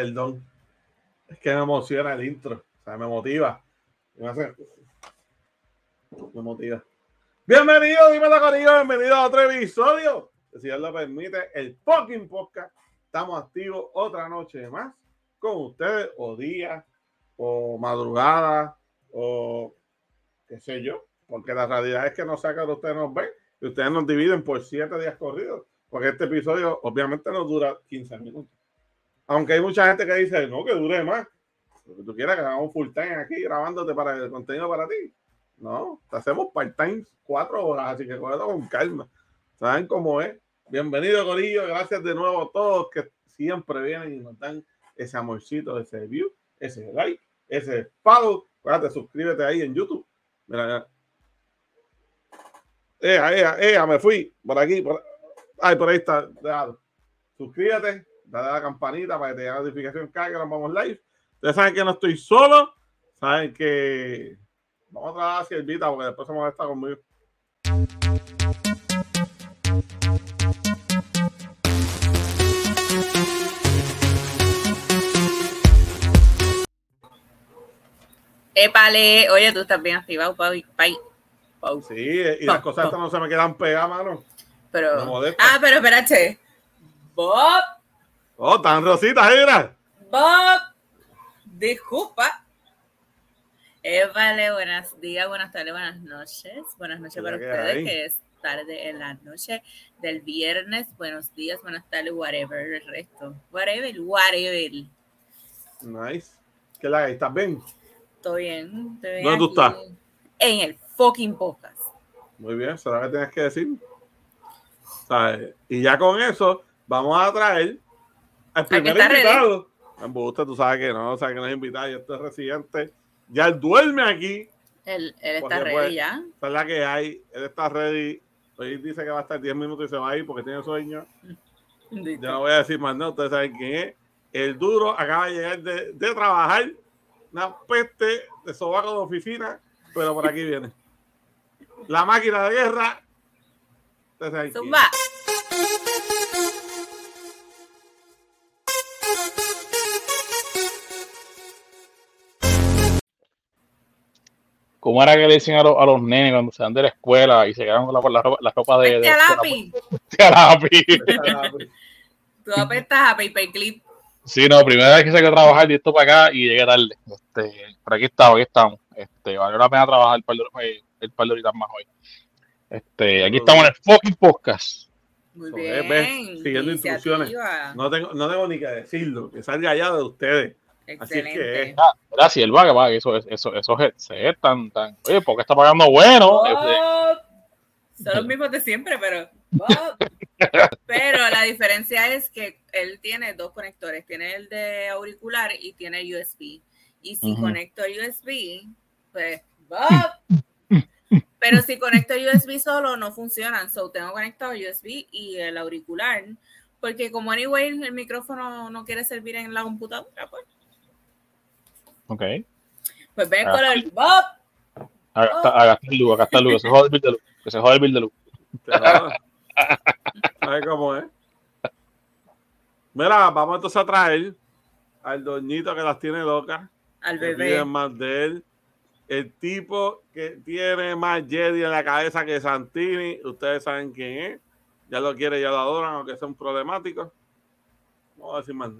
Perdón. Es que me emociona el intro. O sea, me motiva. Me, motiva. Bienvenido, dime la bienvenido a otro episodio. Si Dios lo permite, el fucking podcast. Estamos activos otra noche más con ustedes, o día, o madrugada, o qué sé yo. Porque la realidad es que no saca de ustedes nos ven y ustedes nos dividen por siete días corridos. Porque este episodio obviamente no dura 15 minutos. Aunque hay mucha gente que dice, no, que dure más. Porque tú quieras que hagamos full time aquí grabándote para el contenido para ti. No, te hacemos part-time cuatro horas, así que cógelo con calma. ¿Saben cómo es? Bienvenido, Corillo. Gracias de nuevo a todos que siempre vienen y nos dan ese amorcito, ese view, ese like, ese follow. Acuérdate, suscríbete ahí en YouTube. Mira, mira. Ea, ea, me fui por aquí. Ay, por ahí está. Suscríbete, dale a la campanita para que te llegue la notificación cada que nos vamos live. Ustedes saben que no estoy solo, saben que vamos a trabajar a Siervita porque después se molesta conmigo. Épale, oye, tú estás bien activado, Pau. Pau. Sí, y las cosas estas no se me quedan pegadas, mano. Pero, ah, pero espérate. Bob Oh, tan rositas, era. Bob, disculpa. Eh, vale, buenos días, buenas tardes, buenas noches. Buenas noches para ustedes, que es tarde en la noche del viernes. Buenos días, buenas tardes, whatever, el resto. Whatever, whatever. Nice. ¿Qué la hay? ¿Estás bien? Estoy bien. Estoy bien ¿Dónde tú estás? En el fucking podcast. Muy bien, será que tienes que decir. ¿Sabes? Y ya con eso, vamos a traer el primer invitado. En Busta, tú sabes que no, sabes que no es invitado, y este es residente. Ya él duerme aquí. Él, él está ready ya. Esa es la que hay. Él está ready. Hoy dice que va a estar 10 minutos y se va a ir porque tiene sueño. Yo no voy a decir más nada, ustedes saben quién es. El duro acaba de llegar de, de trabajar. Una peste de sobaco de oficina, pero por aquí viene. La máquina de guerra. Ustedes saben quién ¿Cómo era que le decían a los, a los nenes cuando se van de la escuela y se quedan con la, la, ropa, la ropa de. de, lápiz! lápiz! Tú apestas a paperclip. Sí, no, primera vez que se que trabajar y esto para acá y llegué tarde. Este, por aquí estamos, aquí estamos. Este, valió la pena trabajar el par de, el par de horitas más hoy. Este, aquí estamos en el fucking podcast. Muy bien. siguiendo instrucciones. No tengo, no tengo ni que decirlo, que salga allá de ustedes. Excelente. Así es que, ah, gracias, el vaga, vaga, eso, eso, eso es tan, tan. Oye, ¿por qué está pagando bueno? Son los mismos de siempre, pero. pero la diferencia es que él tiene dos conectores: tiene el de auricular y tiene USB. Y si conecto USB, pues. Pero si conecto USB solo, no funcionan. So, tengo conectado USB y el auricular. Porque como anyway el micrófono no quiere servir en la computadora, pues Ok. Pues ven con el Bob. Acá está el luz, acá está se jode el bill de luz. Que se jode el bill de luz. ¿Sabes cómo es? Mira, vamos entonces a traer al doñito que las tiene locas. Al bebé. más de él. El tipo que tiene más Jedi en la cabeza que Santini. Ustedes saben quién es. Ya lo quiere, ya lo adoran, aunque sea un problemático. Vamos a decir más.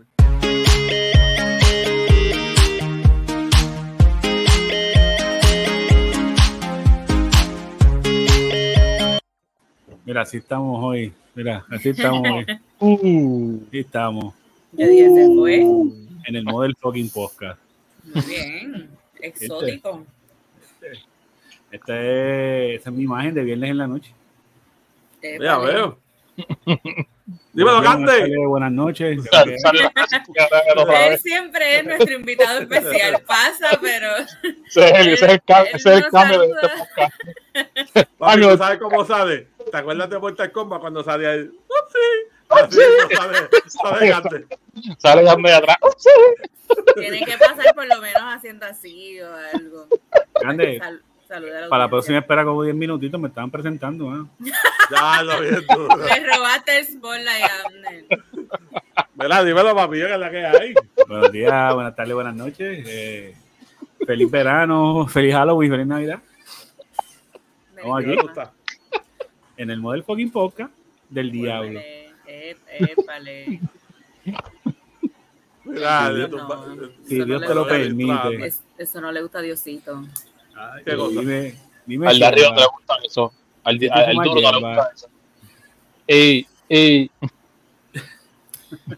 Mira, así estamos hoy. Mira, así estamos hoy. Uh, así estamos. Ya día se fue. En el model fucking podcast. Muy bien. Exótico. Este, este, esta es mi imagen de viernes en la noche. ya veo. Dímelo, Cante. Buenas noches. Él siempre es nuestro invitado especial. Pasa, pero. Ese es el, cambio de este podcast. Papi, ¿sabes cómo sale? ¿Te acuerdas de Mortal Kombat cuando salía el. Así, sale, sale. Sale de atrás. Tiene que pasar por lo menos haciendo así o algo. Grande. Para la próxima espera como 10 minutitos me estaban presentando. ¿eh? ya lo vi. Me robaste el spotlight a Abner. ¿Verdad? Dímelo, papi, que es la que hay. Buenos días, buenas tardes, buenas noches. Eh, feliz verano, feliz Halloween, feliz Navidad. Estamos aquí. En el Model Fucking Podcast del Diablo. Épale. si Dios te lo permite. Eso no le gusta a Diosito. Ay, dime, dime al de arriba no le gusta eso. Al, al, al duro no le gusta eso. Ey, ey.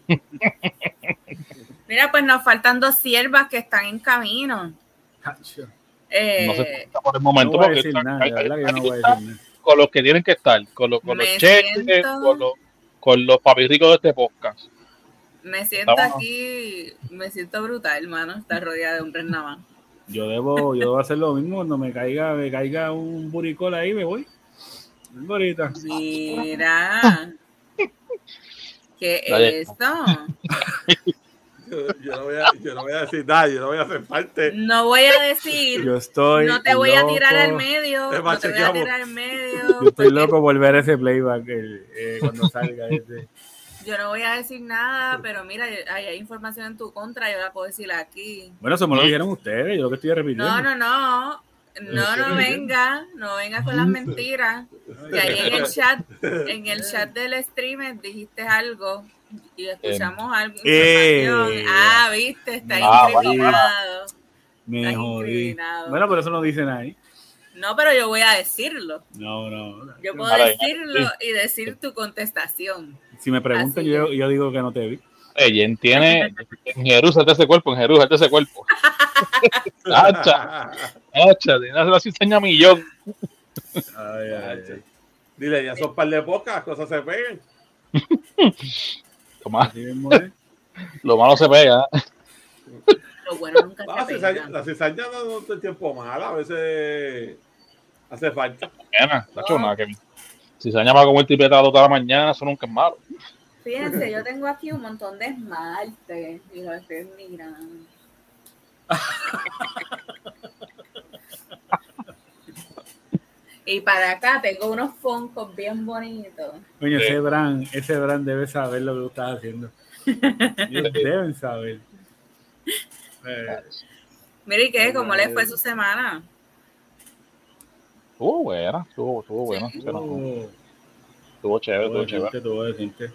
Mira, pues nos faltan dos siervas que están en camino. Eh, no se por el momento no porque están, nada, hay, hay, no con los que tienen que estar, con, los, con los cheques, con los, con los papirricos de este podcast. Me siento aquí, me siento brutal, hermano, estar rodeada de hombres nada más yo debo, yo debo hacer lo mismo cuando me caiga, me caiga un buricol ahí, me voy. Ahorita. Mira. ¿Qué es esto? Yo, no voy a, yo, no voy a, decir nada, yo no voy a hacer parte. No voy a decir. Yo estoy. No te voy a tirar al medio. No te voy a tirar al medio. Yo estoy loco por ver ese playback eh, cuando salga ese. Yo no voy a decir nada, pero mira, hay, información en tu contra, yo la puedo decir aquí. Bueno, eso me lo dijeron ustedes, yo lo que estoy repitiendo. No, no, no. No, no venga, no venga con las mentiras. Que ahí en el chat, en el chat del streamer dijiste algo y escuchamos algo. Eh, ah, viste, está ah, incriminado. Me jodí. Bueno, pero eso no dicen ahí. No, pero yo voy a decirlo. No, no. Yo puedo decirlo y decir tu contestación. Si me preguntan, yo, yo, digo que no te vi. Ella tiene en Jerusalén ese cuerpo, en Jerusalén ese cuerpo. Hacha, hacha, no se lo enseña millón. Ay, ay, Dile, ya son par de pocas, cosas se pegan. Lo malo se pega. Lo bueno nunca no, se pega. La cizaña no, no es tiempo mala, a veces hace falta. Buena, la nada que si se llama como el tipetado toda la mañana, eso nunca es malo. Fíjense, yo tengo aquí un montón de esmalte y lo estoy mirando. y para acá tengo unos foncos bien bonitos. Coño, ese Bran, ese Bran debe saber lo que tú estás haciendo. deben saber. Eh. Mire, ¿qué? ¿Cómo le fue su semana? Estuvo buena, estuvo, estuvo bueno. Estuvo, estuvo chévere, estuvo chévere. Estuvo decente.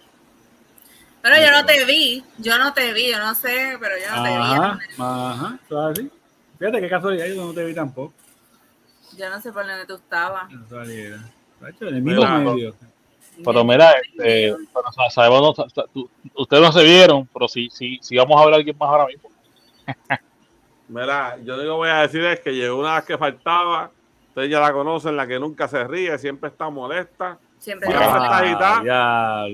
Pero yo no te vi, yo no te vi, yo no sé, pero yo no te vi. Ajá, todo así. Fíjate qué casualidad, yo no te vi tampoco. Yo no sé por dónde tú estabas. No saliera. Pero mira, este, pero sabemos, ustedes no se vieron, pero sí, sí, sí vamos a ver a alguien más ahora mismo. Mira, yo lo que voy a decir es que llegó una vez que faltaba Ustedes ya la conocen, la que nunca se ríe, siempre está molesta. Siempre está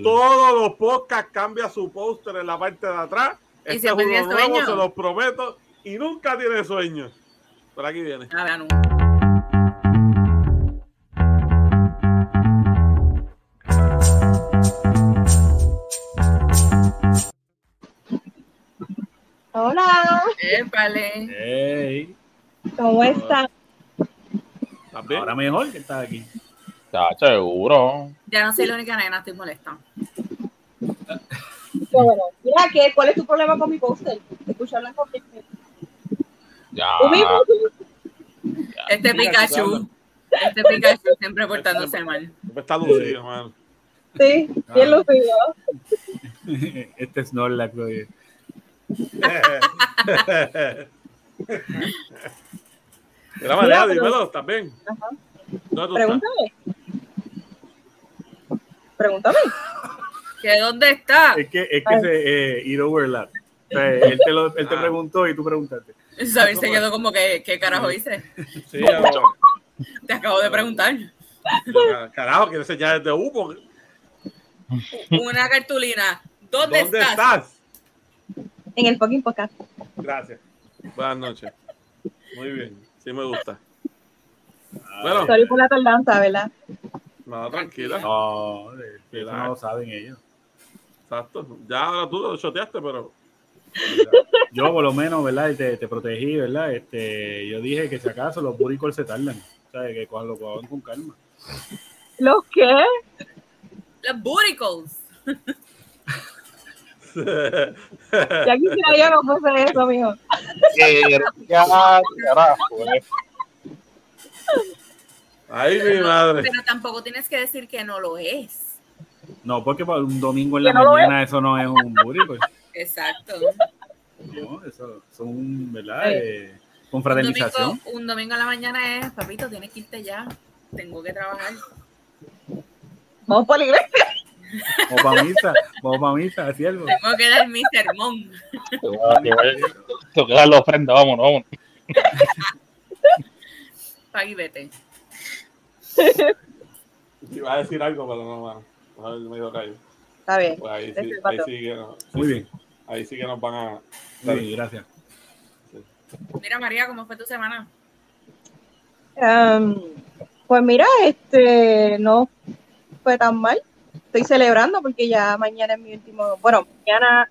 Todos los podcasts cambia su póster en la parte de atrás. Este es uno nuevo, se los prometo. Y nunca tiene sueño. Por aquí viene. Hola. Épale. Hey. ¿Cómo están? Ahora mejor que estás aquí. Está seguro. Ya no soy la única nena, estoy molesta. Bueno, mira, ¿qué? ¿cuál es tu problema con mi póster? Escucha hablar con Ya. Este Pikachu. Este Pikachu siempre portándose mal. Está lucido, man. Sí, bien ah. lucido. Este es Snorlax, oye. De la manera, dímelo también. Pregúntame. Pregúntame. ¿Que dónde está? Es que, es que se, eh, it overlap. O sea, él te, lo, él te ah. preguntó y tú preguntaste. Sabes, se quedó como que, ¿qué carajo hice? Sí, Te acabo de preguntar. Carajo, quiero enseñar de humo. una cartulina. ¿Dónde, estás? En el fucking podcast. Gracias. Buenas noches. Muy bien. Sí me gusta. Bueno. Sorry por la tardanza, ¿verdad? No, tranquila. No, eso no lo saben ellos. Exacto. Ya ahora tú lo choteaste, pero. Yo por lo menos, ¿verdad? Te, te protegí, ¿verdad? Este, yo dije que si acaso los buricos se tardan. ¿Sabes? Que cuando lo cojan con calma. ¿Los qué? Los buricos. ya quisiera yo no fuese eso, mijo. Ay, mi madre. Pero tampoco tienes que decir que no lo es. No, porque un domingo en la mañana eso no es un burico. Exacto. No, eso son, ¿verdad? Eh, confraternización. Un domingo, un domingo en la mañana es, papito, tienes que irte ya. Tengo que trabajar. Vamos para la iglesia. Vamos para misa, vamos para misa, siervo. Tengo que dar mi sermón. Tengo que dar la ofrenda, vámonos, vámonos. Pague y vete. Iba a decir algo, pero no, no me dio callo. Está bien. Pues ahí, sí, ahí, sí que no, Muy bien. Ahí sí que nos van a. Muy bien, gracias. Mira, María, ¿cómo fue tu semana? Um, pues mira, este no fue tan mal. Estoy celebrando porque ya mañana es mi último. Bueno, mañana.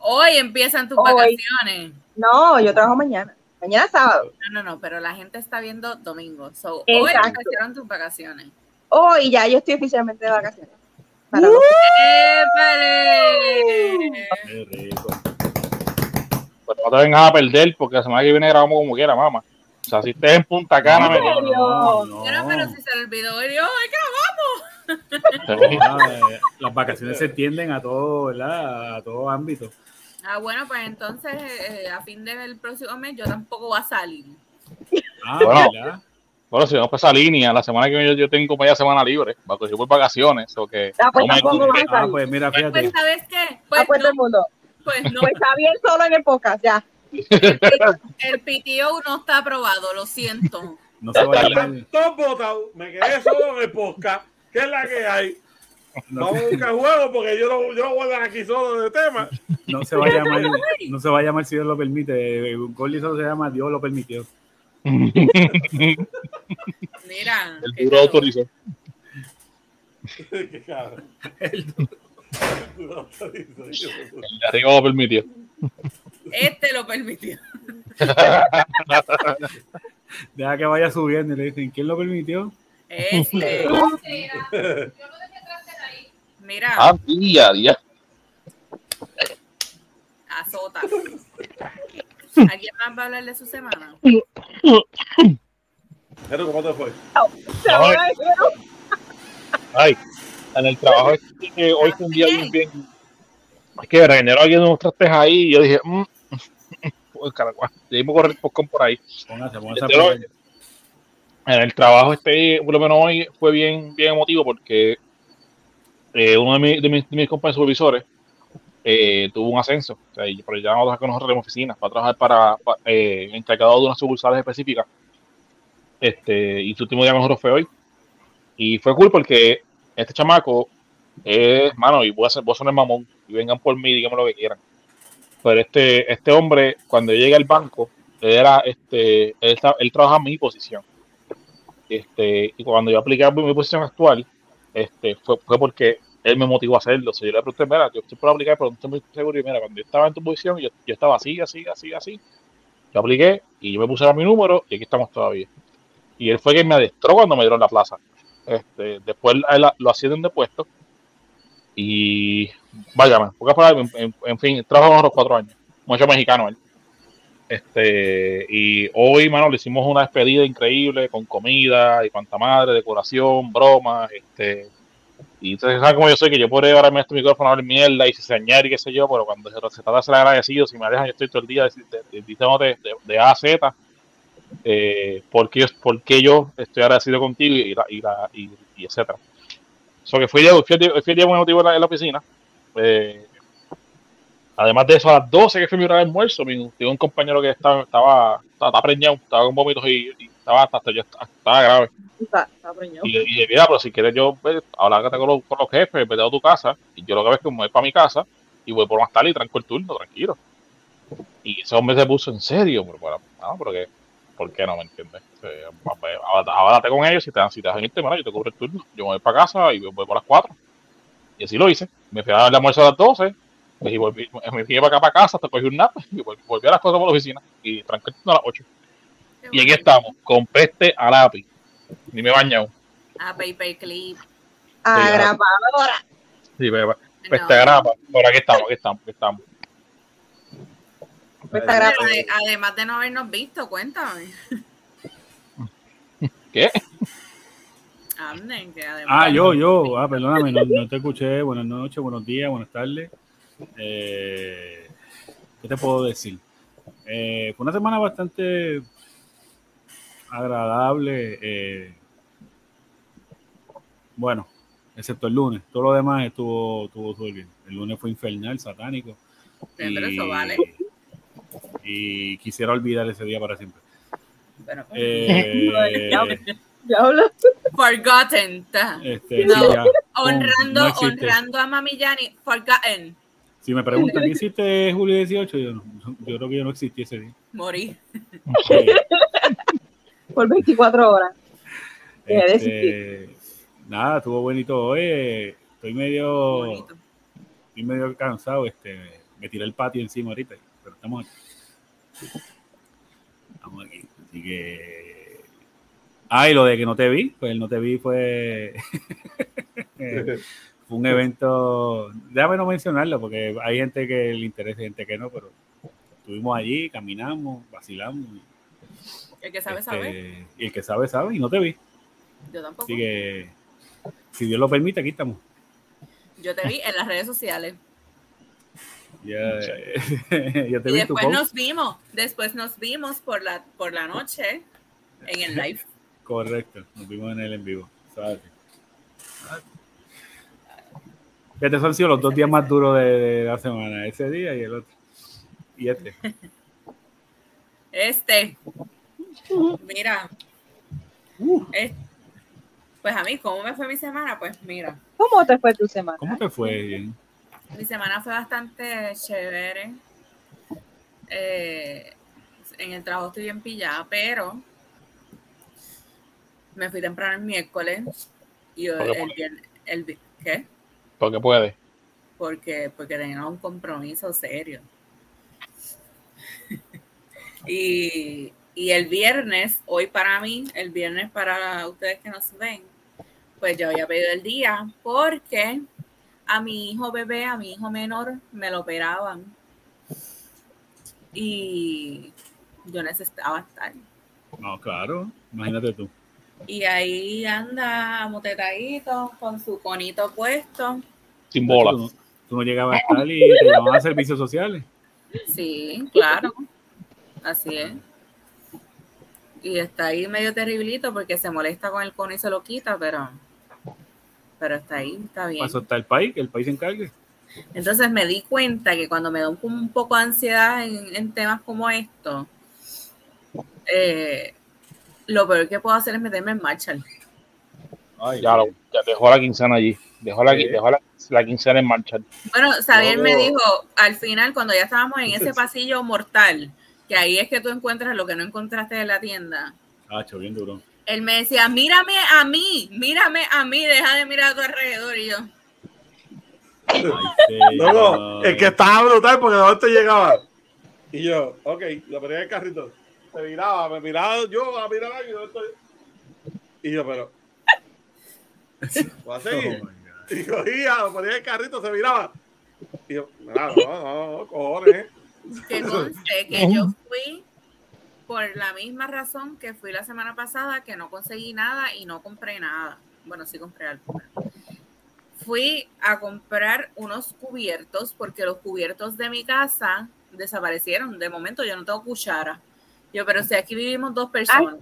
Hoy empiezan tus vacaciones. No, yo trabajo mañana. Mañana sábado. No, no, no, pero la gente está viendo domingo. So, hoy empezaron tus vacaciones. Hoy ya, yo estoy oficialmente de vacaciones. Para ¡Uh! Qué rico. Pues no te vengas a perder porque la semana que viene grabamos como quiera, mamá. O sea, si estés en Punta Cana, me... no, no. Pero, pero si se le olvidó, yo! Ah, las vacaciones se extienden a todo, ¿verdad? A todo ámbito. Ah, bueno, pues entonces eh, a fin del próximo mes yo tampoco voy a salir. Ah, bueno, bueno, si vamos por esa línea, la semana que viene yo, tengo media semana libre, porque yo voy vacaciones, o que... Ah, pues, ah, pues mira, fíjate. Pues, ¿sabes qué? Pues, ah, pues no, mundo. Pues no. Pues está bien solo en el podcast, ya. El, PTO no está aprobado, lo siento. No se vaya a Todos votados, me quedé solo en el podcast. ¿Qué es la que hay? Vamos a buscar juegos porque yo no, yo no voy a dar aquí solo de tema. No se va a llamar, no se va a llamar si Dios lo permite. Goli solo se llama Dios lo permitió. Mira. El duro autorizó. Qué cabrón. El duro autorizó. El de arriba lo permitió. Este lo permitió. Deja que vaya subiendo y le dicen, ¿quién lo permitió? Este. Mira. Ah, día, día. Azota. ¿Alguien más va a hablar de su semana? Pero, ¿cómo te fue? Ay, en el trabajo que hoy fue un día bien, bien. Es que regeneró alguien unos trastes ahí y yo dije, mmm, pues carajo, debimos correr por, por ahí. Póngase, póngase en el trabajo este, por lo menos hoy, fue bien, bien emotivo porque eh, uno de, mis, de, mis, de mis compañeros supervisores eh, tuvo un ascenso. O sea, y por ya no con nosotros en oficinas para trabajar para, eh, encargado de unas sucursales específicas. Este, y su último día con nosotros fue hoy. Y fue cool porque este chamaco es, mano, y voy a, ser, a mamón, y vengan por mí, díganme lo que quieran. Pero este, este hombre, cuando llega al banco, era, este, él, él trabaja en mi posición. Este, y cuando yo apliqué mi posición actual, este, fue, fue porque él me motivó a hacerlo. O yo le pregunté, mira, yo estoy por aplicar, pero no estoy muy seguro. Y mira, cuando yo estaba en tu posición, yo, yo estaba así, así, así, así. Yo apliqué y yo me puse a mi número y aquí estamos todavía. Y él fue quien me adestró cuando me dieron la plaza. Este, después lo ascienden de puesto y váyame, porque en, en, fin, trabajó unos cuatro años, mucho mexicano él. Este, y hoy, mano, le hicimos una despedida increíble con comida y cuanta madre, decoración, bromas, este, y ustedes saben cómo yo soy, que yo puedo llevarme este micrófono a hablar mierda y señar y qué sé yo, pero cuando se, trata de ser agradecido, si me dejan, yo estoy todo el día diciendo de, de, de, A a Z, eh, porque, porque yo estoy agradecido contigo y, la, y, la, y, y etcétera. So que fui, fui, fui, fui día muy motivo en la, en la oficina. Eh, además de eso, a las 12 que fui mi hora de almuerzo, mi, tengo un compañero que estaba, estaba, estaba, preñado, estaba con vómitos y, y estaba, hasta, yo, estaba grave. y, y mira, pero si quieres yo pues, hablar con los, con los jefes, vete a tu casa, y yo lo que veo es que me voy para mi casa y voy por más tarde y tranco el turno, tranquilo. Y ese hombre se puso en serio, pero bueno, no, porque, ¿por qué no me entiendes? Háblate con ellos, si te, si te dejan irte, yo te cubro el turno, yo me voy para casa y voy por las 4. Y así lo hice. Me fui a dar el almuerzo a las 12, y volví, me fui para acá para casa, hasta cogí un nap y volví a las cosas por la oficina y tranquilo a las 8. Y aquí estamos, con peste a lápiz. Ni me he bañado. A paperclip. A grapadora. Sí, peste a grapa. Por aquí estamos, aquí estamos, aquí estamos. Además de no habernos visto, cuéntame. ¿Qué? ah, yo, yo. Ah, perdóname, no, te escuché. Buenas noches, buenos días, buenas tardes. Eh, ¿Qué te puedo decir? Eh, fue una semana bastante agradable. Eh, bueno, excepto el lunes. Todo lo demás estuvo, estuvo todo bien. El lunes fue infernal, satánico. Y, eso vale. Y quisiera olvidar ese día para siempre. Bueno, eh, Forgotten. Este, honrando, honrando a Mami Yani, forgotten. Si me preguntan, ¿qué hiciste julio 18? Yo, no, yo creo que yo no existí ese día. Morí. Por 24 horas. Este, nada, estuvo bonito hoy. Estoy medio, estoy medio cansado. Este, me tiré el patio encima ahorita, pero estamos aquí. Estamos aquí. Así que. Ah, y lo de que no te vi, pues el no te vi fue. fue un evento. Déjame no mencionarlo, porque hay gente que le interesa y gente que no, pero estuvimos allí, caminamos, vacilamos. El que sabe, sabe. Este, y el que sabe, sabe, y no te vi. Yo tampoco. Así que, si Dios lo permite, aquí estamos. Yo te vi en las redes sociales. Ya, ya te y después nos vimos, después nos vimos por la, por la noche en el live. Correcto, nos vimos en el en vivo. ¿sabes? Estos han sido los dos días más duros de, la semana, ese día y el otro. Y este. Este. Mira. pues a mí, ¿cómo me fue mi semana? Pues mira. ¿Cómo te fue tu semana? ¿Cómo te fue? Bien? Mi semana fue bastante chévere. Eh, en el trabajo estoy bien pillada, pero me fui temprano el miércoles y el, viernes. El, ¿Qué? Porque puede. Porque, porque tenía un compromiso serio. y, y el viernes, hoy para mí, el viernes para ustedes que nos ven, pues yo había pedido el día porque a mi hijo bebé, a mi hijo menor, me lo operaban. Y yo necesitaba estar. No, claro, imagínate tú. Y ahí anda motetadito con su conito puesto. Sin bola. Tú no, llegabas a estar y te llamaban a servicios sociales. Sí, claro. Así es y está ahí medio terriblito porque se molesta con el cono y se lo quita, pero, pero está ahí, está bien. Eso está el país, que el país se encargue. Entonces me di cuenta que cuando me da un, poco de ansiedad en, temas como esto, eh, lo peor que puedo hacer es meterme en marcha. ya, lo, ya dejó la quincena allí. Dejó la, dejó la, quincena en marcha. Bueno, Xavier me dijo al final, cuando ya estábamos en ese pasillo mortal, que ahí es que tú encuentras lo que no encontraste en la tienda. Ah, bien duro. Él me decía, mírame a mí, mírame a mí, deja de mirar a tu alrededor y yo. no, es que estaba brutal porque de te llegaba. Y yo, ok, lo ponía en el carrito. Se miraba, me miraba yo, a mirar y yo estoy. Y yo, pero. Voy a seguir. Y cogía, lo ponía en el carrito, se miraba. Y yo, no, no, no, no cojones. Que conste que yo fui por la misma razón que fui la semana pasada, que no conseguí nada y no compré nada. Bueno, sí compré algo. Fui a comprar unos cubiertos porque los cubiertos de mi casa desaparecieron. De momento yo no tengo cuchara. Yo, pero si aquí vivimos dos personas.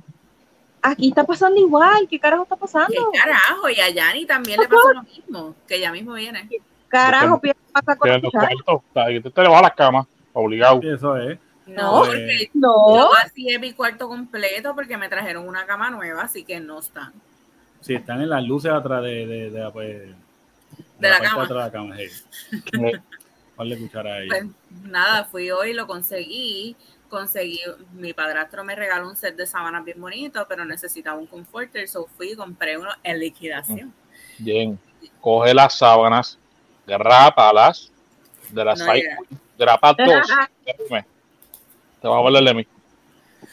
Aquí está pasando igual. ¿Qué carajo está pasando? ¿Qué carajo? Y a Yanni también le pasó lo mismo, que ya mismo viene. ¿Qué carajo, pasa con la cuchara? Te le vas a las camas. Obligado. Eso es. No, porque no. yo vacié mi cuarto completo porque me trajeron una cama nueva, así que no están. Sí, están en las luces atrás de, de, de, pues, de la, cama. Atrás de la cama ¿Cuál ahí? Pues, nada, fui hoy, lo conseguí. Conseguí, mi padrastro me regaló un set de sábanas bien bonito, pero necesitaba un comforter, so fui y compré uno en liquidación. Bien, coge las sábanas, grápalas de las no, grapa dos. Te va a volver de mí.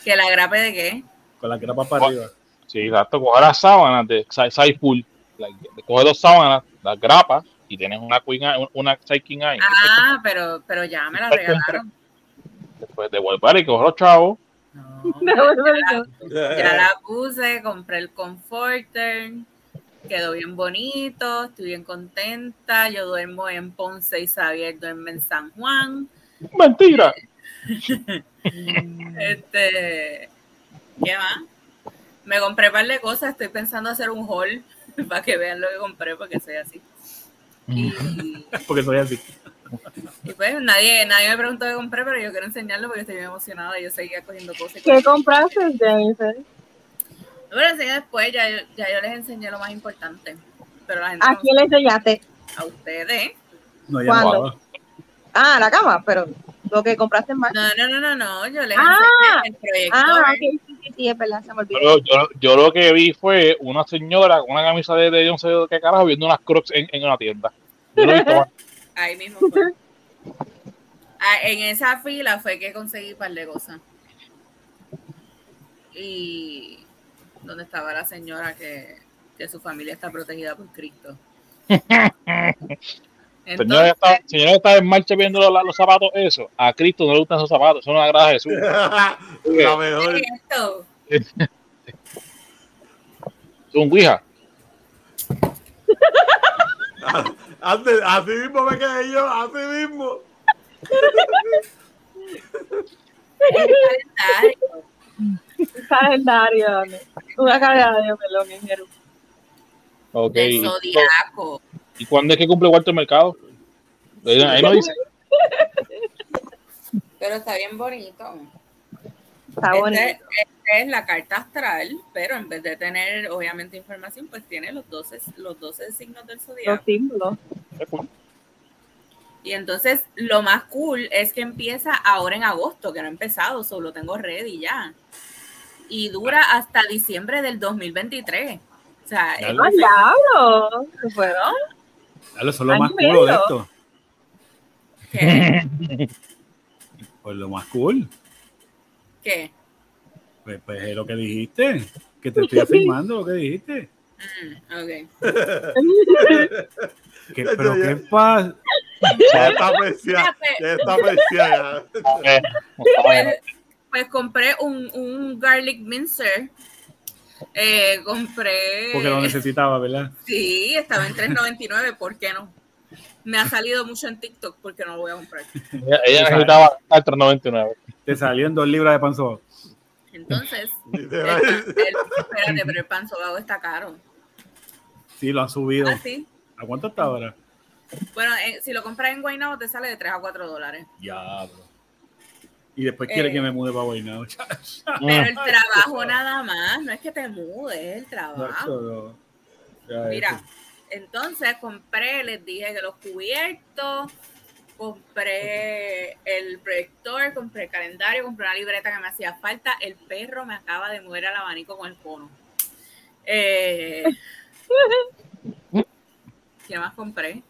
¿Que la grape de qué? Con la grapa para arriba. Sí, exacto. Coge las sábanas de side pool. Coge dos sábanas, las grapas y tienes una queen una side king ahí. Ah, pero, pero ya me la regalaron. Después de volver y coger los chavos. No, ya, ya, la puse, compré el comforter, quedó bien bonito, estoy bien contenta. Yo duermo en Ponce y Xavier duerme en San Juan. Mentira. este, ¿qué más? Me compré un par de cosas, estoy pensando hacer un haul para que vean lo que compré porque soy así. porque soy así. Y pues nadie, nadie me preguntó qué compré, pero yo quiero enseñarlo porque estoy muy emocionada y yo seguía cogiendo cosas. ¿Qué compraste, Jennifer? No me lo enseñé después, ya, ya yo les enseñé lo más importante. Pero la gente ¿A quién le enseñaste? A ustedes. No, ¿Cuándo? Ah, la cama, pero lo que compraste más. No, no, no, no, no, yo les ah, enseñé el proyecto. Ah, sí, sí, sí, es verdad, se me olvidó. yo, yo, lo que vi fue una señora con una camisa de, de yo no sé de qué carajo viendo unas crocs en, en una tienda. Yo lo visto Ahí mismo fue. Ah, en esa fila fue que conseguí un par de cosas. Y donde estaba la señora que, que su familia está protegida por Cristo. señora, está, señora está en marcha viendo los, los, zapatos, eso. A Cristo no le gustan esos zapatos, eso no agrada a Jesús. la mejor. Es un guija. Así mismo me quedé yo, así mismo. Un calendario, una calendario melón en Jerú. Ok. El zodiaco. ¿Y cuándo es que cumple Walter Mercado? Ahí no dice. Pero está bien bonito. Está este, bonito. Este es la carta astral, pero en vez de tener, obviamente, información, pues tiene los 12, los 12 signos del zodiaco. Los símbolos. Y entonces lo más cool es que empieza ahora en agosto, que no ha empezado, solo tengo ready ya. Y dura hasta diciembre del 2023. O sea, es diablo! ¿Se fueron? Eso es lo más cool de esto. ¿Qué? Pues lo más cool. ¿Qué? Pues, pues es lo que dijiste. Que te estoy afirmando lo que dijiste. Mm, ok. ¿Qué, ¿Pero qué pasa? Ya está apreciada. Ya está apreciada. Pues, pues, compré un, un garlic mincer. Eh, compré. Porque lo necesitaba, ¿verdad? Sí, estaba en 3.99. ¿Por qué no? Me ha salido mucho en TikTok porque no lo voy a comprar. Ella, necesitaba al 3.99. Te salió en dos libras de panzo. Entonces, el, espérate, pero el pan sobao está caro. Sí, lo han subido. ¿Ah, sí? ¿A cuánto está ahora? Bueno, eh, si lo compras en Guaynabo te sale de 3 a 4 dólares. Ya, bro. Y después quiere que me mude para Guaynabo. Pero el trabajo nada más, no es que te mudes, es el trabajo. Mira, entonces compré, les dije que los cubiertos, compré el proyector, compré el calendario, compré una libreta que me hacía falta. El perro me acaba de mover al abanico con el cono. Eh, ¿Qué más compré?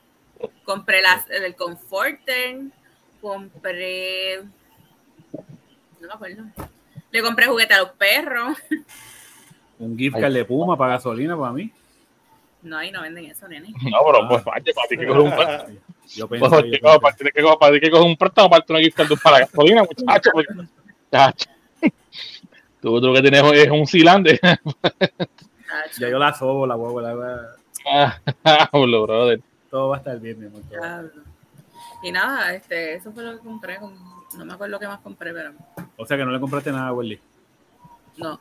Compré las, el Comforter, compré. No me acuerdo. Le compré juguete a los perros. Un gift card de Puma para gasolina para mí. No, ahí no venden eso, nene. No, pero pues vaya, para ti que un. Yo pensé pues, que, para ti que coger un préstamo para una gift card para gasolina, muchacho. Muchacho. Tú, tú lo que tienes es un silande. ya yo la sobo, la huevo, la Ah, brother. Todo va a estar bien, mi amor. Y nada, este, eso fue lo que compré. no me acuerdo qué más compré, pero. O sea que no le compraste nada a Welly. No.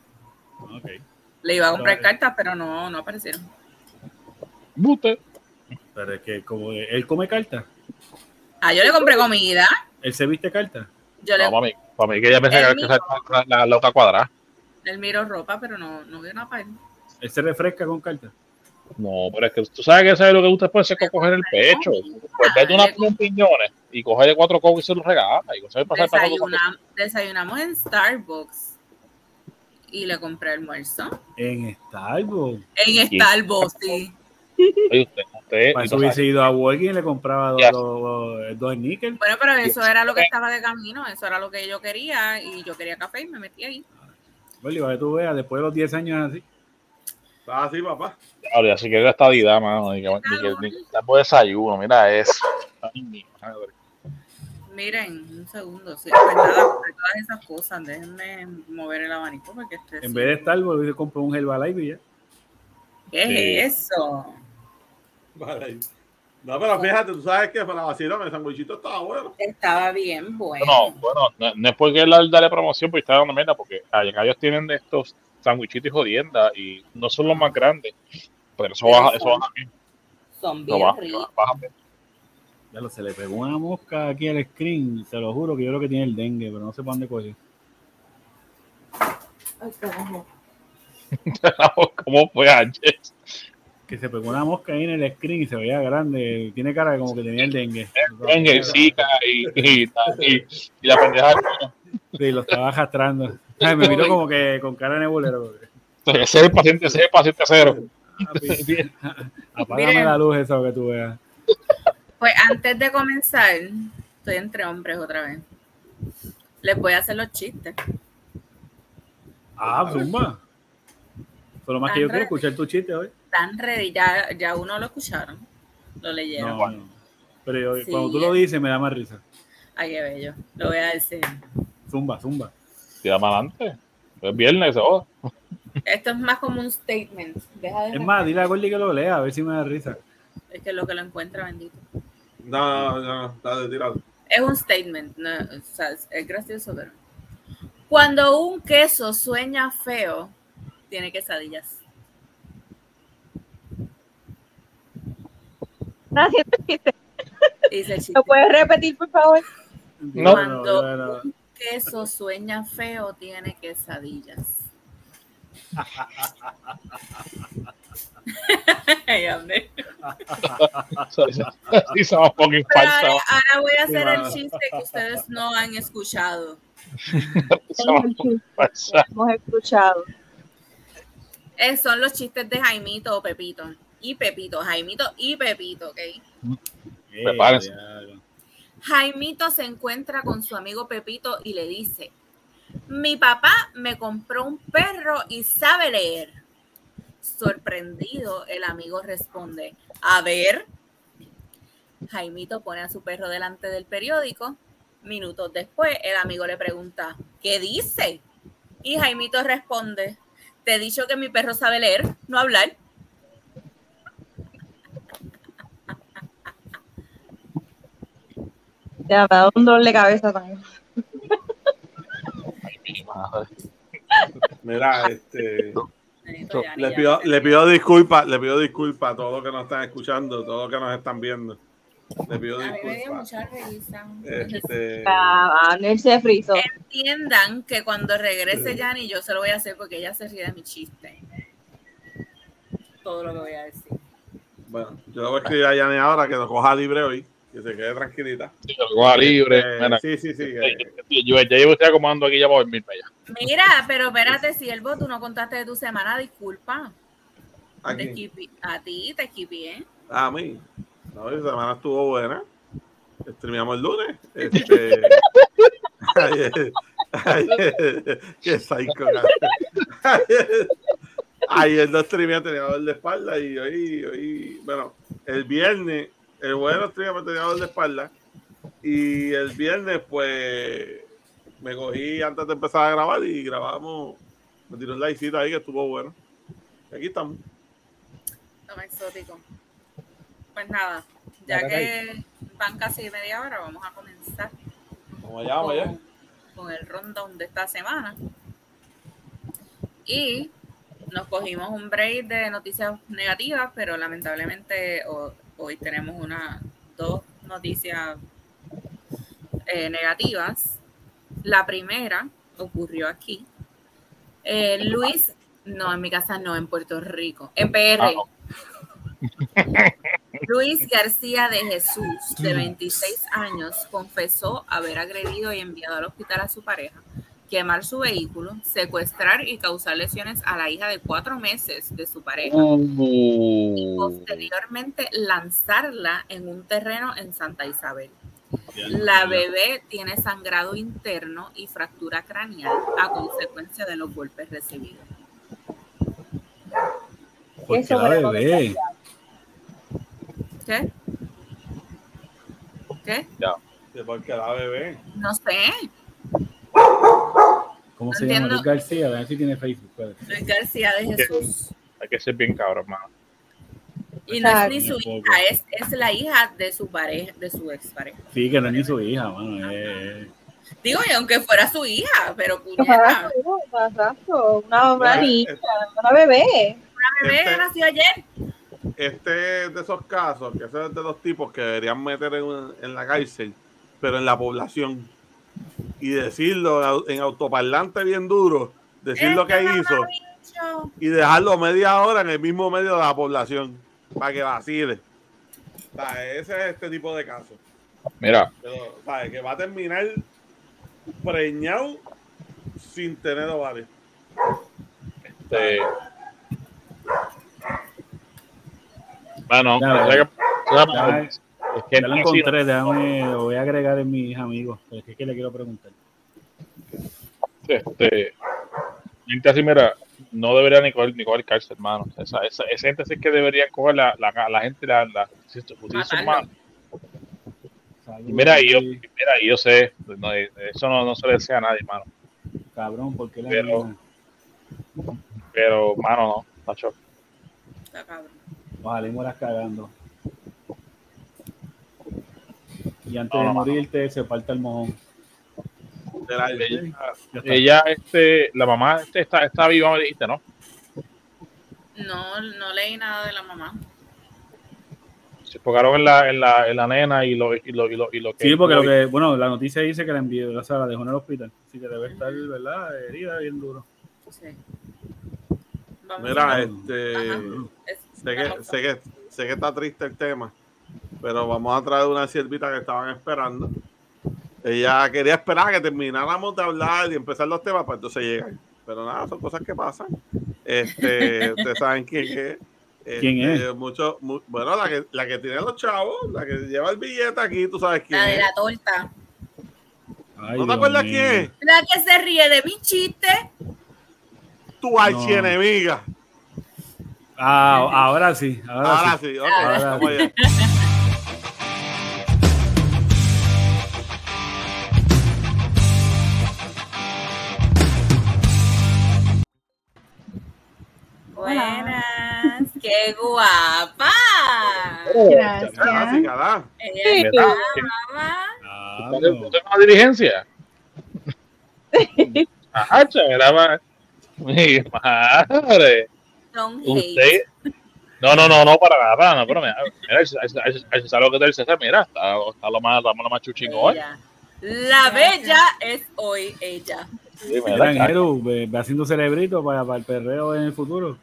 Okay. Le iba a comprar cartas, pero no, no aparecieron. Bute. Pero es que como él come cartas. Ah, yo le compré comida. ¿Él se viste cartas? Yo le, Para mí que ella pensaba que era la, loca cuadrada. Él miró ropa, pero no, no vio nada para él. Él se refresca con carta. No, pero es que tú sabes que eso es lo que usted puede hacer con coger el pecho. Pues vete unas piñones y coge de cuatro cocos y se los regala. Y Desayunamos, desayunamos en Starbucks y le compré almuerzo. En Starbucks. En Starbucks, sí. Oye, usted, usted, Para eso hubiese ido a Walking y le compraba dos, dos, dos níquel. Bueno, pero eso era lo que estaba de camino, eso era lo que yo quería y yo quería café y me metí ahí. Bueno, que tú veas, después de los 10 años así. Está así, papá. Ahora, así que esta vida, mano, ni que, ni que, ni que desayuno, mira eso. Miren, un segundo, sí, pues nada, todas esas cosas, déjenme mover el abanico porque estoy En vez de estar, volví a comprar un Herbalife y ya. ¿Qué es eso? Vale. No, pero fíjate, tú sabes que para la vacilón el sandwichito estaba bueno. Estaba bien bueno. No, bueno, no, es porque él darle promoción, porque está dando meta, porque allá ellos tienen de estos sandwichitos y jodiendas y no son los más grandes, pero eso baja, son, eso baja bien. Son bien ricos. Ya lo se le pegó una mosca aquí al screen, te lo juro que yo creo que tiene el dengue, pero no sé para dónde coger. Ay, carajo. ¿Cómo fue Ángel? Que se pegó una mosca ahí en el screen y se veía grande. Tiene cara como que tenía el dengue. dengue, zika y, y, y, la pendeja. Sí, lo estaba arrastrando. Ay, me miró como que con cara de nebulero. Ese es el paciente, ese es el paciente cero. Apágame la luz eso que tú veas. Pues antes de comenzar, estoy entre hombres otra vez. Les voy a hacer los chistes. Ah, zumba. Solo más que yo quiero escuchar tu chiste hoy están ready, ya, ya uno lo escucharon, lo leyeron. Pero cuando tú lo dices me da más risa. Ay, qué bello, lo voy a decir. Zumba, zumba. Tira más adelante. Es viernes, oh. Esto es más como un statement. es más, dile a Gordy que lo lea, a ver si me da risa. Es que lo que lo encuentra, bendito. No, no, no, tirado. Es un statement, no, o sea, es gracioso, pero. Cuando un queso sueña feo, tiene quesadillas. ¿Lo puedes repetir, por favor? No. Cuando un queso sueña feo, tiene quesadillas. ahora, ahora voy a hacer el chiste que ustedes no han escuchado. Hemos escuchado. Eh, son los chistes de Jaimito o Pepito y Pepito, Jaimito y Pepito, ¿ok? Jaimito se encuentra con su amigo Pepito y le dice, mi papá me compró un perro y sabe leer. Sorprendido, el amigo responde, a ver. Jaimito pone a su perro delante del periódico. Minutos después, el amigo le pregunta, ¿qué dice? Y Jaimito responde, te he dicho que mi perro sabe leer, no hablar. Ya, me ha dado un dolor de cabeza también. Mira, este. Le pido, le pido disculpas, le pido disculpas a todos los que nos están escuchando, todos los que nos están viendo. Le pido disculpas. Este... Ah, se frizó. Entiendan que cuando regrese Yanni, yo se lo voy a hacer porque ella se ríe de mi chiste. Todo lo que voy a decir. Bueno, yo le voy a escribir a Yanni ahora que nos coja libre hoy que se quede tranquilita. Sí, libre. sí, sí, sí. Yo, ya llevo usted acomodando aquí ya para dormir para allá. Mira, pero espérate, si el tú no contaste de tu semana, disculpa. ¿A, a ti, te equipé. A mí. No, mi semana estuvo buena. Streameamos el lunes. Este, ayer, ayer, qué psycho. Ayer, ayer no streameé, tenía dolor de espalda y hoy, hoy, bueno, el viernes el bueno me tenía dolor de espalda. Y el viernes, pues, me cogí antes de empezar a grabar y grabamos. Me tiró un likecito ahí que estuvo bueno. aquí estamos. Toma exótico. Pues nada, ya que van casi media hora, vamos a comenzar. Como ya, con, ya. con el rundown de esta semana. Y nos cogimos un break de noticias negativas, pero lamentablemente hoy tenemos una dos noticias eh, negativas. La primera ocurrió aquí. Eh, Luis, no, en mi casa no, en Puerto Rico, en PR. Ah, Luis García de Jesús, de 26 años, confesó haber agredido y enviado al hospital a su pareja, quemar su vehículo, secuestrar y causar lesiones a la hija de cuatro meses de su pareja y oh. posteriormente lanzarla en un terreno en Santa Isabel. La bebé tiene sangrado interno y fractura craneal a consecuencia de los golpes recibidos. Porque la bebé. ¿Qué? ¿Qué? Ya. Porque la bebé. No sé. ¿Cómo se llama? Luis García, a ver si tiene Facebook. Luis García de Jesús. Hay que ser bien cabrón, hermano. Y no es ni su hija, es, es, la hija de su pareja, de su ex pareja. Sí, que no es ni su hija, mano. Eh. Digo, y aunque fuera su hija, pero puñeta. Una, una niña, una bebé. Una bebé este, nació ayer. Este es de esos casos, que es de los tipos que deberían meter en, en la cárcel, pero en la población. Y decirlo en autoparlante bien duro, decir lo que hizo y dejarlo media hora en el mismo medio de la población para que vacile. ese es este tipo de casos. Mira. Que va a terminar preñado sin tener ovarios. Este. Bueno, es que ya lo encontré, déjame, lo voy a agregar en mis amigos. Es que, ¿qué le quiero preguntar? Este, así, mira, no debería ni coger, ni coger cárcel, hermano. Esa, esa, esa gente sí que debería coger la, la, la gente, la, la. Y mira, yo, mira, yo sé, no, eso no, no se le desea a nadie, hermano. Cabrón, porque la pero, pero, mano, no, macho. Está cabrón. Ojalá y mueras cagando. Y antes de morirte, se falta el mojón. ella, este, la mamá este, está, está viva, me dijiste, ¿no? No, no leí nada de la mamá. Se enfocaron en la, en la, en la nena y lo, y lo, y lo, y lo que. Sí, porque lo que, bueno, la noticia dice que la envió, o sea, la dejó en el hospital. Así que debe estar, ¿verdad? Herida bien duro. Sí. Mira, este. Sé que, sé, que, sé que está triste el tema, pero vamos a traer una siervita que estaban esperando. Ella quería esperar a que termináramos de hablar y empezar los temas, pues entonces llegan. Pero nada, son cosas que pasan. Este, ustedes saben quién es. ¿Quién este, es? Mucho, bueno, la que, la que tiene los chavos, la que lleva el billete aquí, tú sabes quién La de la torta. ¿No te acuerdas quién es? La que se ríe de mi chiste. Tu archienemiga. No. Ah, ahora sí. Ahora, ahora sí. sí. Okay, ahora sí. Buenas, qué guapa. Gracias. Gracias. Ella ah, una dirigencia? Ajá, chévere. Mi madre. Usted. No, no, no, no, para nada, para pero mira, mira, es algo que del César, mira, está, está lo más, estamos lo más chuchín hoy. La bella es hoy ella. Sí, mira, ve, haciendo cerebrito para, para el perreo en el futuro.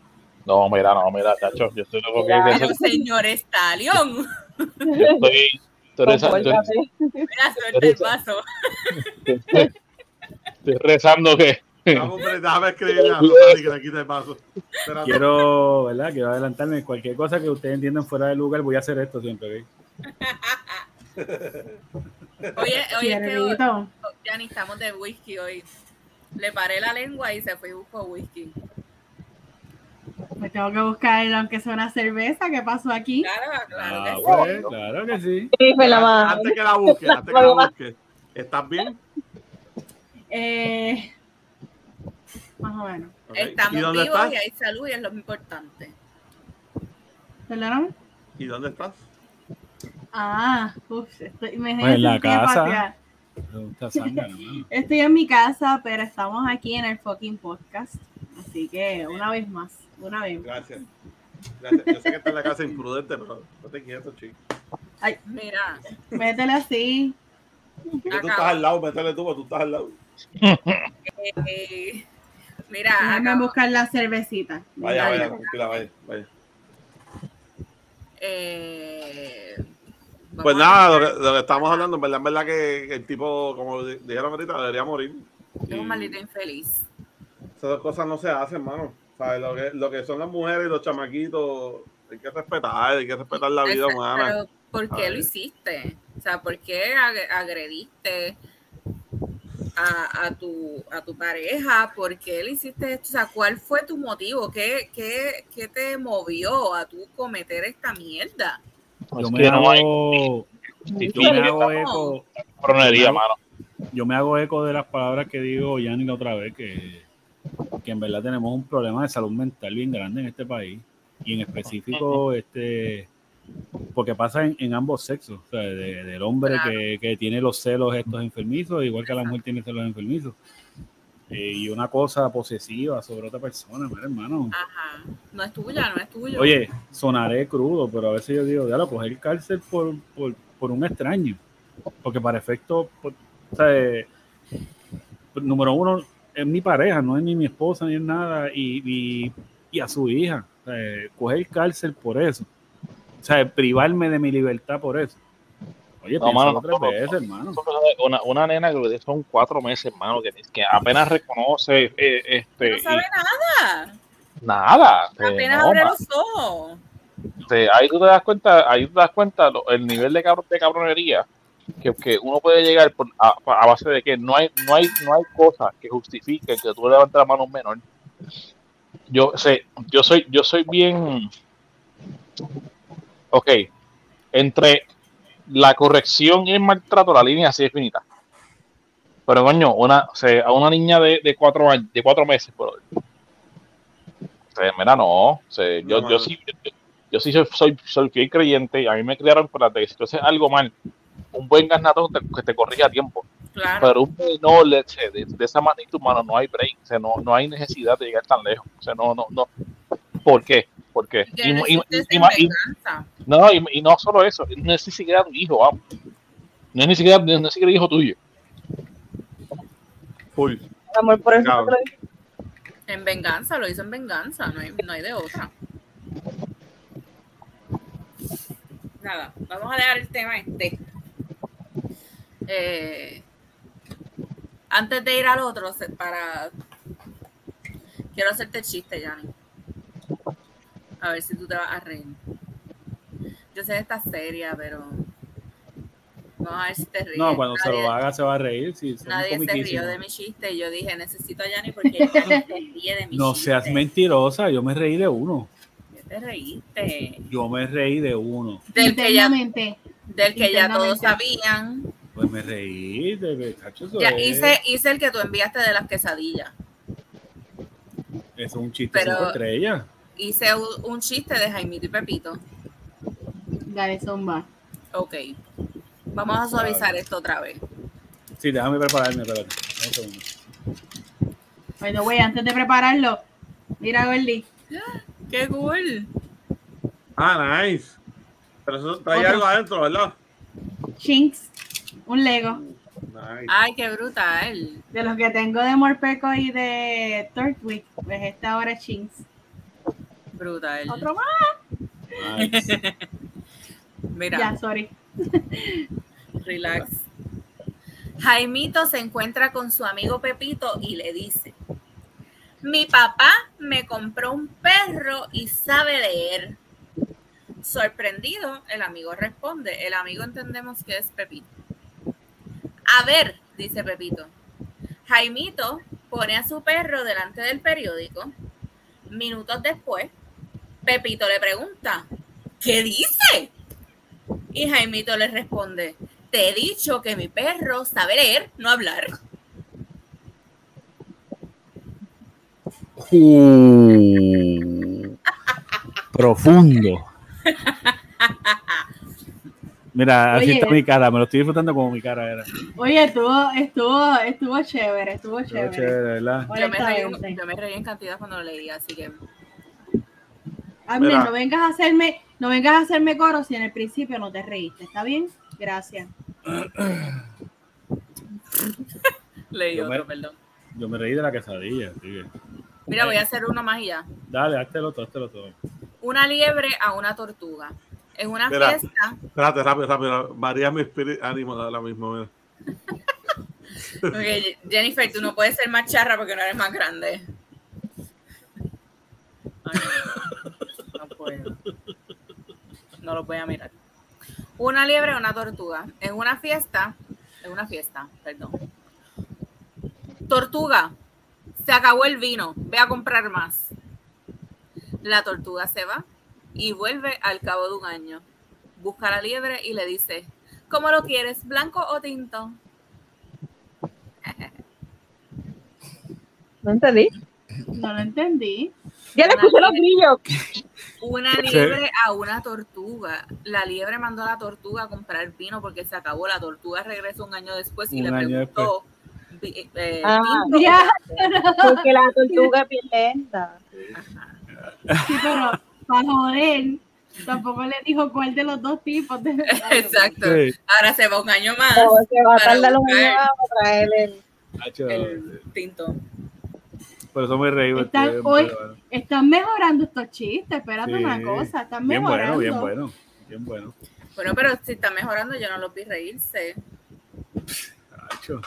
No, mira, no, mira, tacho, yo estoy loco que... Claro, señor Estalión. Yo estoy... estoy rezando, mira, suelta el paso. Estoy rezando que déjame escribirle a que le quite el paso. Quiero, ¿verdad? Quiero adelantarme. Cualquier cosa que ustedes entiendan fuera de lugar, voy a hacer esto siempre. oye, oye, que ya ni estamos de whisky hoy. Le paré la lengua y se fue y buscó whisky. Me tengo que buscar, aunque sea una cerveza, ¿qué pasó aquí? Claro, claro ah, que sí. Pues, claro que sí. Antes que la busque, antes que la busque. ¿Estás bien? Eh, más o menos. Estamos ¿Y vivos estás? y hay salud y es lo importante. ¿Perdóname? ¿Y dónde estás? Ah, uff, estoy, me pues en la casa. Estoy en mi casa, pero estamos aquí en el fucking podcast. Así que una vez más, una vez más. Gracias. Gracias. Yo sé que está en la casa imprudente, pero no te quieto, chico. Ay, mira. Métele así. Tú estás al lado, métele tú, tú estás al lado. Eh, mira, déjame acá. buscar la cervecita. Vaya, vaya, tranquila, vaya, vaya. Eh, pues nada, lo que, lo que, estamos hablando, en verdad, en verdad que el tipo, como dijeron ahorita, debería morir. Es un maldito infeliz. Esas cosas no se hacen, hermano. Lo que, lo que son las mujeres y los chamaquitos, hay que respetar, hay que respetar la vida humana. Pero, ¿por qué lo hiciste? O sea, ¿por qué agrediste a, a, tu, a tu pareja? ¿Por qué le hiciste esto? O sea, ¿cuál fue tu motivo? ¿Qué, qué, qué te movió a tú cometer esta mierda? Yo me hago, yo me hago eco. Yo me hago eco de las palabras que digo Yanni la otra vez, que, que en verdad tenemos un problema de salud mental bien grande en este país. Y en específico, este porque pasa en, ambos sexos, o sea, del hombre que, que, tiene los celos estos enfermizos, igual que la mujer tiene celos enfermizos. Eh, y una cosa posesiva sobre otra persona, hermano. Ajá. No es tuya, no es tuyo. Oye, sonaré crudo, pero a veces yo digo, ya lo coger cárcel por, por, por, un extraño. Porque para efecto, o sea, eh, número uno, es mi pareja, no es ni mi esposa ni nada, y, y, y a su hija. O sea, coger cárcel por eso. O sea, privarme de mi libertad por eso. Oye, no, mano, tres veces, hermano. Una, una nena que son cuatro meses, hermano, que, que apenas reconoce eh, este. No sabe nada. Nada. Apenas abre los ojos. ahí tú te das cuenta, ahí tú te das cuenta lo, el nivel de, de cabronería que, que, uno puede llegar por, a, a, base de que no hay, no hay, no hay cosas que justifiquen que tú levantes la mano a un menor. Yo sé, yo soy, yo soy bien ok, entre la corrección y el maltrato, la línea así es finita. Pero coño, una, o sea, a una niña de, de, cuatro años, de cuatro meses, por o sea, mira, no, o sea, yo, no, yo, sí, yo, yo, sí soy, soy, soy fiel creyente, a mí me criaron para que si tú haces algo mal, un buen ganado te, que te corrija a tiempo. Claro. Pero un menor leche de, de, esa magnitud, mano, no hay break, o sea, no, no hay necesidad de llegar tan lejos. O sea, no, no, no. ¿Por qué? Porque y, y, y, no, y, no solo eso, no es ni siquiera tu hijo, vamos. No es ni siquiera, no es ni siquiera hijo tuyo. Full. Amor, por eso claro. En venganza, lo hizo en venganza, no hay, no hay de otra. Nada, vamos a dejar el tema este. Eh, antes de ir al otro, para quiero hacerte chiste, Yanni. A ver si tú te vas a reír. Yo sé que estás seria, pero. Vamos a ver si te ríes. No, cuando nadie, se lo haga se va a reír. Sí, nadie se rió de mi chiste y yo dije, necesito a Yanni porque ella no se ríe de mi no chiste. seas mentirosa, yo me reí de uno. ¿Qué te reíste? Yo me reí de uno. Del que ya, del que ya todos sabían. Pues me reí de cacho, ya, hice, hice el que tú enviaste de las quesadillas. Eso es un chiste Pero, estrella hice un chiste de Jaimito y Pepito. Dale, zumba. Ok. Vamos a suavizar esto otra vez. Sí, déjame prepararme, espérate. Bueno, güey, antes de prepararlo, mira, Gordy. ¡Qué cool! Ah, nice. Pero eso trae Otro. algo adentro, ¿verdad? Chinks, un Lego. Nice. Ay, qué brutal. De los que tengo de Morpeco y de Turtwig, pues esta ahora es Chinks. Brutal. Otro más. Nice. Mira. Ya, sorry. Relax. Jaimito se encuentra con su amigo Pepito y le dice, mi papá me compró un perro y sabe leer. Sorprendido, el amigo responde, el amigo entendemos que es Pepito. A ver, dice Pepito. Jaimito pone a su perro delante del periódico. Minutos después, Pepito le pregunta, ¿qué dice? Y Jaimito le responde, te he dicho que mi perro sabe leer, no hablar. Uh, profundo. Mira, así Oye, está mi cara, me lo estoy disfrutando como mi cara era. Oye, estuvo, estuvo, estuvo chévere, estuvo chévere. Estuvo chévere ¿verdad? Yo me, reí, yo me, reí, en cantidad cuando lo leía, así que Amén, no vengas a hacerme, no vengas a hacerme coro si en el principio no te reíste, ¿está bien? Gracias. Leí Yo otro, me- perdón. Yo me reí de la quesadilla. así que- Mira, voy a hacer uno más y ya. Dale, hazte el otro, hazte el otro. Una liebre a una tortuga. En una Mira. fiesta, Espérate, rápido, rápido. María mi espíritu ánimo ahora mismo. mira. porque Jennifer, tú no puedes ser más charra porque no eres más grande. Ay, no, no puedo. No lo voy a mirar. Una liebre una tortuga. En una fiesta, en una fiesta, perdón. Tortuga, se acabó el vino, ve a comprar más. La tortuga se va y vuelve al cabo de un año. Busca a la liebre y le dice, ¿cómo lo quieres, blanco o tinto? No entendí. No lo entendí. Ya le escuché los brillos. Una liebre a una tortuga. La liebre mandó a la tortuga a comprar vino porque se acabó. La tortuga regresa un año después y Un le preguntó. vi- eh, Ah, Ya, Porque la tortuga es bien lenta. sí, pero para joder, tampoco le dijo cuál de los dos tipos de Exacto. Sí, Ahora se va un año más. Se va a Para tardar un año más para traer el. El tinto. Por eso me reí. Están es hoy- bueno. Están mejorando estos chistes, espérate Sí. una cosa, están Bien mejorando. bueno, bien bueno. Bien bueno. Bueno, pero si está mejorando, yo no lo vi reírse.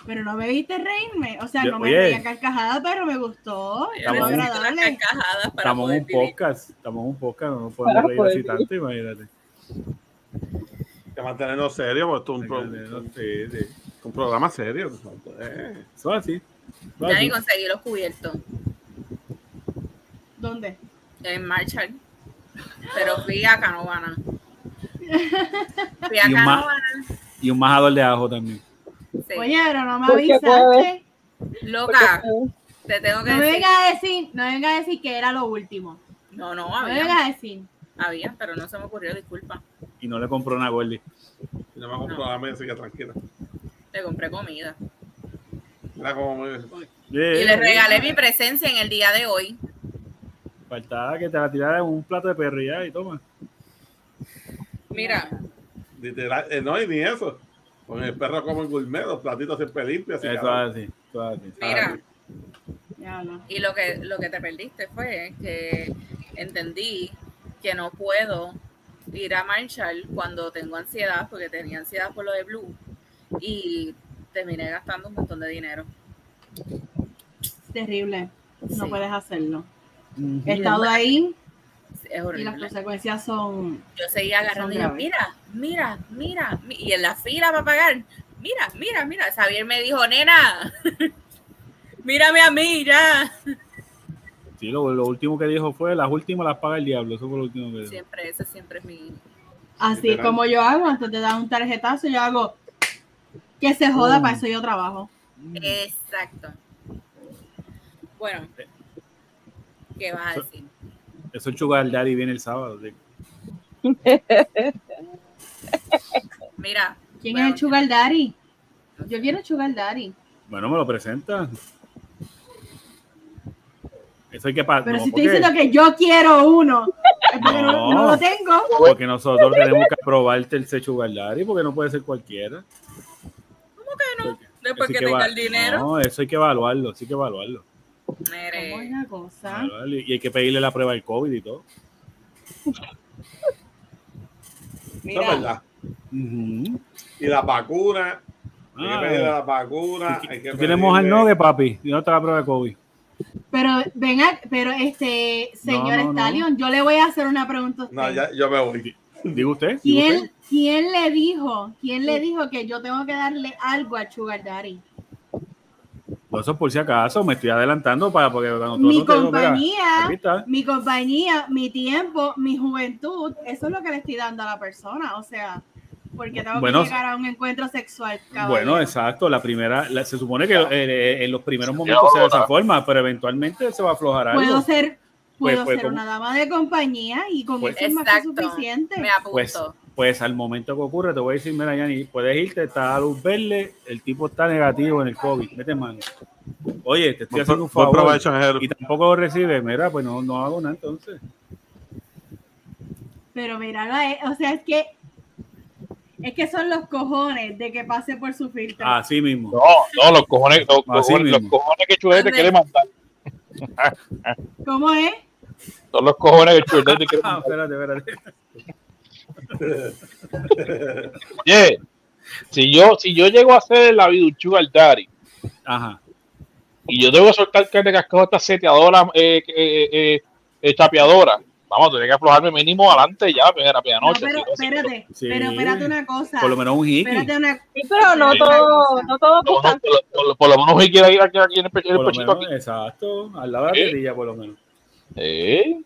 Pero no me viste reírme, o sea, Yo- no me oye. reí a carcajada, pero me gustó. Estamos- Estamos en poder un podcast. Estamos en un podcast. No nos podemos Para reír así vivir. tanto, imagínate. Que mantenernos serios porque esto es un, pro- Sí, sí. un programa serio. Eso es así. Eso es Ya así. ni conseguí los cubiertos ¿Dónde? en Marshall. Pero fui a Canovana. Fui a Y un Canovana. Y un majador de ajo también. sí. Oye, pero no me ¿Por qué avisaste. Loca, te tengo que No me decir. vengas a decir, no me vengas a decir que era lo último. No, no, No me había. vengas a decir. Había, pero no se me ocurrió, disculpa. Y no le compró una Gordy. No me compro la mesa, tranquila. Le compré comida. Y le regalé mi presencia en el día de hoy. Faltaba que te la tirara un plato de perro y toma. Mira, Literal, eh, no, y ni eso. Con el perro como el gourmet, los platitos siempre limpios. así, Eso así. Eso así. mira. Y lo que, lo que te perdiste fue que entendí que no puedo ir a Marshall cuando tengo ansiedad, porque tenía ansiedad por lo de Blue. Y terminé gastando un montón de dinero. Terrible. No Sí. puedes hacerlo. He estado ahí Es y las consecuencias son. Yo seguía agarrando y yo, mira, mira, mira, mi- y en la fila para pagar, mira, mira, mira. Xavier me dijo, nena, mírame a mí ya. Sí, lo, lo último que dijo fue, las últimas las paga el diablo. Eso fue lo último que dijo. Siempre, ese siempre es mi. Así Literal. como yo hago, antes de dar un tarjetazo, yo hago que se joda, Mm. para eso yo trabajo. Exacto. Bueno, ¿qué vas a decir? Eso el Sugar Daddy viene el sábado. sí. Mira, ¿Quién Bueno, es el Sugar Daddy? Yo quiero Sugar Daddy. Bueno, me lo presenta. Eso hay que pagar. Pero no, si estoy diciendo que yo quiero uno, es porque no, No. no lo tengo. porque nosotros tenemos que aprobarte el Sugar Daddy, porque no puede ser cualquiera. ¿Cómo que no? Porque Después eso que hay tenga va- el dinero. No, eso hay que evaluarlo, sí hay que evaluarlo. ¿Cómo es la cosa? Evaluarlo, Y hay que pedirle la prueba del COVID y todo. Eso es mira, verdad. Ujú. Y la vacuna. Hay Ah, que pedir la vacuna. Hay que Tú tienes mojar pedirle- no de papi, y no te la prueba de COVID. Pero venga, pero este señor No, no, no. Stallion, yo le voy a hacer una pregunta a usted. No, ya, yo me voy. Digo usted. digo ¿Quién, usted. ¿Quién le dijo? ¿Quién le dijo que yo tengo que darle algo a Sugar Daddy? No, Eso por si acaso, me estoy adelantando para porque cuando Mi no digo, compañía, mi compañía, mi tiempo, mi juventud, eso es lo que le estoy dando a la persona. O sea, porque tengo Bueno, que llegar a un encuentro sexual. caballero. Bueno, exacto. La primera, la- se supone que eh, en los primeros momentos sea de esa forma, pero eventualmente se va a aflojar algo. Puedo ser, puedo pues, ser una dama de compañía y con Pues- eso es más que suficiente. me apunto. Pues, al momento que ocurre, te voy a decir, mira, Yanni, puedes irte, está a luz verde, el tipo está negativo en el COVID, mete mano. Oye, te estoy haciendo un favor y tampoco lo recibe, mira, pues no, no hago nada entonces. Pero míralo, él, o sea, es que Es que son los cojones de que pase por su filtro. Así mismo. No, no, los cojones, los, cojones, los cojones que Chulete quiere mandar. ¿Cómo es? Son los cojones que Chulete quiere Ah, espérate, espérate. Oye, si yo, si yo llego a hacer la viduchu al Dari, Ajá. y yo debo soltar carne de cascado esta seteadora, eh, eh, eh, eh, chapeadora, vamos, tenía que aflojarme mínimo adelante ya, primera No, noche. pero espérate, Sí. pero espérate una cosa. Por lo menos un hickey. Espérate una Sí, pero no Sí. todo, no todo No, no, buscan. por, lo- por lo menos hoy quiere ir aquí, aquí en el, el pechito menos, aquí. exacto. Al lado de la Sí. tetilla, por lo menos. Eh,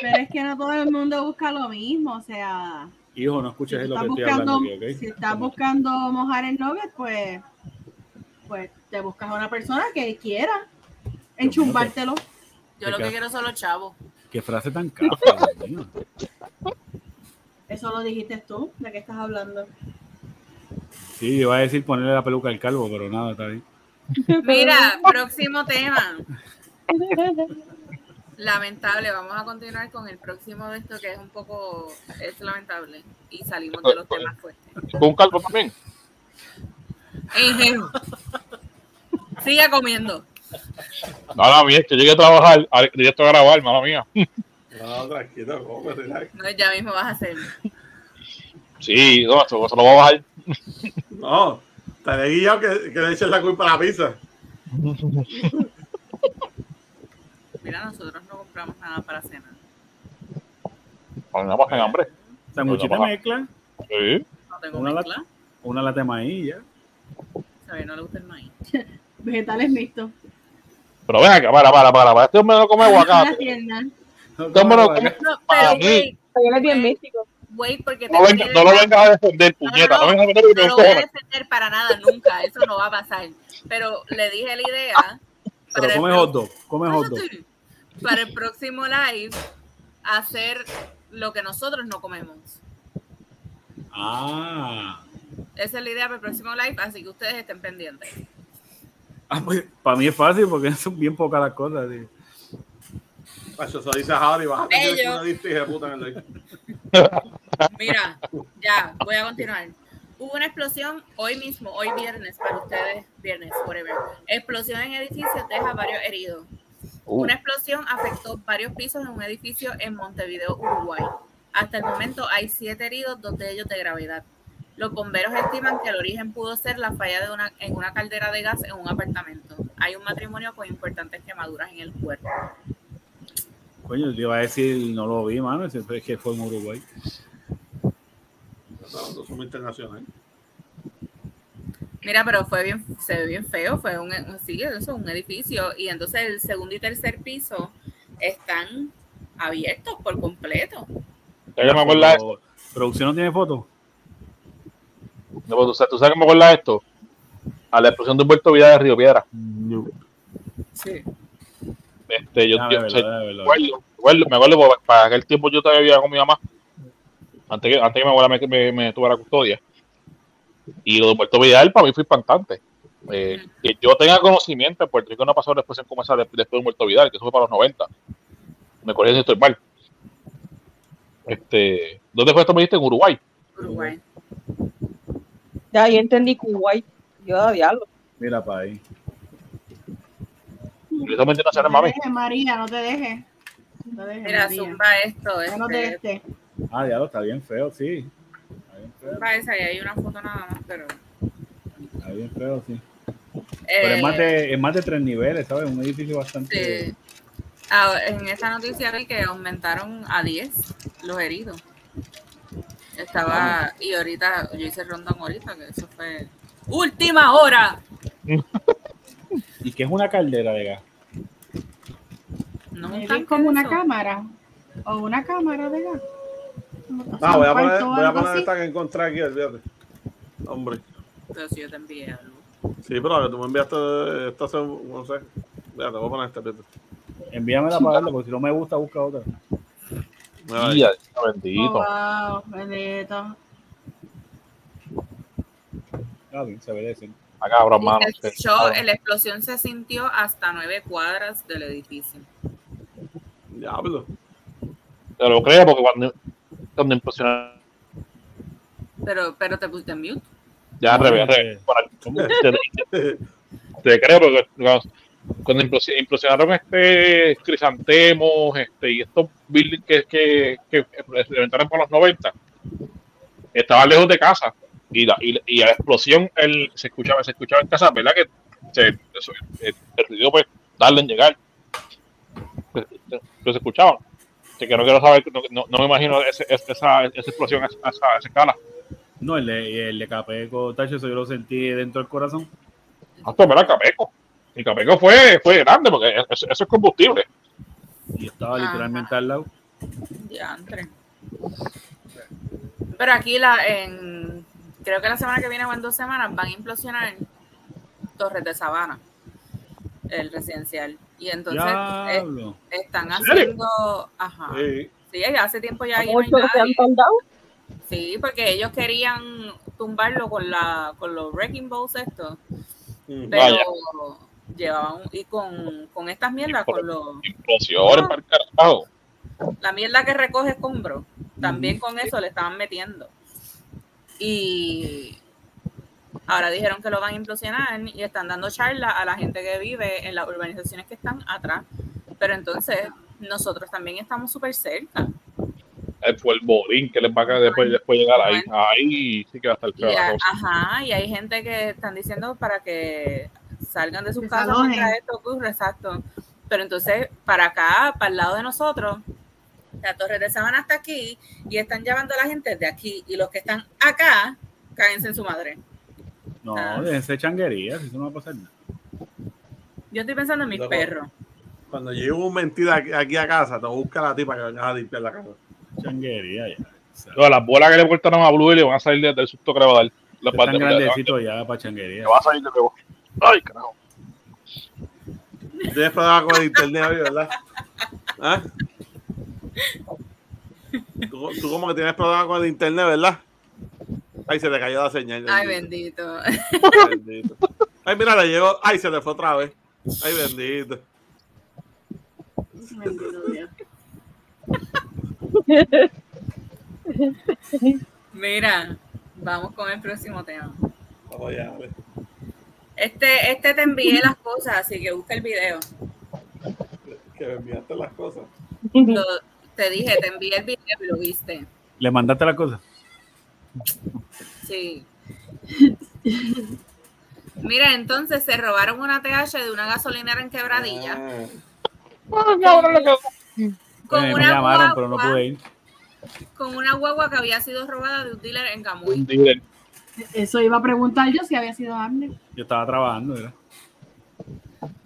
Pero es que no todo el mundo busca lo mismo, o sea, Hijo, no si escuches tú lo que estoy buscando, hablando aquí, ¿ok? si estás buscando mojar el nugget, pues, pues te buscas a una persona que quiera enchumbártelo. Yo lo que quiero son los chavos. Qué frase tan cafa, Dios mío. Eso lo dijiste tú, ¿de qué estás hablando? Sí, yo iba a decir ponerle la peluca al calvo, pero nada, está bien. Mira, próximo tema. Lamentable, vamos a continuar con el próximo de esto que es un poco, es lamentable. Y salimos de los temas fuertes. con un calvo también. Siga comiendo. Mala mía, es que llegué a trabajar, a- directo a grabar, mala mía. No, tranquilo, come, relax. No, ya mismo vas a hacer. Sí, no, eso, eso lo voy a bajar. No, estaré guillado que, que le echen la culpa a la pizza. Mira, nosotros no compramos nada para cenar. Nada más que en hambre. Sanguchita mezcla, Sí. No tengo Una mezcla. una lata de maíz ya. ¿Sabes? No le gusta el maíz. Vegetales mixtos. Pero ven acá, para, para, para, para. Este hombre no come aguacate. Este hombre no come. No, Para pero mí. wait, Él es bien místico. wait, porque No, tengo venga- que- no lo vengas a defender, No, puñeta. no, No vengas a defender no lo voy a defender para nada, nunca. Eso no va a pasar. Pero le dije la idea. Pero para el come hot dog, come hot dog. Para el próximo live, hacer lo que nosotros no comemos. Ah. Esa es la idea para el próximo live, así que ustedes estén pendientes. Ah, pues, para mí es fácil porque son bien pocas las cosas. tío. Eso dice Javi, vas a tener Bello. una lista de puta en el live. Mira, ya, voy a continuar. Hubo una explosión hoy mismo, hoy viernes, para ustedes, viernes, whatever. Explosión en edificio deja varios heridos. Uh, Una explosión afectó varios pisos en un edificio en Montevideo, Uruguay. Hasta el momento hay siete heridos, dos de ellos de gravedad. Los bomberos estiman que el origen pudo ser la falla de una, en una caldera de gas en un apartamento. Hay un matrimonio con importantes quemaduras en el cuerpo. Coño, yo iba a decir, no lo vi, mano, fue- es que fue en Uruguay. No, somos internacionales. Mira, pero fue bien, se ve bien feo, fue un, sí, eso, un edificio, y entonces el segundo y tercer piso están abiertos por completo. ya que me acuerdas de esto. ¿Producción no tiene foto? No, ¿Tú sabes, tú sabes que me acuerdas de esto? A la explosión de Humberto Vidal de Río Piedra. Sí. Este, yo, yo- me acuerdo, me acuerdo, acuerdo, porque para aquel tiempo yo todavía vivía con mi mamá. Antes que, antes que mi abuela me, me, me tuviera la custodia. Y lo de Puerto Vidal para mí fue impactante. Eh, que yo tenga conocimiento, en Puerto Rico no ha pasado una explosión como esa de- después de Humberto Vidal, que eso fue para los 90. Me corrí si estoy mal. Este, ¿Dónde fue esto? Me dijiste en Uruguay. Uruguay. Ya, yo entendí Kuwait. Yo a diablo. Mira para ahí. No te mami. dejes, María, no te dejes. No te dejes, Mira, María. zumba esto, Ya no te este. Ah, diablo, está bien feo, sí. Esa, y hay una foto nada más, pero... está bien feo, sí. Pero es eh, más, de, es más de tres niveles, ¿sabes? Un edificio bastante... Sí. Ah, en esta noticia vi que aumentaron a 10 los heridos. Estaba, y ahorita, yo hice rondón ahorita, que eso fue última hora. ¿Y qué es una caldera de gas? No tanque como una cámara. O una cámara de gas. Ah, voy a poner, voy a poner esta que encontré aquí, olvídate. Hombre. Pero si yo te envié algo. Sí, pero que tú me enviaste esta, hace, no sé. Fíjate, voy a poner esta, fíjate. Envíamela para verla, porque si no me gusta, busca otra. Mira, Día, Oh, bendito. wow, bendito. Ah, bien, se. Ah, cabrón, mano. Se escuchó, la explosión se sintió hasta nueve cuadras del edificio. Diablo. Te lo creo porque cuando, cuando impresionan Pero, pero te pusiste en mute. Ya, al revés, al revés. Te, te creo, porque cuando implosionaron este crisantemos este, y estos buildings que, que, que reventaron por los 90, estaban lejos de casa y la, y, y la explosión el, se escuchaba se escuchaba en casa, ¿verdad? Que se, eso, el, ruido pues darle en llegar. Pero se escuchaba. Así que no quiero saber, no, no, me imagino ese, esa, esa explosión a esa, a esa escala. No, el de, el de Capeco, Tacho, eso yo lo sentí dentro del corazón. Ah, pues mira, Capeco. Y Capeco fue, fue grande porque eso, eso es combustible. Y estaba literalmente al lado. Ya, entre. Pero aquí la, en, creo que la semana que viene o en dos semanas van a implosionar Torres de Sabana, el residencial. Y entonces están haciendo, ajá. Sí. sí. hace tiempo ya ahí no hay Sí, porque ellos querían tumbarlo con la con los wrecking balls estos. Mm. Pero llevaban y con, con estas mierdas, con los explosiones para el carajo la mierda que recoge escombro, también con eso le estaban metiendo. Y ahora dijeron que lo van a implosionar y están dando charla a la gente que vive en las urbanizaciones que están atrás. Pero entonces nosotros también estamos súper cerca. Fue el bodín que les va a caer después, después llegar ahí. Ahí sí que va a estar feo. Ajá, y hay gente que están diciendo para que salgan de sus casas mientras esto ocurre, exacto. Pero entonces, para acá, para el lado de nosotros, la Torre de Sabana está aquí y están llevando a la gente de aquí y los que están acá, cáense en su madre. No, ah. déjense changuerías, eso no va a pasar nada. Yo estoy pensando en mis perros. Cuando llegue un mentira aquí, a casa, te busca la tipa que vengas a limpiar la casa. Changuería ya. Todas las bolas que le cortaron a Blue y le van a salir del susto que le va a dar. Están grandecitos ya para changuería. va a salir de nuevo. Ay, carajo. Tienes problemas con el internet, ¿verdad? ¿Ah? Tú, tú, como que tienes problemas con el internet, ¿verdad? Ay, se le cayó la señal. Ay, bendito. bendito. Ay, mira, le llegó. Ay, se le fue otra vez. Ay, bendito. Mira, vamos con el próximo tema. Vamos ya, a ver. Este, este te envié las cosas, así que busca el video. Que me enviaste las cosas. te dije, te envié el video y lo viste. ¿Le mandaste la cosa? Sí. Mira, entonces se robaron una TH de una gasolinera en Quebradilla. Ah. Con, una me llamaron, guagua, pero no pude ir. Con una guagua que había sido robada de un dealer en Camuy. Un dealer. Eso iba a preguntar yo si había sido Amner. Yo estaba trabajando, ¿verdad?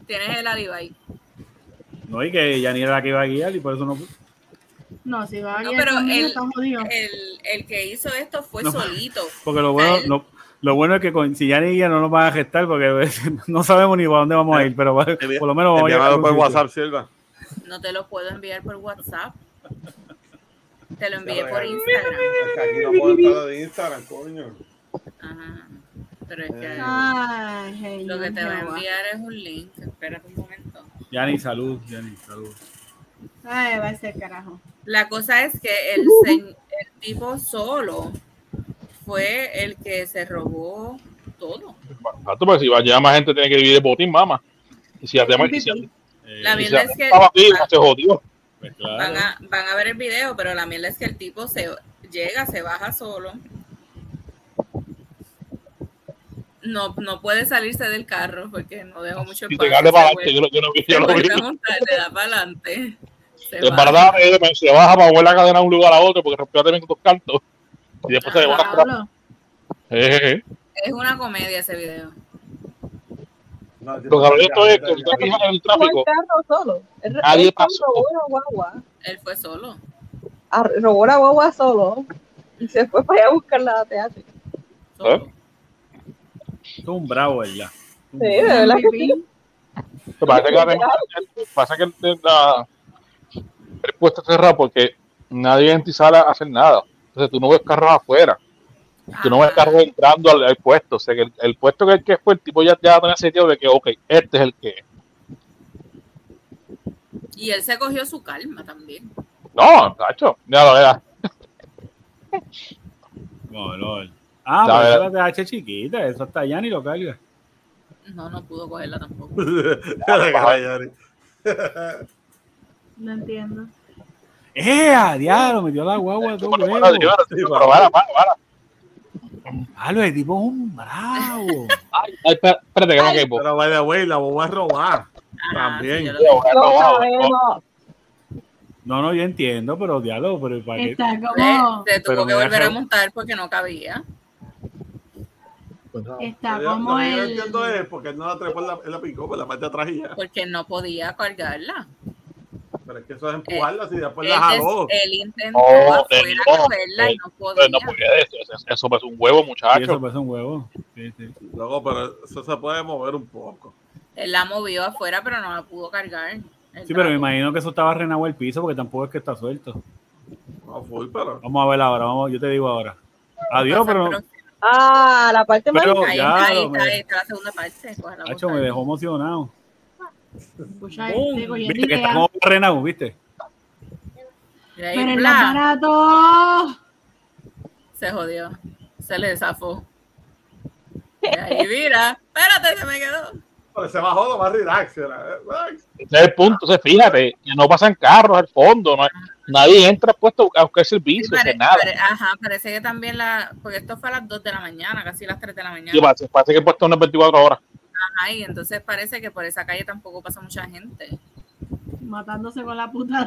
Tienes el ahí. No, y que ya ni era la que iba a guiar y por eso no No, si va a no, pero el, el, el, que hizo esto fue solito. Porque lo bueno, lo, lo, bueno es que con, si ya ni guía no nos van a gestar porque no sabemos ni para dónde vamos a ir, pero por lo menos vamos a ir. por WhatsApp, Silva. No te lo puedo enviar por WhatsApp. Te lo envié por Instagram. Es que aquí no puedo estar de Instagram, coño. Ajá. Pero es que Ay, lo que te va a enviar es un link. Espérate un momento. Yani, salud, Yani, salud. Ay, va a ser carajo. La cosa es que el, el tipo solo fue el que se robó todo. Exacto, porque si va a llegar más gente, tiene que dividir el botín, mamá. Y si además. La mierda es que. se jodió. Pues van, a, van a ver el video, pero la mierda es que el tipo se llega, se baja solo no, no puede salirse del carro porque no dejo mucho espacio. para adelante, yo, yo no vi, yo lo vi. le da para adelante. Se, baja. Eh, se baja para mover la cadena de un lugar a otro porque rompió también con dos cantos. Y después se baja. Eh, es una comedia ese video. No, lo que esto es que está en el tráfico. Solo. Nadie pasó. Él fue solo. robó la guagua solo y se fue para allá a buscar la teatro. ¿Eh? Es un bravo, ¿verdad? Sí, de verdad que sí. Pasa que, pasa que la, el puesto cerrado porque nadie en ti sale a hacer nada. Entonces tú no ves carros afuera. Tú no ves carros entrando al, puesto. O sea que el, puesto que, que fue el tipo ya, ya tenía sentido de que, ok, este es el que Y él se cogió su calma también. No, tacho, ya lo vea. No, no. Ah, pero esa es la TH chiquita, eso está allá ni lo carga. No, no pudo cogerla tampoco. no entiendo. ¡Eh, diablo! Metió la guagua todo Pero para, para, para. Ah, lo de tipo es un bravo. Ay, espérate, que no quepo. Pero vaya, güey, la voy a robar. Ah, También. No No, no, yo entiendo, pero diálogo, pero ¿para qué? Está como... Se, tuvo que volver a montar porque no cabía. Pues Está como el... Yo entiendo es porque él no la trepó en la, en la picó, por la parte de atrás y ya. Porque no podía cargarla. Pero es que eso es empujarla y después la jaló. Él intentó no, afuera no, cogerla y no podía. No podía eso, eso, es un huevo, muchacho. Sí, eso es un huevo. Sí, sí. Luego, pero eso se puede mover un poco. Él la movió afuera, pero no la pudo cargar. sí, pero me imagino que eso estaba renado el piso porque tampoco es que está suelto. No, full, pero... Vamos a ver ahora, vamos, yo te digo ahora. Adiós, pero... Ah, la parte más... Ahí, está, ahí está la segunda parte. Hacho, me dejó emocionado. Escucha, este, ¿Viste que estamos renado, viste? Pero el aparato. Se jodió. Se le zafó. Y ahí mira. Espérate, se me quedó. Pero se bajó lo más relax. Ese es el punto. Se fíjate, que no pasan carros al fondo. No nadie entra puesto a buscar servicio. Sí, nada. ajá, parece que también la. Porque esto fue a las 2 de la mañana, casi las 3 de la mañana. Sí, parece, parece que he puesto unas 24 horas. Ajá, y entonces parece que por esa calle tampoco pasa mucha gente matándose con la puta.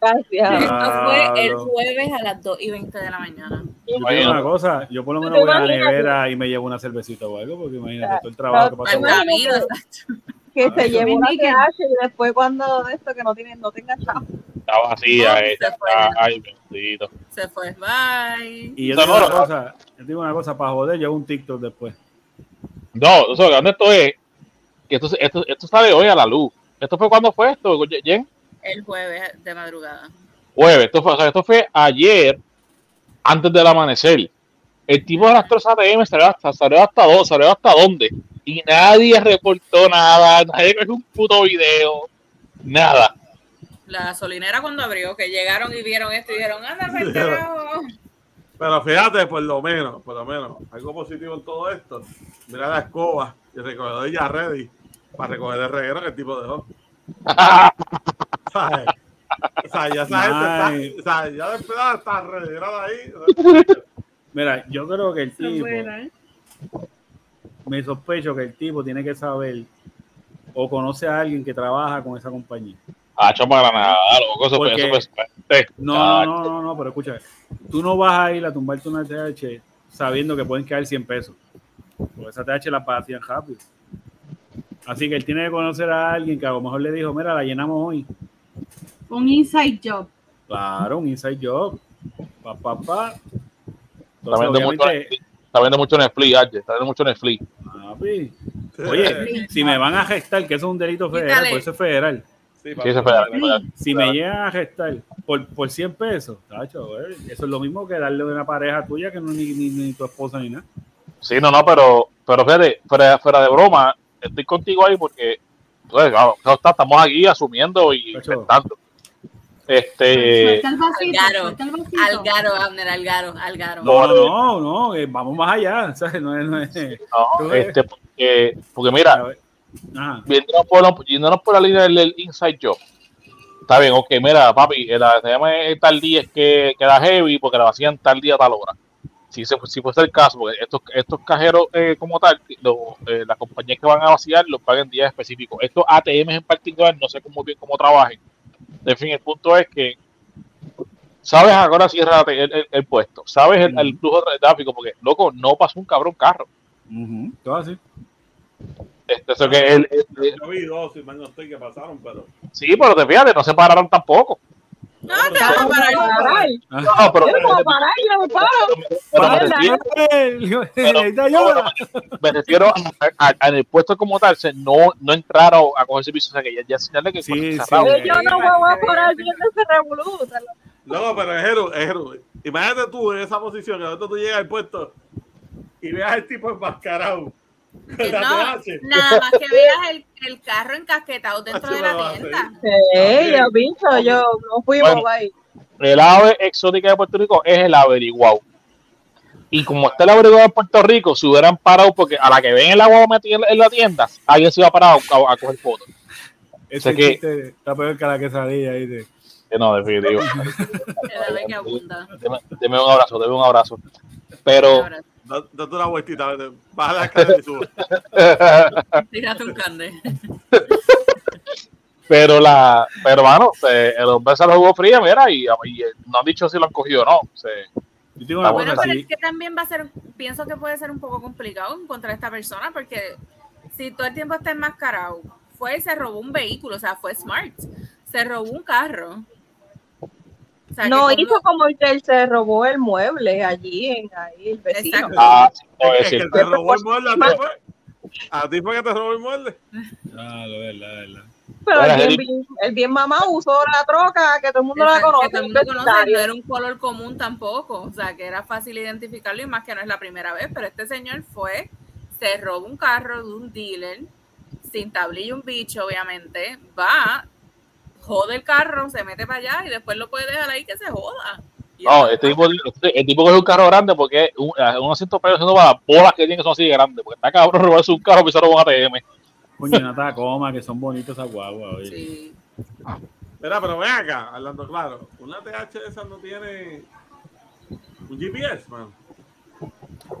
Gracias. Esto fue el jueves a las 2 y 20 de la mañana. Yo una cosa, yo por lo menos voy a la nevera y me llevo una cervecita o algo, porque imagínate todo el trabajo que pasó. Que se llevó una TH y después cuando esto que no tiene, no tenga chavo. Está vacía, eh, se fue. Ay, bendito. Se fue, bye. Y yo digo una cosa, yo digo una cosa, para joder, yo hago un TikTok después. No, eso, ¿dónde esto es? Que esto, esto, esto sale hoy a la luz. ¿Esto fue cuando fue esto, Jen? El jueves de madrugada. Jueves, esto fue, esto fue ayer, antes del amanecer. El tipo de las 3 ATM salió hasta, salió hasta dos, salió hasta dónde. Y nadie reportó nada, nadie hizo un puto video, nada. La gasolinera cuando abrió, que llegaron y vieron esto y dijeron, anda, Pero fíjate, por lo menos, por lo menos, algo positivo en todo esto. Mira la escoba y el recogedor ya ready para recoger el reguero que el tipo dejó. ¿Sabes? O sea, ya sabes, está, o sea, ya después está reguerado ahí. Mira, yo creo que el tipo. ¿eh? Me sospecho que el tipo tiene que saber o conoce a alguien que trabaja con esa compañía. Ah, para nada, loco, eso, Porque, eso, eso, no, no, no, no, pero escucha, tú no vas a ir a tumbarte una TH sabiendo que pueden quedar 100 pesos. Porque esa TH la pagan rápido. Así que él tiene que conocer a alguien que a lo mejor le dijo, mira, la llenamos hoy. Un inside job. Claro, un inside job. Pa, pa, pa. está, viendo mucho, está viendo mucho Netflix, Arche. Está viendo mucho Netflix. Oye, si me van a gestar, que eso es un delito federal, por eso es federal. Sí, sí, Si me llegan a gestar por, por 100 pesos, tacho, eso es lo mismo que darle a una pareja tuya que no es ni, ni, tu esposa ni nada. Sí, no, no, pero, pero fíjate, fuera, fuera de broma, estoy contigo ahí porque pues, estamos aquí asumiendo y inventando. Este. Algaro, Algaro, Abner, Algaro, Algaro. No, no, no, eh, vamos más allá. No, este, porque, porque mira, viéndonos por, viéndonos por la línea del, inside job. Está bien, ok, mira, papi, la, se llama tal día es que queda heavy porque la vacían tal día, tal hora si, se, si fuese el caso, porque estos, estos cajeros eh, como tal, eh, las compañías que van a vaciar los pagan días específicos. Estos ATM en particular, no sé cómo bien cómo trabajen. En fin, el punto es que sabes ahora si el, el, puesto, sabes el, flujo de tráfico, porque loco, no pasó un cabrón carro. Todo así. Este, eso que Yo vi dos, si no estoy que pasaron, pero. Sí, pero te fíjate, no se pararon tampopo. No, te vamos a parar. No, pero. Me refiero a, en el puesto como tal, se no, no entraron a coger servicio. O sea, que ya, ya señalé que sí, sí. Yo no voy a parar viendo ese revoluto. No, pero es héroe, es héroe. Imagínate tú en esa posición, que tú llegas al puesto y veas al tipo enmascarado no, nada más que veas el, el, carro encasquetado dentro de la tienda. Sí, yo visto, yo no fuimos ahí. El ave exótica de Puerto Rico es el averiguado. Y como está el abrigo de Puerto Rico, se hubieran parado porque a la que ven el agua metida en la tienda, alguien se iba a parar a, coger fotos. Ese o que, está peor que la quesadilla ahí de... No, definitivo. deme, un abrazo, deme un abrazo. Pero... Date una vueltita, baja la escalera y sube. Tírate un cande. Pero la, pero bueno, el hombre se lo jugó fría, mira, y, no han dicho si lo han cogido o no. bueno, pero es que también va a ser, pienso que puede ser un poco complicado encontrar a esta persona, porque si todo el tiempo está enmascarado, fue y se robó un vehículo, o sea, fue smart, se robó un carro. No hizo como el que él se robó el mueble allí en ahí el vecino. Ah, es que te robó el mueble a ti fue. A ti fue que te robó el mueble. Ah, lo verdad, verdad. Pero el bien, el bien, mamá usó la troca, que todo el mundo la conoce. Que todo el mundo conoce, no era un color común tampoco, o sea, que era fácil identificarlo y más que no es la primera vez, pero este señor fue, se robó un carro de un dealer, sin tablilla un bicho, obviamente, va, jode el carro, se mete para allá y después lo puede dejar ahí que se joda. No, este tipo, este, el tipo coge un carro grande porque un, un asiento para las bolas que tiene que son así de grandes, porque está cabrón robarse un carro y se robó un ATM. Coño, una tacoma, que son bonitos esas guaguas. Sí. Espera, pero ven acá, hablando claro. Una TH esa no tiene un GPS, man.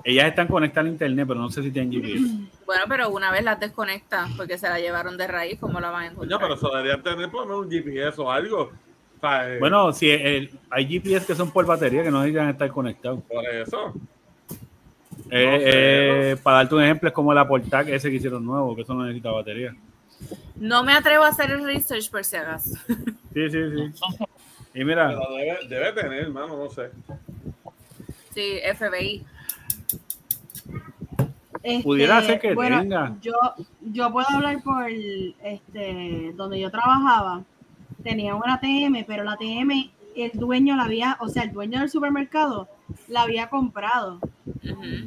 Ellas están conectadas al internet, pero no sé si tienen GPS. Bueno, pero una vez las desconectas porque se la llevaron de raíz, ¿cómo la van a encontrar? Coño, pero eso deberían tener por lo menos un GPS o algo. Eh, bueno, si hay GPS que son por batería que no deberían estar conectados. Por eso. Eh, eh, para darte un ejemplo, es como la Portac ese que hicieron nuevo, que eso no necesita batería. No me atrevo a hacer el research por si hagas. Sí, sí, sí. Y mira. debe, debe, tener, hermano, no sé. Sí, FBI. Este, Pudiera ser que tenga. Yo, yo puedo hablar por este donde yo trabajaba. Tenía una ATM, pero la ATM, el dueño la había, o sea, el dueño del supermercado la había comprado.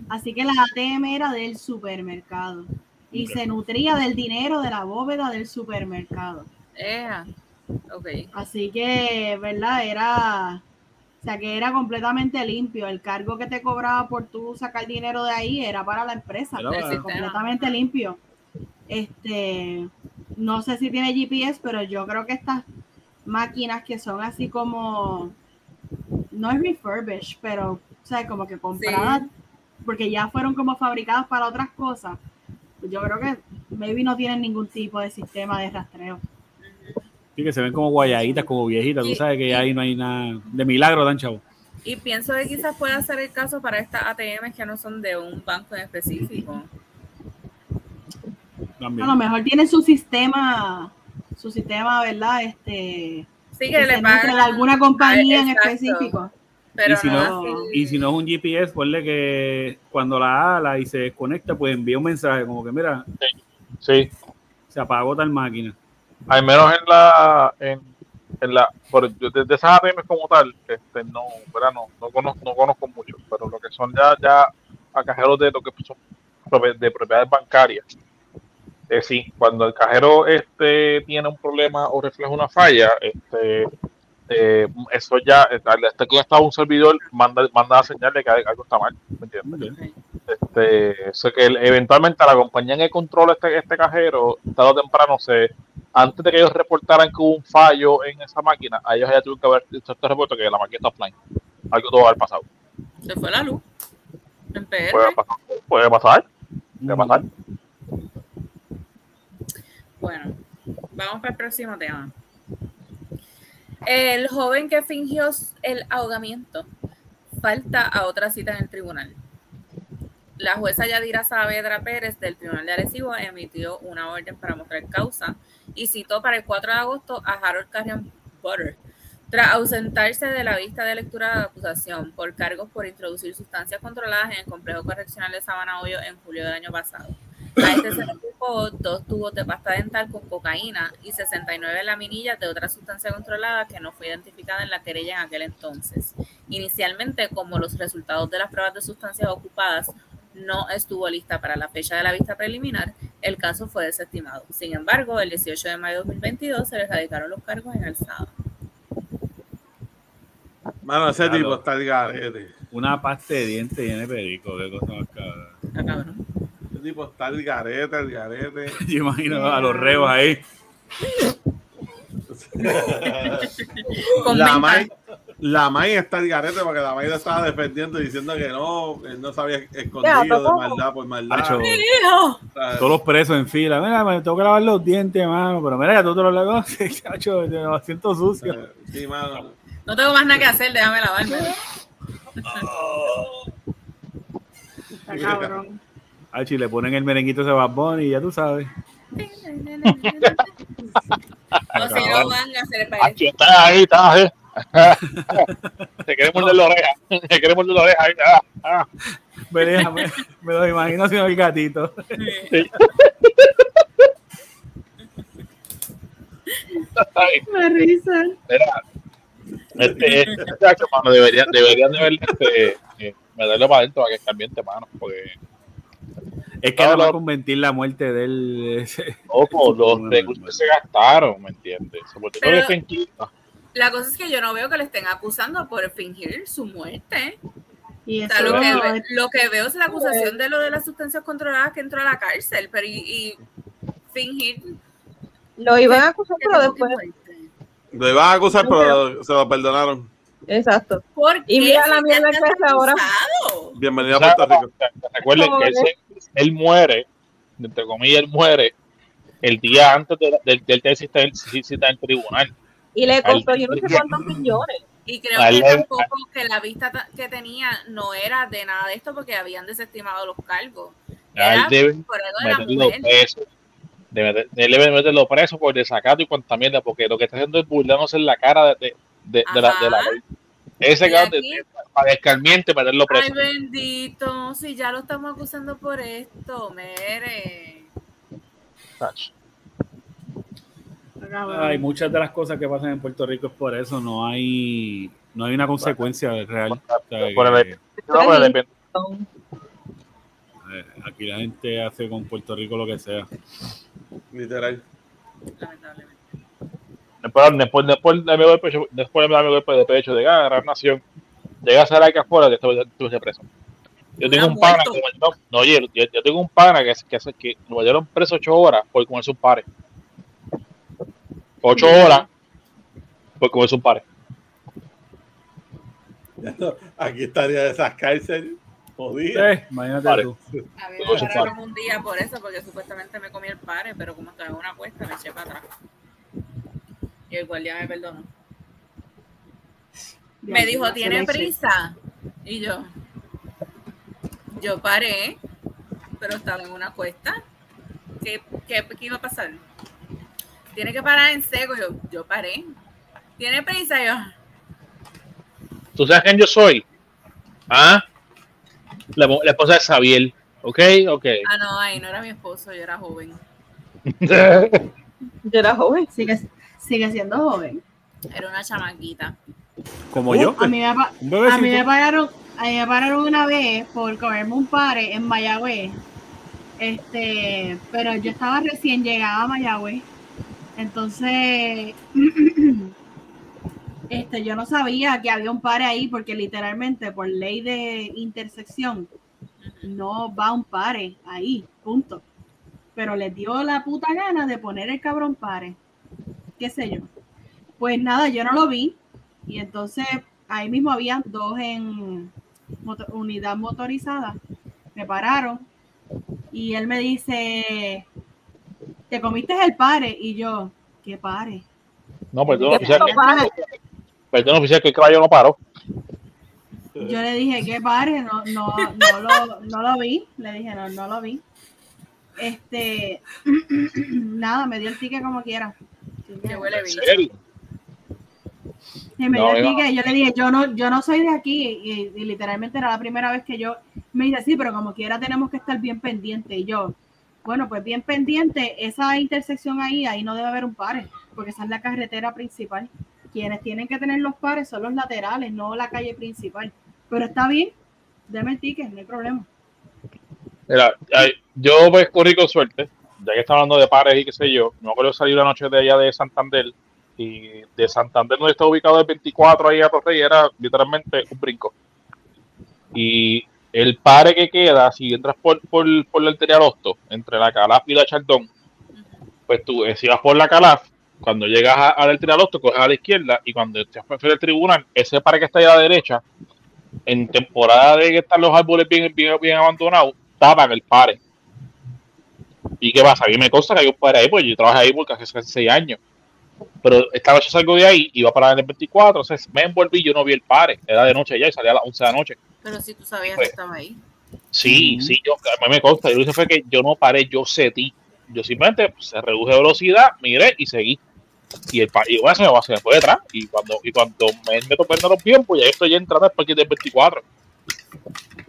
Así que la ATM era del supermercado y se nutría del dinero de la bóveda del supermercado. Así que, ¿verdad? Era, o sea, que era completamente limpio. El cargo que te cobraba por tú sacar dinero de ahí era para la empresa, completamente limpio. Este, no sé si tiene GPS, pero yo creo que estas máquinas que son así como no es refurbished, pero, o sea, como que compradas, porque ya fueron como fabricadas para otras cosas. Pues yo creo que maybe no tienen ningún tipo de sistema de rastreo. Sí, que se ven como guayaditas, como viejitas. Tú sabes que ahí no hay nada de milagro, tan chavo. Y pienso que quizás pueda ser el caso para estas ATM que no son de un banco en específico. A lo mejor tienen su sistema, su sistema, ¿verdad? Este, Sí, que, le pagan. alguna compañía en específico. Pero y, si no, y si no es un GPS, ponle que cuando la ala y se desconecta, pues envía un mensaje como que, mira, sí, se apagó tal máquina. Al menos en la, en, en la, por, de, esas ATM como tal, este, no, ¿verdad? No, no, conozco, no conozco mucho, pero lo que son ya, ya a cajeros de lo que son de propiedades bancarias, eh, sí, cuando el cajero este tiene un problema o refleja una falla, este, eh, eso ya, este que está un servidor, manda, manda a señal de que algo está mal, ¿me entiendes? Este, sé que eventualmente la compañía que controla este, este cajero, tarde o temprano, se, antes de que ellos reportaran que hubo un fallo en esa máquina, a ellos ya tuvieron que haber hecho este reporte que la máquina está offline. Algo todo va a haber pasado. Se fue la luz. Puede pasar. Puede pasar. Puede pasar. Bueno, vamos para el próximo tema. El joven que fingió el ahogamiento falta a otra cita en el tribunal. La jueza Yadira Saavedra Pérez del Tribunal de Arecibo emitió una orden para mostrar causa y citó para el 4 de agosto a Harold Carrion Butter tras ausentarse de la vista de lectura de acusación por cargos por introducir sustancias controladas en el complejo correccional de Sabana Hoyo en julio del año pasado. A este se le dos tubos de pasta dental con cocaína y 69 laminillas de otra sustancia controlada que no fue identificada en la querella en aquel entonces. Inicialmente, como los resultados de las pruebas de sustancias ocupadas no estuvo lista para la fecha de la vista preliminar, el caso fue desestimado. Sin embargo, el 18 de mayo de 2022 se les radicaron los cargos en alzada. Mano, ese tipo está el garete. Una pasta de dientes llena de perico, qué cosa más cabrón. Ese tipo está el garete, el garete. Yo imagino a los reos ahí. la May, la May está el garete porque la May estaba defendiendo diciendo que no, él no se había escondido de maldad por maldad. todos los presos en fila. Mira, me tengo que lavar los dientes, mano. Pero mira, ya todos los lagos, chacho, me siento sucio. Eh, sí, mano. No tengo más nada que hacer, déjame lavarme. Está cabrón. Ay, le ponen el merenguito de Bad y ya tú sabes. No, si no van a hacer el país. Está ahí, está ahí. Te queremos morder la oreja. Te queremos morder la oreja. Ah, ah. Me, me, me, lo imagino sin el gatito. Sí. Me risa. Mira, este, este mano, deberían, deberían de verle este, eh, meterlo para adentro para que esté ambiente, mano, porque es que no va a convertir la muerte de él. Ojo, los recursos se gastaron, ¿me entiendes? La cosa es que yo no veo que le estén acusando por fingir su muerte. Y lo, que, lo, que, veo es la acusación de lo de las sustancias controladas que entró a la cárcel, pero y, fingir. Lo iban a acusar, pero después. Lo iban a acusar, pero se lo perdonaron. Exacto. y mira la mierda que hace ahora. Bienvenido a Puerto Rico. Recuerden que él, muere, entre comillas, él muere el día antes del de, de, de, cita en el tribunal. Y le costó yo no sé cuántos millones. Y creo que tampoco que la vista que tenía no era de nada de esto porque habían desestimado los cargos. Era debe meterlo preso. Debe, debe meterlo preso por desacato y cuánta mierda, porque lo que está haciendo es burlándose en la cara de, de, de, la, de la ley. Ese de, para escarmiente, para tenerlo preso. Ay, bendito, si ya lo estamos acusando por esto, mere. Hay muchas de las cosas que pasan en Puerto Rico es por eso, no hay no hay una consecuencia real. aquí la gente hace con Puerto Rico lo que sea. Literal. Lamentablemente. Después, después, después de mi golpe, después de mi golpe de pecho de Gran Nación, llega a ser acá afuera que estuve preso. Yo tengo un pana que no, no oye, yo, yo, tengo un pana que, que, que, que lo dieron preso ocho horas por comerse un pare. Ocho horas por comerse un pare. Aquí estaría esas cárceles jodidas. Eh, imagínate tú. A mí me pararon un día por eso, porque supuestamente me comí el pare, pero como estaba en una cuesta, me eché para atrás. Y el guardia me perdonó. Me dijo, ¿tiene prisa? Y yo, yo paré, pero estaba en una cuesta. ¿Qué, qué, iba a pasar? Tiene que parar en seco. Yo, yo paré. ¿Tiene prisa? Yo. ¿Tú sabes quién yo soy? ¿Ah? La, la esposa de Xavier. ¿Ok? Ok. Ah, no, ahí no era mi esposo, yo era joven. yo era joven. Sí que sigue siendo joven. Era una chamaquita. Como yo. A mí, me, a mí me pararon, a mí me pararon una vez por comerme un pare en Mayagüez. Este, pero yo estaba recién llegada a Mayagüez. Entonces, este, yo no sabía que había un pare ahí porque literalmente por ley de intersección no va un pare ahí, punto. Pero les dio la puta gana de poner el cabrón pare qué sé yo. Pues nada, yo no lo vi. Y entonces ahí mismo había dos en unidad motorizada. Me pararon y él me dice, ¿te comiste el pare? Y yo, ¿qué pare? No, perdón, oficial. Perdón, oficial, que el caballo no paró. Yo le dije, ¿qué pare? No, no, no, lo, no lo vi. Le dije, no, no lo vi. Este, nada, me dio el ticket como quiera huele yo le dije, yo no, yo no soy de aquí, y, literalmente era la primera vez que yo me dice, sí, pero como quiera tenemos que estar bien pendiente. Y yo, bueno, pues bien pendiente, esa intersección ahí, ahí no debe haber un pare, porque esa es la carretera principal. Quienes tienen que tener los pares son los laterales, no la calle principal. Pero está bien, déme el ticket, no hay problema. Mira, yo pues corrí con suerte, ya que está hablando de pares y qué sé yo, no creo salir la noche de allá de Santander y de Santander, donde está ubicado el 24 ahí a Torrey, era literalmente un brinco. Y el pare que queda, si entras por, por, por Terialosto, entre la Calaf y la Chaldón, pues tú, eh, si vas por la Calaf, cuando llegas al Terialosto, coges a la izquierda y cuando te vas el tribunal, ese pare que está ahí a la derecha, en temporada de que están los árboles bien, bien, bien abandonados, tapan el pare. ¿Y qué pasa? A mí me consta que hay un pare ahí, pues yo trabajé ahí por casi seis años. Pero esta noche salgo de ahí, iba para el 24, entonces me envolví, yo no vi el pare, era de noche ya y salía a las 11 de la noche. Pero si tú sabías que pues, estaba ahí. Sí, sí, yo, a mí me consta, yo lo hice fue que yo no paré, yo setí. Yo simplemente pues, se reduje velocidad, miré y seguí. Y el y bueno, se me, se me fue detrás. Y cuando, y cuando me meto perdiendo los tiempos, ya estoy entrando al parque del 24.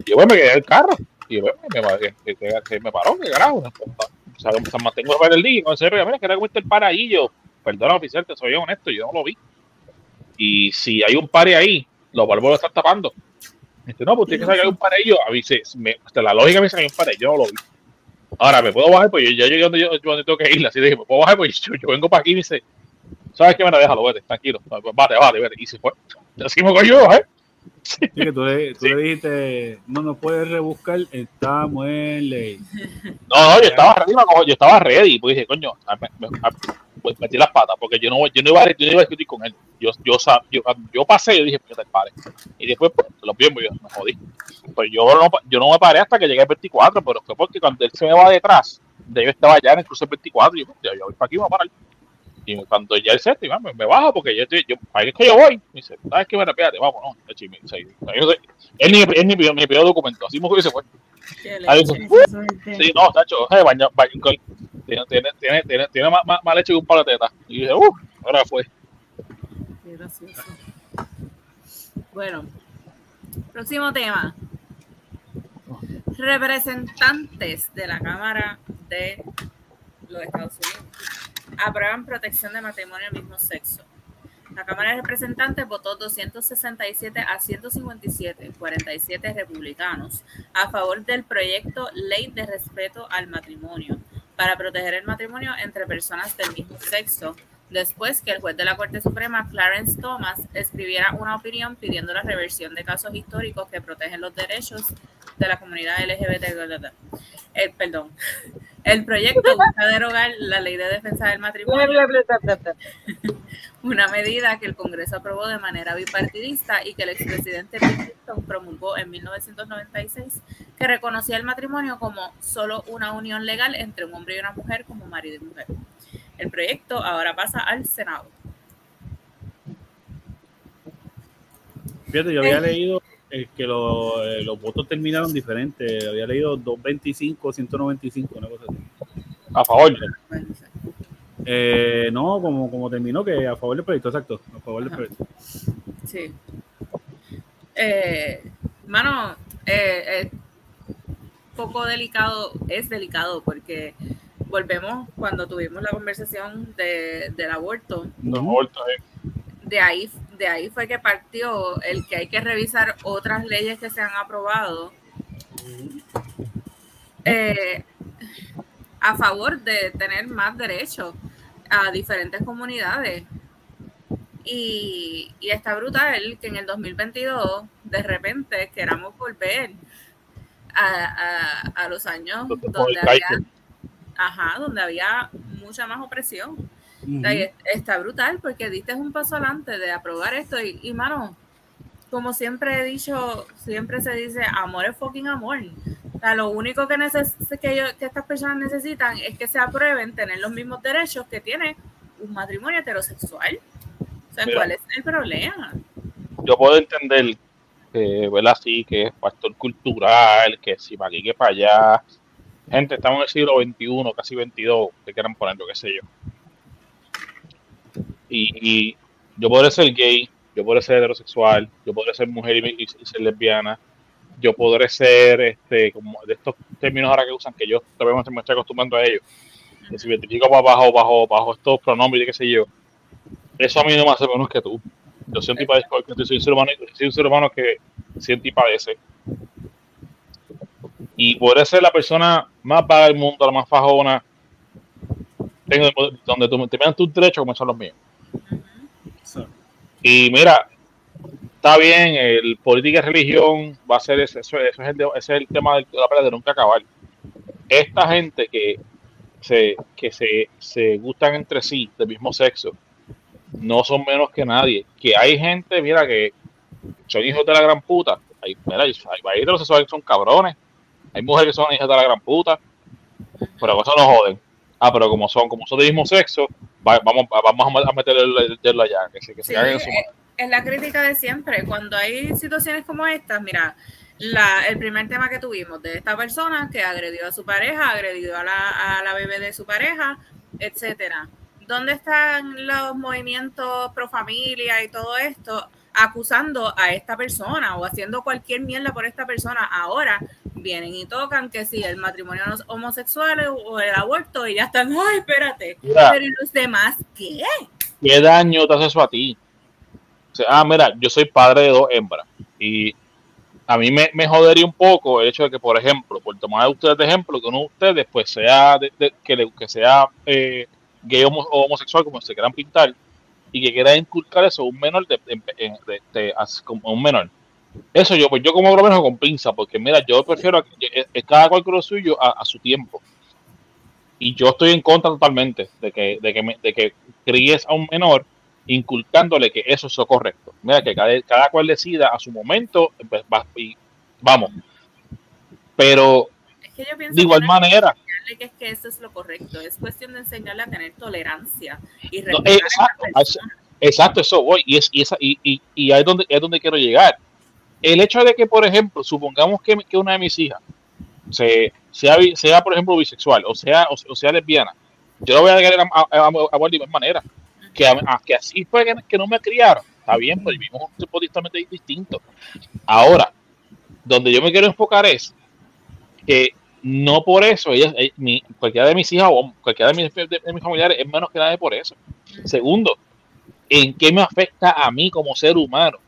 Y bueno, me quedé el carro. Y bueno, me, me, me, me paró, que carajo. O sea, me mantengo a ver el día. Y cuando se mira, que era como el par ahí, yo, perdona oficial, te soy honesto, yo no lo vi. Y si hay un par ahí, los barbos lo están tapando. Dice, no, pues tiene que hay un par ahí. Yo avise, me, la lógica me dice que hay un par ahí, yo no lo vi. Ahora, ¿me puedo bajar? Pues yo ya llegué donde yo, donde tengo que ir. Así dije, ¿me puedo bajar? Pues yo, yo vengo para aquí y me dice, ¿sabes qué? Bueno, déjalo, vete, tranquilo. Pues vete, vete. Y se fue. Así me cogió, ¿eh? Sí, que tú, le, tú le dijiste, no nos puedes rebuscar, estamos en ley. No, no, yo estaba ready, yo estaba ready, pues dije, coño, me, pues metí las patas, porque yo no, yo no, iba, a, yo no iba a discutir con él. Yo, yo, yo, yo pasé y dije, pues, pare. Y después, pues, lo mismo, yo me jodí. Pues yo no, yo no me paré hasta que llegué al 24, pero fue porque cuando él se me va detrás, de yo estaba ya en el cruce 24, y yo, pues, yo, voy para aquí, voy a parar. Y cuando ya el set, me, me bajo porque yo estoy, yo, ahí es que yo voy. Me dice, ¿sabes qué? Bueno, espérate, vamos, no. Él ni, él ni, pidió, ni pidió documento, así me se fue. Ahí, sí, no, Tacho, baña, baña, tiene, tiene, tiene, tiene, tiene más, más, más, leche que un palo de teta. Y dije, uff, ahora fue. Qué gracioso. Bueno, próximo tema. Representantes de la Cámara de los Estados Unidos aprueban protección de matrimonio del mismo sexo. La Cámara de Representantes votó 267 a 157, 47 republicanos, a favor del proyecto Ley de Respeto al Matrimonio, para proteger el matrimonio entre personas del mismo sexo, después que el juez de la Corte Suprema, Clarence Thomas, escribiera una opinión pidiendo la reversión de casos históricos que protegen los derechos de la comunidad LGBT. El, perdón. El proyecto busca derogar la ley de defensa del matrimonio, una medida que el Congreso aprobó de manera bipartidista y que el expresidente Bill Clinton promulgó en 1996, que reconocía el matrimonio como solo una unión legal entre un hombre y una mujer como marido y mujer. El proyecto ahora pasa al Senado. Fíjate, yo había leído que eh, los votos terminaron diferentes. Había leído 225, 195, una cosa así. A favor. Eh, no, como, como terminó, que a favor del proyecto, exacto. A favor del proyecto. Sí. Eh, mano, eh, poco delicado, es delicado porque volvemos cuando tuvimos la conversación de, del aborto. No, aborto, De ahí de ahí fue que partió el que hay que revisar otras leyes que se han aprobado eh, a favor de tener más derechos a diferentes comunidades. Y, y, está brutal que en el 2022 de repente queramos volver a, a, los años donde había, ajá, donde había mucha más opresión está brutal porque diste un paso adelante de aprobar esto y, y, mano, como siempre he dicho, siempre se dice, amor es fucking amor. O sea, lo único que, neces que, que estas personas necesitan es que se aprueben tener los mismos derechos que tiene un matrimonio heterosexual. O sea, ¿cuál es el problema? Yo puedo entender que, ¿verdad? Sí, que es factor cultural, que si para aquí, que para allá. Gente, estamos en el siglo XXI, casi XXII, que quieran poner lo que sé yo y, yo podré ser gay, yo podré ser heterosexual, yo podré ser mujer y, ser lesbiana, yo podré ser, este, como de estos términos ahora que usan, que yo todavía me estoy acostumbrando a ellos, que si me identifico bajo, bajo, bajo estos pronombres y qué sé yo, eso a mí no me hace menos que tú. Yo soy un tipo de soy un ser humano, soy un ser humano que siente y padece. Y podré ser la persona más vaga del mundo, la más fajona, tengo, donde tú, te tus derechos como son los míos. Y mira, está bien, el política y religión va a ser eso, eso, es, el, ese es el tema de la pelea de nunca acabar. Esta gente que se, que se, se gustan entre sí, del mismo sexo, no son menos que nadie. Que hay gente, mira, que son hijos de la gran puta. Hay, mira, hay, hay heterosexuales que son cabrones. Hay mujeres que son hijas de la gran puta. Pero eso no joden. Ah, pero como son, como son del mismo sexo, vamos, vamos a meterle el allá, que se, que se en su Es la crítica de siempre. Cuando hay situaciones como estas, mira, la, el primer tema que tuvimos de esta persona que agredió a su pareja, agredió a la, a la bebé de su pareja, etcétera. ¿Dónde están los movimientos pro familia y todo esto acusando a esta persona o haciendo cualquier mierda por esta persona? Ahora vienen y tocan que si el matrimonio homosexual o el aborto y ya están, ay, espérate, pero ¿y los demás qué? ¿Qué daño te hace eso a ti? O sea, ah, mira, yo soy padre de dos hembras y a mí me, me, jodería un poco el hecho de que, por ejemplo, por tomar a ustedes de ejemplo, que uno de ustedes pues sea que, que sea eh, gay o homosexual, como se quieran pintar, y que quiera inculcar eso a un menor de, de, como un menor. Eso yo, pues yo como lo menos con pinza, porque mira, yo prefiero que cada cual con lo suyo a, su tiempo. Y yo estoy en contra totalmente de que, de que, de que críes a un menor inculcándole que eso es lo correcto. Mira, que cada, cada cual decida a su momento, pues, y vamos. Pero de igual manera. Que es que eso es lo correcto, es cuestión de enseñarle a tener tolerancia y exacto, exacto, eso voy, y, es, y, esa, y, y, y ahí es donde, es donde quiero llegar. El hecho de que, por ejemplo, supongamos que, que una de mis hijas se, sea, sea, por ejemplo, bisexual o sea, o, sea lesbiana, yo lo voy a dejar a, a, a, a de igual manera que, que así fue que, no me criaron. Está bien, pues vivimos un tipo totalmente distinto. Ahora, donde yo me quiero enfocar es que no por eso, ella, eh, cualquiera de mis hijas o cualquiera de mis, de, mis familiares es menos que nadie por eso. Segundo, ¿en qué me afecta a mí como ser humano?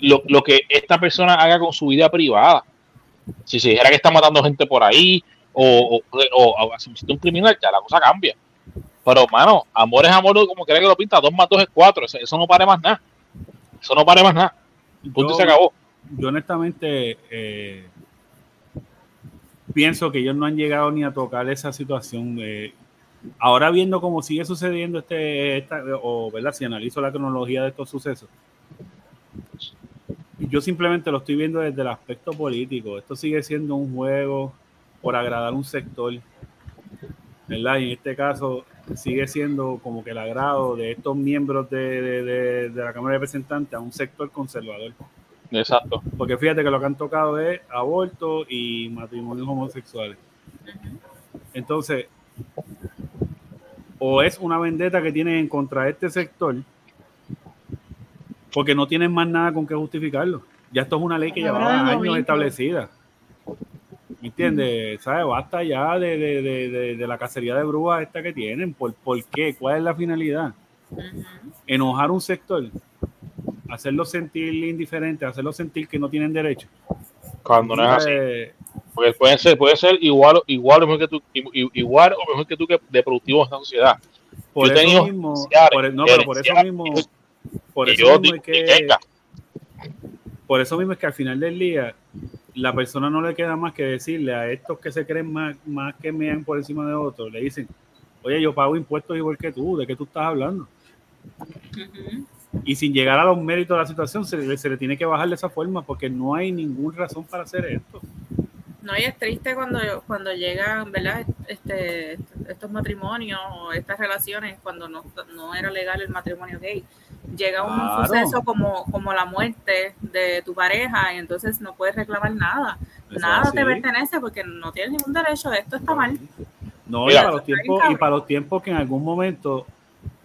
Lo, lo, que esta persona haga con su vida privada. Si se dijera que está matando gente por ahí o, o, o, o un criminal, ya la cosa cambia. Pero, mano, amor es amor, como quiera que lo pinta, dos más dos es cuatro. Eso, no pare más nada. Eso no pare más nada. El punto se acabó. Yo, honestamente, eh, pienso que ellos no han llegado ni a tocar esa situación. ahora, viendo cómo sigue sucediendo este, esta, o, ¿verdad? Si analizo la cronología de estos sucesos, yo simplemente lo estoy viendo desde el aspecto político. Esto sigue siendo un juego por agradar un sector. ¿verdad? Y en este caso, sigue siendo como que el agrado de estos miembros de, la Cámara de Representantes a un sector conservador. Exacto. Porque fíjate que lo que han tocado es aborto y matrimonios homosexuales. Entonces, o es una vendetta que tienen en contra de este sector, porque no tienen más nada con qué justificarlo. Ya esto es una ley que llevaba años establecida. ¿Me entiendes? ¿Sabes? Basta ya de, de, de, de, la cacería de brujas esta que tienen. ¿Por, ¿Por qué? ¿Cuál es la finalidad? Enojar un sector, hacerlo sentir indiferente, hacerlo sentir que no tienen derecho. Cuando no es así. Porque puede ser, puede ser igual, igual o mejor que tú, igual o mejor que tú que de productivo en esta sociedad. Por eso mismo, por, no, pero por eso mismo, por eso mismo es que, por eso mismo es que al final del día la persona no le queda más que decirle a estos que se creen más, más que mean por encima de otros, le dicen, oye, yo pago impuestos igual que tú, ¿de qué tú estás hablando? Y sin llegar a los méritos de la situación, se, le tiene que bajar de esa forma porque no hay ninguna razón para hacer esto. No, y es triste cuando, cuando llegan, ¿verdad? Este, estos matrimonios o estas relaciones, cuando no, no era legal el matrimonio gay llega un suceso como, como la muerte de tu pareja y entonces no puedes reclamar nada. nada te pertenece porque no tienes ningún derecho, esto está mal. No, y para, los tiempos, y para los tiempos que en algún momento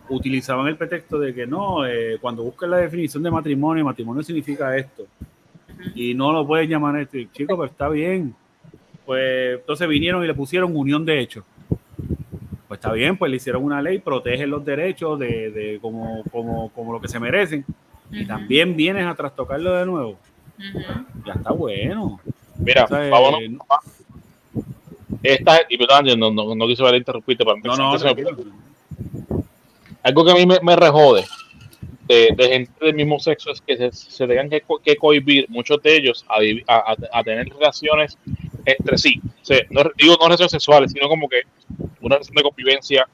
utilizaban el pretexto de que no, eh, cuando buscas la definición de matrimonio, matrimonio significa esto. Y no lo puedes llamar este chico, pero está bien. Pues entonces vinieron y le pusieron unión de hechos pues está bien, pues le hicieron una ley, protege los derechos de, de como, como, como, lo que se merecen. Y también vienes a trastocarlo de nuevo. Ya está bueno. Mira, vámonos. Esta, y perdón, no, no, no quise interrumpirte para no, no, Algo que a mí me, me rejode de, gente del mismo sexo es que se, tengan que, que, cohibir muchos de ellos a, a, tener relaciones entre sí. no, digo no relaciones sexuales, sino como que una relación de convivencia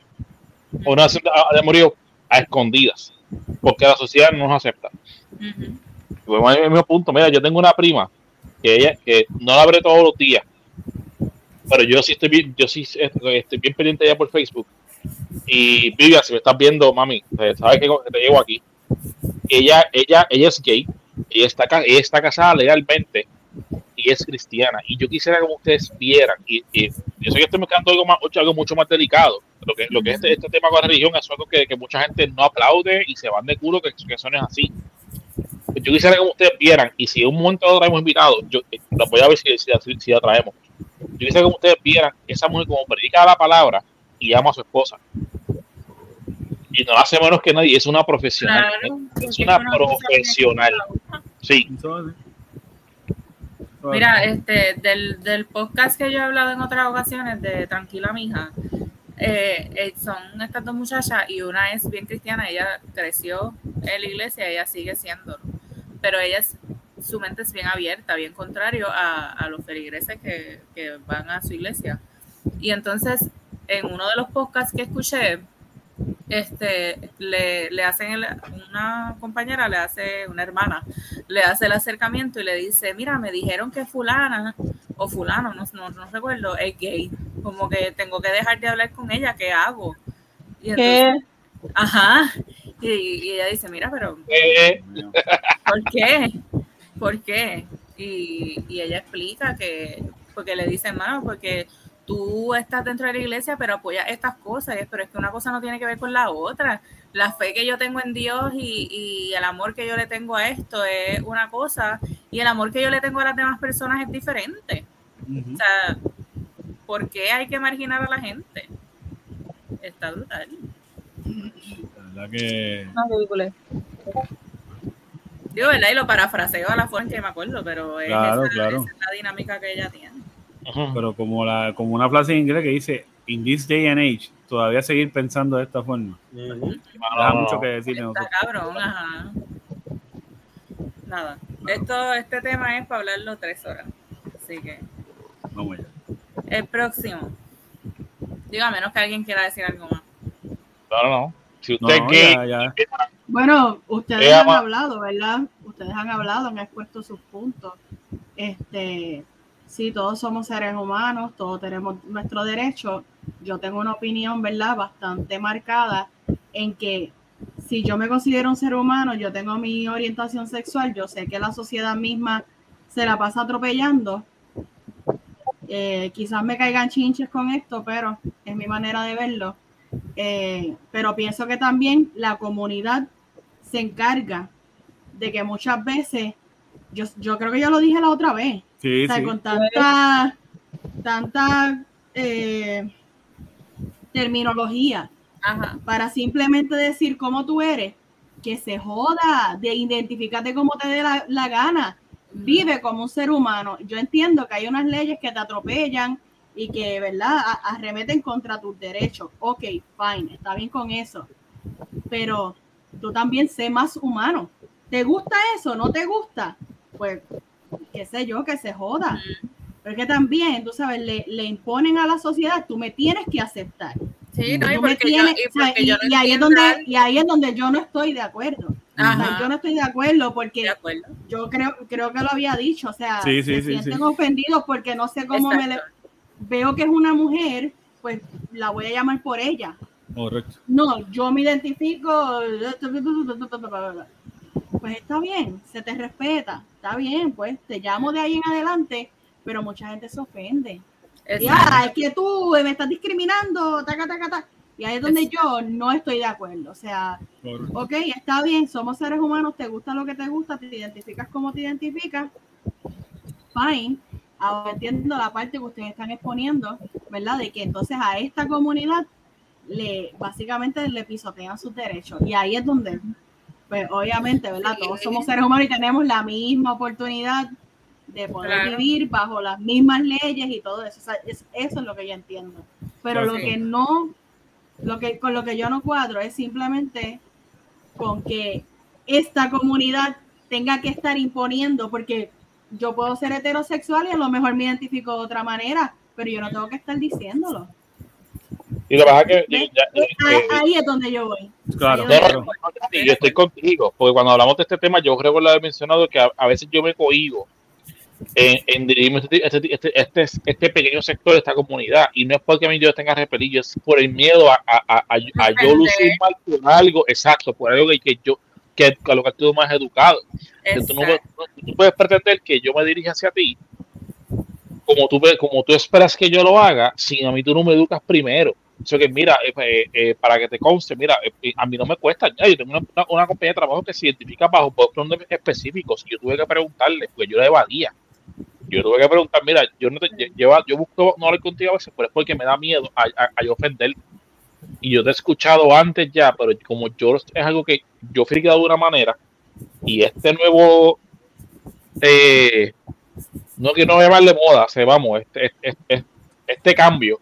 o una relación de, amor a escondidas, porque la sociedad no nos acepta. Uh el mismo punto, mira, yo tengo una prima que ella que no la abre todos los días, pero yo sí estoy bien, yo sí estoy bien pendiente ya por Facebook. Y Vivian, si me estás viendo, mami, eh, sabes que te llevo aquí. Ella, ella, ella es gay, ella está, ella está casada legalmente y es cristiana. Y yo quisiera que ustedes vieran, y, y yo sé que estoy mezclando algo, más, algo mucho más delicado, lo que, lo que es este, este tema con la religión es algo que, que, mucha gente no aplaude y se van de culo que, que eso no es así. Yo quisiera que ustedes vieran, y si un momento lo traemos invitado, yo eh, lo voy a ver si, si, si, la traemos. Yo quisiera que ustedes vieran esa mujer como predica la palabra y ama a su esposa. Y no hace menos que nadie, es una profesional. ¿eh? es una profesional. Sí. Mira, este, del, del podcast que yo he hablado en otras ocasiones de Tranquila Mija, eh, eh, son estas dos muchachas y una es bien cristiana, ella creció en la iglesia, ella sigue siendo, pero ella es, su mente es bien abierta, bien contrario a, a los feligreses que, que, van a su iglesia. Y entonces, en uno de los podcasts que escuché, este, le, le hacen, una compañera le hace, una hermana, le hace el acercamiento y le dice, mira, me dijeron que fulana o fulano, no, no, no recuerdo, es gay, como que tengo que dejar de hablar con ella, ¿qué hago? Y entonces, Ajá, y, ella dice, mira, pero ¿por qué? ¿Por qué? Y, y ella explica que, porque le dice, hermano, porque tú estás dentro de la iglesia, pero apoyas estas cosas, pero es que una cosa no tiene que ver con la otra. La fe que yo tengo en Dios y, el amor que yo le tengo a esto es una cosa, y el amor que yo le tengo a las demás personas es diferente. O sea, ¿por qué hay que marginar a la gente? Está brutal. La que... Digo, ¿verdad? Y lo parafraseo a la forma que me acuerdo, pero es, esa, es la dinámica que ella tiene. Pero como, la, como una frase en inglés que dice, in this day and age, todavía seguir pensando de esta forma. mucho que decir. Está cabrón, ajá. Nada. Esto, este tema es para hablarlo tres horas. Así que. Vamos allá. El próximo. Digo, a menos que alguien quiera decir algo más. No, no, Si usted no, Bueno, ustedes han hablado, ¿verdad? Ustedes han hablado, han expuesto sus puntos. Este, sí, todos somos seres humanos, todos tenemos nuestro derecho. Yo tengo una opinión, ¿verdad? Bastante marcada en que si yo me considero un ser humano, yo tengo mi orientación sexual, yo sé que la sociedad misma se la pasa atropellando. Eh, quizás me caigan chinches con esto, pero es mi manera de verlo. Eh, pero pienso que también la comunidad se encarga de que muchas veces, yo, yo creo que ya lo dije la otra vez, con tanta, tanta eh, terminología para simplemente decir cómo tú eres, que se joda, de identificarte como te dé la, gana. Vive como un ser humano. Yo entiendo que hay unas leyes que te atropellan y que, ¿verdad?, arremeten contra tus derechos. Ok, fine, está bien con eso. Pero tú también sé más humano. ¿Te gusta eso? ¿No te gusta? Pues qué sé yo, que se joda. Pero que también, tú sabes, le, le, imponen a la sociedad, tú me tienes que aceptar. Sí, no, y, porque yo, y, ahí es donde, y ahí es donde yo no estoy de acuerdo. yo no estoy de acuerdo porque yo creo, creo que lo había dicho, o sea, se sienten ofendidos porque no sé cómo me veo que es una mujer, pues la voy a llamar por ella. Correcto. No, yo me identifico pues está bien, se te respeta, está bien, pues te llamo de ahí en adelante, pero mucha gente se ofende. Ya, es que tú me estás discriminando, taca, taca, taca. Y ahí es donde yo no estoy de acuerdo. O sea, ok, está bien, somos seres humanos, te gusta lo que te gusta, te identificas como te identificas, fine. Ahora entiendo la parte que ustedes están exponiendo, ¿verdad? De que entonces a esta comunidad le básicamente le pisotean sus derechos. Y ahí es donde pues obviamente, ¿verdad? Todos somos seres humanos y tenemos la misma oportunidad de poder vivir bajo las mismas leyes y todo eso. eso es lo que yo entiendo. Pero lo que no, lo que con lo que yo no cuadro es simplemente con que esta comunidad tenga que estar imponiendo, porque yo puedo ser heterosexual y a lo mejor me identifico de otra manera, pero yo no tengo que estar diciéndolo. Y lo pasa que ahí, es donde yo voy. Claro, yo estoy contigo, porque cuando hablamos de este tema, yo creo que lo he mencionado que a, veces yo me cohibo en, en dirigirme este, este, este, este, este, pequeño sector de esta comunidad. Y no es porque a mí yo tenga repelillo, es por el miedo a, a, a, yo lucir mal por algo, exacto, por algo que, yo, que a lo que tú más educado. Entonces, tú, puedes pretender que yo me dirija hacia ti como tú, como tú esperas que yo lo haga, sin a mí tú no me educas primero. Que, mira, eh, pues, eh, eh, para que te conste, mira, a mí no me cuesta. yo tengo una, una, compañía de trabajo que se identifica bajo nombres específicos. Yo tuve que preguntarle, porque yo la evadía. Yo tuve que preguntar, mira, yo no te, lleva, yo busco no hablar contigo a veces, pero es porque me da miedo a, a, ofender. Y yo te he escuchado antes ya, pero como yo es algo que yo fui de una manera, y este nuevo, no quiero llamarle moda, se vamos, este, este, este cambio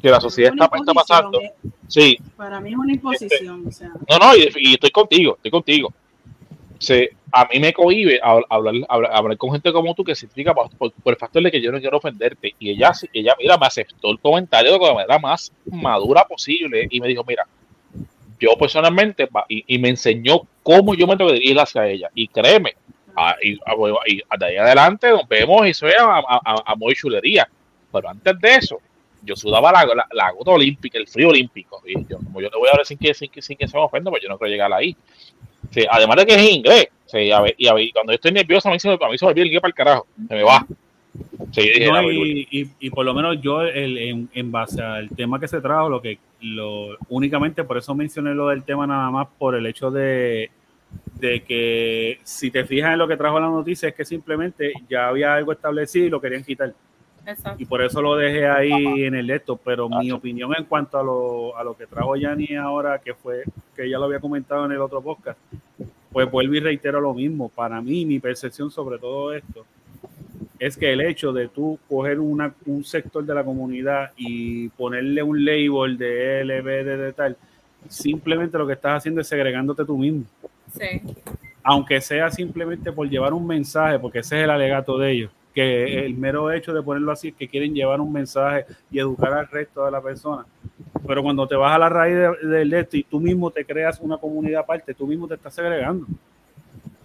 que la sociedad está, pasando. Eh. Sí. Para mí es una imposición. No, no, y, estoy contigo, estoy contigo. a mí me cohibe hablar, hablar, con gente como tú que significa por, por, el factor de que yo no quiero ofenderte. Y ella, ella, mira, me aceptó el comentario de la manera más madura posible y me dijo, mira, yo personalmente, y, me enseñó cómo yo me tengo que dirigir hacia ella. Y créeme, y, de ahí adelante nos vemos y soy a, a, a, muy chulería. Pero antes de eso, yo sudaba la, la, gota olímpica, el frío olímpico. Y yo, como yo te voy a hablar sin que, sin que, sin que se me ofenda, pues yo no quiero llegar ahí. Sí, además de que es inglés. Sí, a ver, y, a ver, cuando yo estoy nervioso, a mí se me, a mí se me olvida el inglés para el carajo. Se me va. Sí, y, y, y, por lo menos yo, el, en, en, base al tema que se trajo, lo que lo únicamente por eso mencioné lo del tema nada más por el hecho de, de que si te fijas en lo que trajo la noticia es que simplemente ya había algo establecido y lo querían quitar. Y por eso lo dejé ahí en el esto, pero mi opinión en cuanto a lo, a lo que trajo Yanni ahora, que fue, que ya lo había comentado en el otro podcast, pues vuelvo y reitero lo mismo. Para mí, mi percepción sobre todo esto es que el hecho de tú coger una, un sector de la comunidad y ponerle un label de LBD de tal, simplemente lo que estás haciendo es segregándote tú mismo. Sí. Aunque sea simplemente por llevar un mensaje, porque ese es el alegato de ellos que el mero hecho de ponerlo así es que quieren llevar un mensaje y educar al resto de la persona. Pero cuando te vas a la raíz del de, esto y tú mismo te creas una comunidad aparte, tú mismo te estás segregando.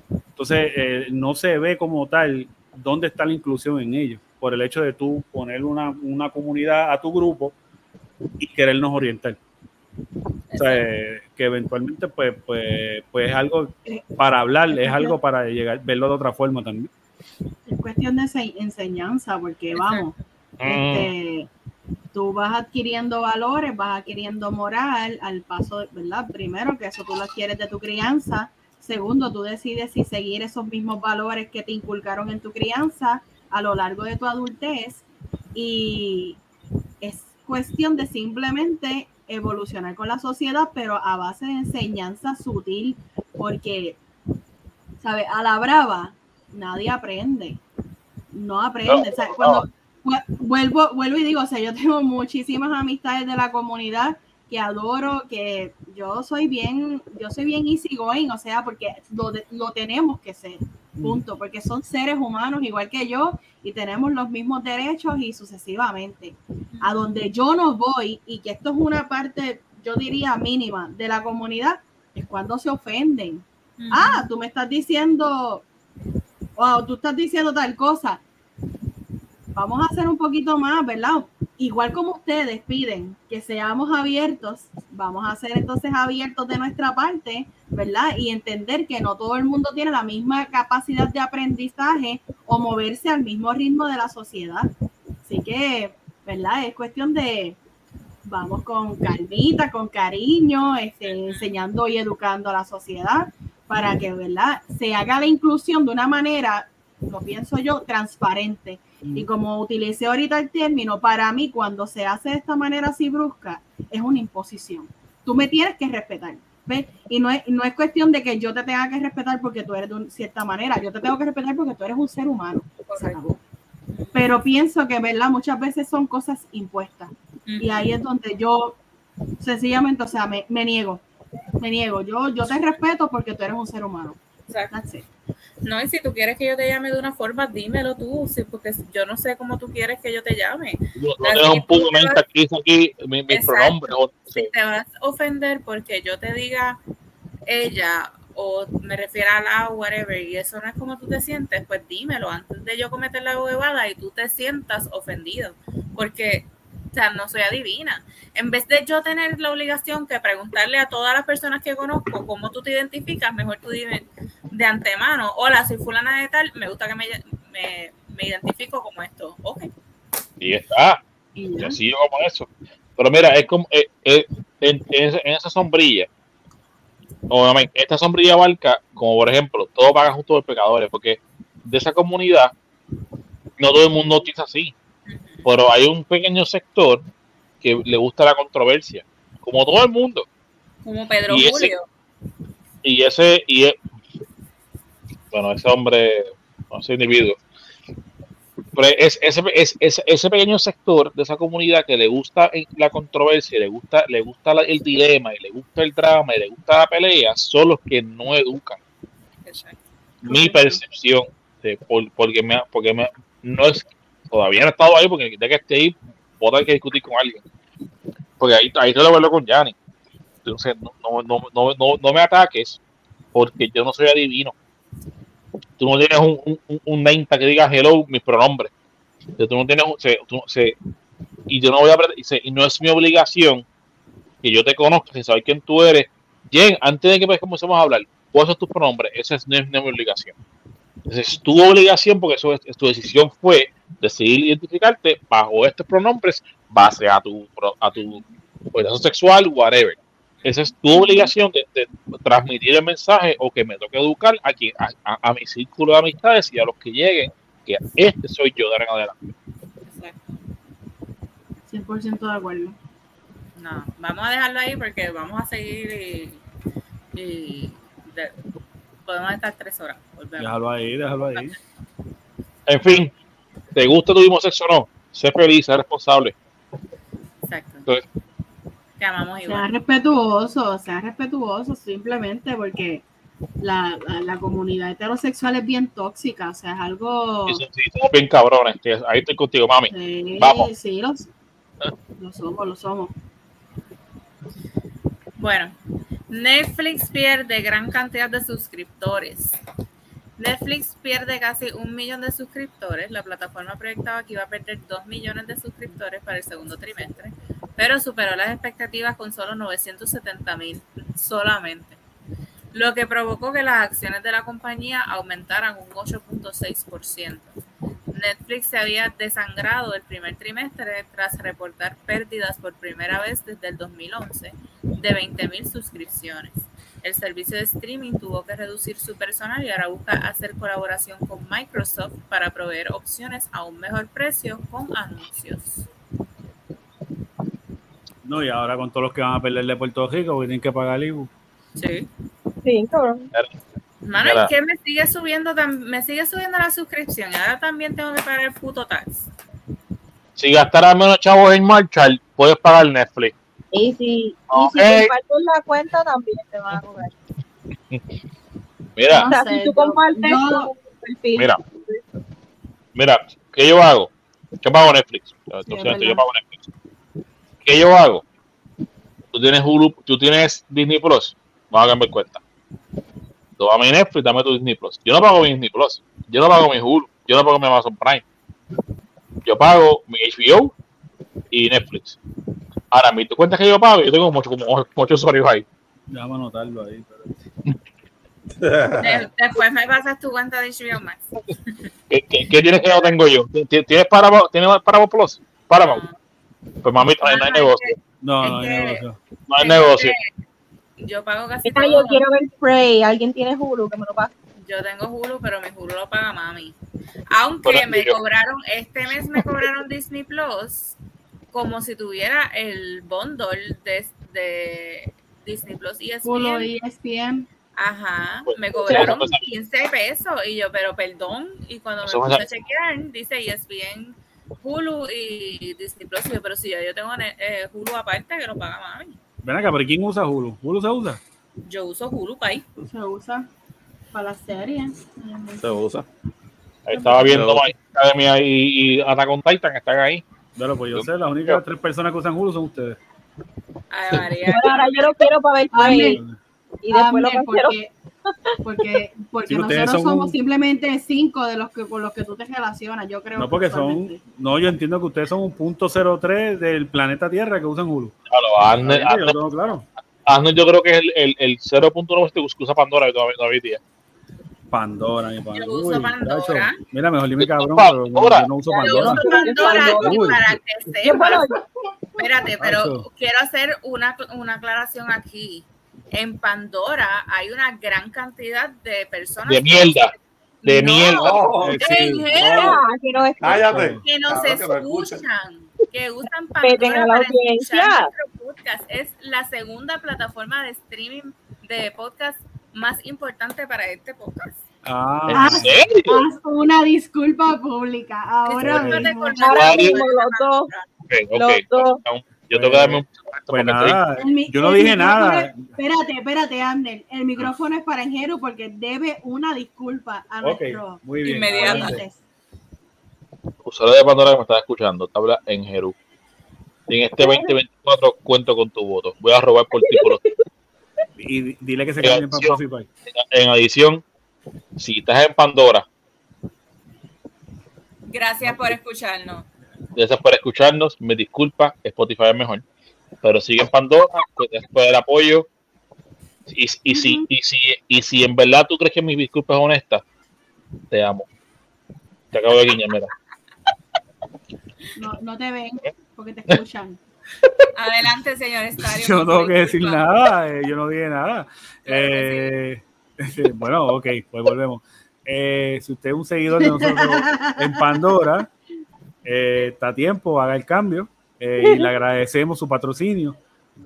Entonces, eh, no se ve como tal dónde está la inclusión en ello, por el hecho de tú poner una, una comunidad a tu grupo y querernos orientar. O sea, que eventualmente pues, pues, pues es algo para hablar, es algo para llegar, verlo de otra forma también. Es cuestión de enseñanza, porque vamos, mm. este, tú vas adquiriendo valores, vas adquiriendo moral al paso, ¿verdad? Primero, que eso tú lo adquieres de tu crianza. Segundo, tú decides si seguir esos mismos valores que te inculcaron en tu crianza a lo largo de tu adultez. Y es cuestión de simplemente evolucionar con la sociedad, pero a base de enseñanza sutil, porque, ¿sabes? A la brava, nadie aprende. No aprende. cuando vuelvo, vuelvo y digo, o sea, yo tengo muchísimas amistades de la comunidad que adoro, que yo soy bien, yo soy bien easygoing, o sea, porque lo, lo tenemos que ser, punto, porque son seres humanos igual que yo y tenemos los mismos derechos y sucesivamente. A donde yo no voy y que esto es una parte, yo diría mínima de la comunidad, es cuando se ofenden. Ah, tú me estás diciendo wow, tú estás diciendo tal cosa. Vamos a hacer un poquito más, ¿verdad? Igual como ustedes piden que seamos abiertos, vamos a ser entonces abiertos de nuestra parte, ¿verdad? Y entender que no todo el mundo tiene la misma capacidad de aprendizaje o moverse al mismo ritmo de la sociedad. Así que, ¿verdad? Es cuestión de, vamos con calmita, con cariño, este, enseñando y educando a la sociedad para que, ¿verdad? Se haga la inclusión de una manera, lo pienso yo, transparente. Y como utilicé ahorita el término, para mí cuando se hace de esta manera así brusca, es una imposición. Tú me tienes que respetar. ¿ves? Y no es, no es cuestión de que yo te tenga que respetar porque tú eres de cierta manera. Yo te tengo que respetar porque tú eres un ser humano. Pero pienso que, ¿verdad? Muchas veces son cosas impuestas. Y ahí es donde yo sencillamente, o sea, me, me niego me niego. Yo, yo te respeto porque tú eres un ser humano. No, y si tú quieres que yo te llame de una forma, dímelo tú, sí, porque yo no sé cómo tú quieres que yo te llame. No, no un punto aquí, aquí mi, mi pronombre. Si te vas a ofender porque yo te diga ella o me refiero a la whatever y eso no es como tú te sientes, pues dímelo antes de yo cometer la huevada y tú te sientas ofendido, porque o sea, no soy adivina. En vez de yo tener la obligación que preguntarle a todas las personas que conozco cómo tú te identificas, mejor tú dime de antemano, hola, soy fulana de tal, me gusta que me, me, identifico como esto. Ok. Y está. Y como eso. Pero mira, es como eh, eh, en, en, esa sombrilla, obviamente, esta sombrilla abarca, como por ejemplo, todo paga justo por pecadores, porque de esa comunidad no todo el mundo piensa así, pero hay un pequeño sector que le gusta la controversia, como todo el mundo. Como Pedro Julio. y ese, y bueno, ese hombre, ese individuo, pero es, ese, es, ese pequeño sector de esa comunidad que le gusta la controversia, le gusta, le gusta el dilema, y le gusta el drama, y le gusta la pelea, son los que no educan. Mi percepción, de, porque, me, porque me, no es, todavía no he estado ahí, porque de que esté ahí, voy a que discutir con alguien. Porque ahí, ahí lo verlo con Yanni. Entonces, no, no, no, no, no me ataques, porque yo no soy adivino tú no tienes un, un, un name que diga hello, mis pronombres. Tú no tienes, y yo no voy a y, no es mi obligación que yo te conozca, sin saber quién tú eres. Jen, antes de que pues, comencemos a hablar, ¿cuáles son tus pronombres? Esa es, no es, mi obligación. Esa es tu obligación porque eso es, tu decisión fue decidir identificarte bajo estos pronombres base a tu, a tu orientación sexual, whatever. Esa es tu obligación de, transmitir el mensaje o que me toque educar a, quien, a, mi círculo de amistades y a los que lleguen, que este soy yo de ahora en adelante. Exacto. 100% de acuerdo. No, vamos a dejarlo ahí porque vamos a seguir y, podemos estar tres horas. Déjalo ahí, déjalo ahí. En fin, ¿te gusta tu sexo o no? Sé feliz, sé responsable. Exacto. Entonces, amamos Sea respetuoso, sea respetuoso simplemente porque la, la, comunidad heterosexual es bien tóxica, o sea, es algo... Sí, bien cabrones, ahí estoy contigo, mami. Sí, Vamos. sí, los, lo somos, lo somos. Bueno, Netflix pierde gran cantidad de suscriptores. Netflix pierde casi un millón de suscriptores. La plataforma proyectaba que iba a perder dos millones de suscriptores para el segundo trimestre, pero superó las expectativas con solo 970 mil solamente, lo que provocó que las acciones de la compañía aumentaran un 8.6%. Netflix se había desangrado el primer trimestre tras reportar pérdidas por primera vez desde el 2011 de 20 mil suscripciones. El servicio de streaming tuvo que reducir su personal y ahora busca hacer colaboración con Microsoft para proveer opciones a un mejor precio con anuncios. No, y ahora con todos los que van a perder de Puerto Rico, tienen que pagar el IBU. Sí. Sí, cabrón. Mano, es que me sigue subiendo, me sigue subiendo la suscripción y ahora también tengo que pagar el puto tax. Si gastaras menos chavos en Marshall, puedes pagar Netflix. Y si, okay. y si compartes la cuenta, también te van a cobrar. Mira, o sea, si tú compartes no. perfil, mira, mira, ¿qué yo hago? Yo pago Netflix. Sí, yo pago Netflix. ¿Qué yo hago? Tú tienes Hulu, tú tienes Disney Plus, vamos a cambiar cuenta. Tú vas a mi Netflix, dame tu Disney Plus. Yo no pago mi Disney Plus, yo no pago mi Hulu, yo no pago mi Amazon Prime. Yo pago mi HBO y Netflix. Ahora, mi tu cuenta que yo pago, yo tengo mucho, como muchos usuarios ahí. Vamos a anotarlo ahí. Después me pasas tu cuenta de HBO Max. ¿Qué, qué, tienes que no tengo yo? ¿Tienes Paramount, ¿tienes Paramount Plus? Paramount. Pues mamita, no, hay negocio. No, no hay negocio. No hay negocio. Yo pago casi todo. Yo quiero ver Prey. ¿Alguien tiene Hulu que me lo pague? Yo tengo Hulu, pero mi Hulu lo paga mami. Aunque me cobraron, este mes me cobraron Disney Plus como si tuviera el bundle de, de Disney Plus y ESPN. Hulu y ESPN. Ajá, pues, me cobraron 15 pesos y yo, pero perdón, y cuando me puse a chequear, dice ESPN Hulu y Disney Plus. Pero si yo, yo tengo eh, Hulu aparte que lo paga mami. Ven acá, pero ¿quién usa Hulu? ¿Hulu se usa? Yo uso Hulu Pay. Se usa para las series. Se usa. estaba viendo My Academia y, y Attack on Titan, están ahí. Bueno, pues yo sé, las únicas tres personas que usan Hulu son ustedes. Ay, María. ahora yo lo quiero para ver Amén. y después lo porque, porque, porque Sí, nosotros son somos un- simplemente cinco de los que con los que tú te relacionas, yo creo. No, porque son. No, yo entiendo que ustedes son un punto 03 del planeta Tierra que usan Hulu. Claro, Arnold, Yo lo Arnold- tengo claro. Arnold yo creo que es el, el, el 0.9 que usa Pandora todavía, todavía día. Pandora, mi padre. Yo uso Pandora. tacho, Mira, mejor dime cabrón, Pandora. pero no, yo no uso Yo Pandora. uso Pandora y Uy. para que Yo, sepas, espérate, pero quiero hacer una, una aclaración aquí. En Pandora hay una gran cantidad de personas De mierda. De No, mierda. Oh, de sí. ah, que no es cállate. que nos Claro que escuchan. escuchan, que usan Pandora para escuchar nuestro podcast. Es la segunda plataforma de streaming de podcast más importante para este podcast. Ah, ¿En serio? Haz una disculpa pública ahora mismo. Ahora mismo los dos. Ok, ok. Los dos. Yo tengo que darme un. pues nada, mi- yo no dije nada. es- espérate, espérate, Amner. El micrófono es para Enjero porque debe una disculpa a Ok, nuestros muy bien. Inmediata. adelante. oyentes. estoy- Usuario de Pandora que me está escuchando, te habla en Jerú. En este 2024 cuento con tu voto. Voy a robar por ti. por los- Y di- dile que se cambien para. Spotify. En adición, si estás en Pandora, Gracias por escucharnos. gracias por escucharnos. Me disculpa, Spotify es mejor. Pero sigue en Pandora, pues, gracias por el apoyo. Y, y, si, y, si, y si en verdad tú crees que mi disculpa es honesta, te amo. Te acabo de guiñar, mira. No, no te ven porque te escuchan. Adelante, señor Estadio. Yo no tengo que decir nada, eh, yo no dije nada. Eh, bueno, ok, pues volvemos. Eh, si usted es un seguidor de nosotros en Pandora, eh, está a tiempo, haga el cambio eh, y le agradecemos su patrocinio.